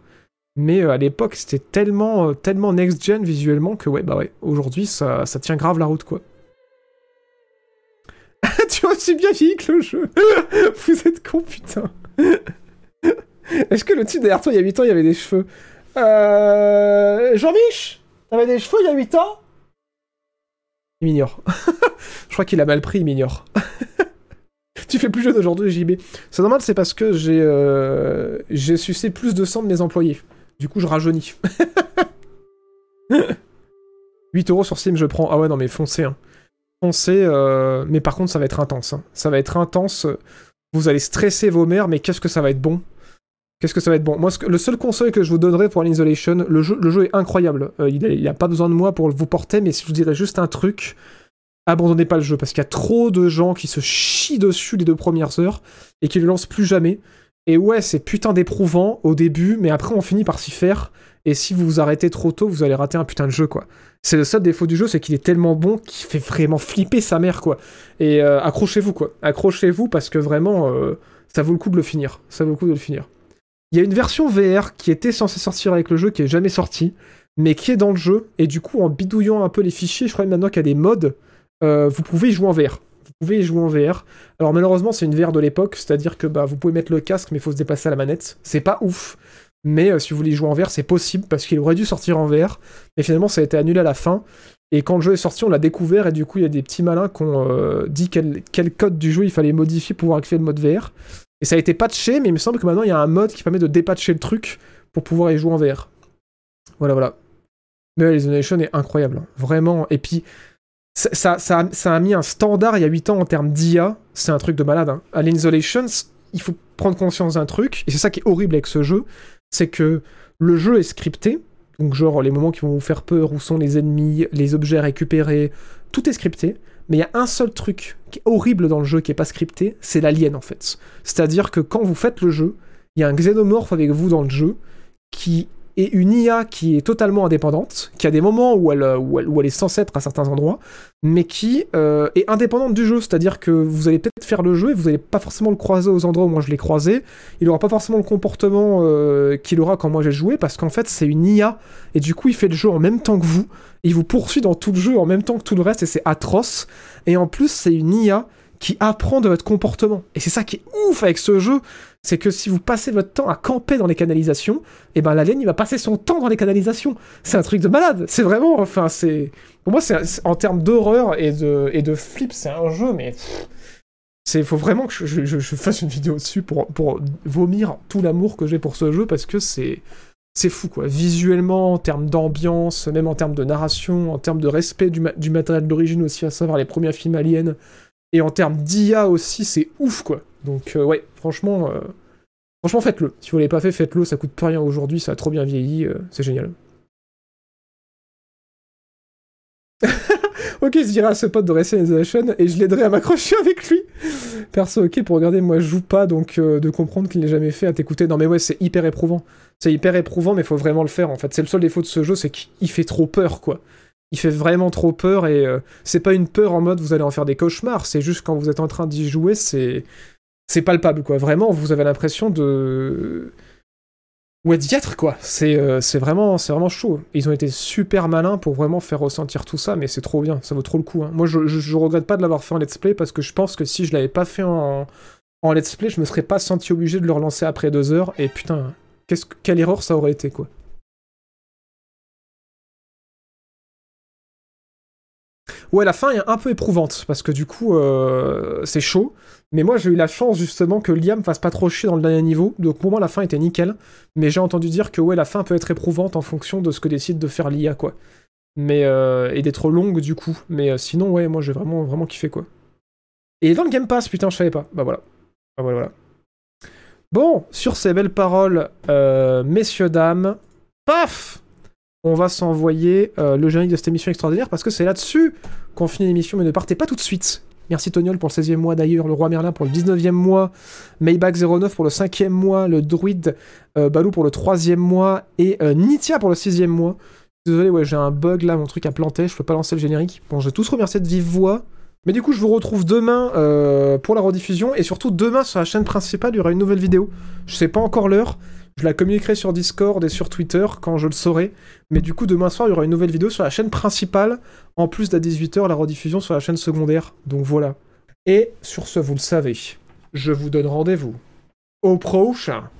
Mais euh, à l'époque, c'était tellement, euh, tellement next-gen visuellement que, ouais, bah ouais, aujourd'hui, ça, tient grave la route, quoi. [LAUGHS] tu vois aussi bien vieilli que le jeu. [LAUGHS] Vous êtes con, putain. [LAUGHS] Est-ce que le type derrière toi, il y a 8 ans, il y avait des cheveux? Euh... Jean-Mich? T'avais des cheveux il y a 8 ans? Il m'ignore. [LAUGHS] Je crois qu'il a mal pris, il m'ignore. [LAUGHS] tu fais plus jeune aujourd'hui, JB. C'est normal, c'est parce que j'ai euh... sucé plus de sang de mes employés. Du coup, je rajeunis. [LAUGHS] 8 euros sur Steam, je prends. Ah ouais, non, mais foncez. Hein. Foncez, euh... mais par contre, ça va être intense. Hein. Ça va être intense. Vous allez stresser vos mères, mais qu'est-ce que ça va être bon? Qu'est-ce que ça va être bon? Moi, le seul conseil que je vous donnerai pour l'Isolation, le jeu, le jeu est incroyable. Euh, il n'a pas besoin de moi pour vous porter, mais si je vous dirais juste un truc, abandonnez pas le jeu, parce qu'il y a trop de gens qui se chient dessus les deux premières heures et qui le lancent plus jamais. Et ouais, c'est putain d'éprouvant au début, mais après on finit par s'y faire. Et si vous vous arrêtez trop tôt, vous allez rater un putain de jeu, quoi. C'est le seul défaut du jeu, c'est qu'il est tellement bon qu'il fait vraiment flipper sa mère, quoi. Et euh, accrochez-vous, quoi. Accrochez-vous parce que vraiment, euh, ça vaut le coup de le finir. Ça vaut le coup de le finir. Il y a une version VR qui était censée sortir avec le jeu, qui est jamais sortie, mais qui est dans le jeu. Et du coup, en bidouillant un peu les fichiers, je crois maintenant qu'il y a des modes, euh, vous pouvez y jouer en VR vous pouvez y jouer en VR. Alors malheureusement, c'est une VR de l'époque, c'est-à-dire que bah, vous pouvez mettre le casque, mais il faut se déplacer à la manette. C'est pas ouf. Mais euh, si vous voulez y jouer en VR, c'est possible, parce qu'il aurait dû sortir en VR. Mais finalement, ça a été annulé à la fin. Et quand le jeu est sorti, on l'a découvert, et du coup, il y a des petits malins qui ont euh, dit quel, code du jeu il fallait modifier pour pouvoir activer le mode VR. Et ça a été patché, mais il me semble que maintenant, il y a un mode qui permet de dépatcher le truc pour pouvoir y jouer en VR. Voilà, voilà. Mais Nation est incroyable. Hein. Vraiment. Et puis, ça, a mis un standard il y a 8 ans en termes d'IA. C'est un truc de malade. Hein. À l'Insolations, il faut prendre conscience d'un truc, et c'est ça qui est horrible avec ce jeu, c'est que le jeu est scripté, donc genre les moments qui vont vous faire peur, où sont les ennemis, les objets récupérés, tout est scripté, mais il y a un seul truc qui est horrible dans le jeu qui est pas scripté, c'est l'alien en fait. C'est-à-dire que quand vous faites le jeu, il y a un xénomorphe avec vous dans le jeu qui et une IA qui est totalement indépendante, qui a des moments où elle, elle, est censée être à certains endroits, mais qui euh, est indépendante du jeu. C'est-à-dire que vous allez peut-être faire le jeu et vous n'allez pas forcément le croiser aux endroits où moi je l'ai croisé. Il n'aura pas forcément le comportement euh, qu'il aura quand moi j'ai joué, parce qu'en fait c'est une IA, et du coup il fait le jeu en même temps que vous, il vous poursuit dans tout le jeu en même temps que tout le reste, et c'est atroce. Et en plus c'est une IA qui apprend de votre comportement. Et c'est ça qui est ouf avec ce jeu, c'est que si vous passez votre temps à camper dans les canalisations, et eh ben l'alien il va passer son temps dans les canalisations. C'est un truc de malade. C'est vraiment, enfin c'est, pour moi c'est en termes d'horreur et de et flip, c'est un jeu mais c'est faut vraiment que je, fasse une vidéo dessus pour pour vomir tout l'amour que j'ai pour ce jeu parce que c'est c'est fou quoi. Visuellement, en termes d'ambiance, même en termes de narration, en termes de respect du, du matériel d'origine aussi, à savoir les premiers films aliens, et en termes d'IA aussi, c'est ouf quoi. Donc euh, ouais, franchement, euh, franchement faites-le. Si vous l'avez pas fait, faites-le, ça coûte pas rien aujourd'hui, ça a trop bien vieilli, euh, c'est génial. [LAUGHS] ok, je dirais à ce pote de Racialization et je l'aiderai à m'accrocher avec lui. Perso, ok, pour regarder, moi je joue pas, donc de comprendre qu'il n'est jamais fait à t'écouter. Non mais ouais, c'est hyper éprouvant. C'est hyper éprouvant, mais faut vraiment le faire en fait. C'est le seul défaut de ce jeu, c'est qu'il fait trop peur quoi. Il fait vraiment trop peur et euh, c'est pas une peur en mode vous allez en faire des cauchemars, c'est juste quand vous êtes en train d'y jouer, c'est c'est palpable quoi. Vraiment, vous avez l'impression de ouais d'y être quoi. C'est euh, vraiment c'est vraiment chaud. Ils ont été super malins pour vraiment faire ressentir tout ça, mais c'est trop bien, ça vaut trop le coup. Hein. Moi, je, regrette pas de l'avoir fait en let's play parce que je pense que si je l'avais pas fait en en let's play, je me serais pas senti obligé de le relancer après deux heures et putain quelle erreur ça aurait été, quoi. Ouais, la fin est un peu éprouvante, parce que du coup, euh, c'est chaud. Mais moi, j'ai eu la chance, justement, que Liam fasse pas trop chier dans le dernier niveau. Donc, pour moi, la fin était nickel. Mais j'ai entendu dire que, ouais, la fin peut être éprouvante en fonction de ce que décide de faire l'IA, quoi. Mais, euh, et d'être longue, du coup. Mais euh, sinon, ouais, moi, j'ai vraiment, vraiment kiffé, quoi. Et dans le Game Pass, putain, je savais pas. Bah voilà. Bah voilà, voilà. Bon, sur ces belles paroles, euh, messieurs, dames, paf On va s'envoyer euh, le générique de cette émission extraordinaire parce que c'est là-dessus qu'on finit l'émission, mais ne partez pas tout de suite. Merci Toniol pour le 16e mois d'ailleurs, le Roi Merlin pour le 19e mois, Maybach09 pour le 5e mois, le Druide euh, Balou pour le 3e mois et Nitia pour le 6e mois. Désolé, ouais, j'ai un bug là, mon truc a planté, je peux pas lancer le générique. Bon, je vais tous remercier de vive voix. Mais du coup, je vous retrouve demain euh, pour la rediffusion et surtout demain sur la chaîne principale, il y aura une nouvelle vidéo. Je sais pas encore l'heure. Je la communiquerai sur Discord et sur Twitter quand je le saurai. Mais du coup, demain soir, il y aura une nouvelle vidéo sur la chaîne principale, en plus d'à 18h, la rediffusion sur la chaîne secondaire. Donc voilà. Et sur ce, vous le savez, je vous donne rendez-vous au prochain.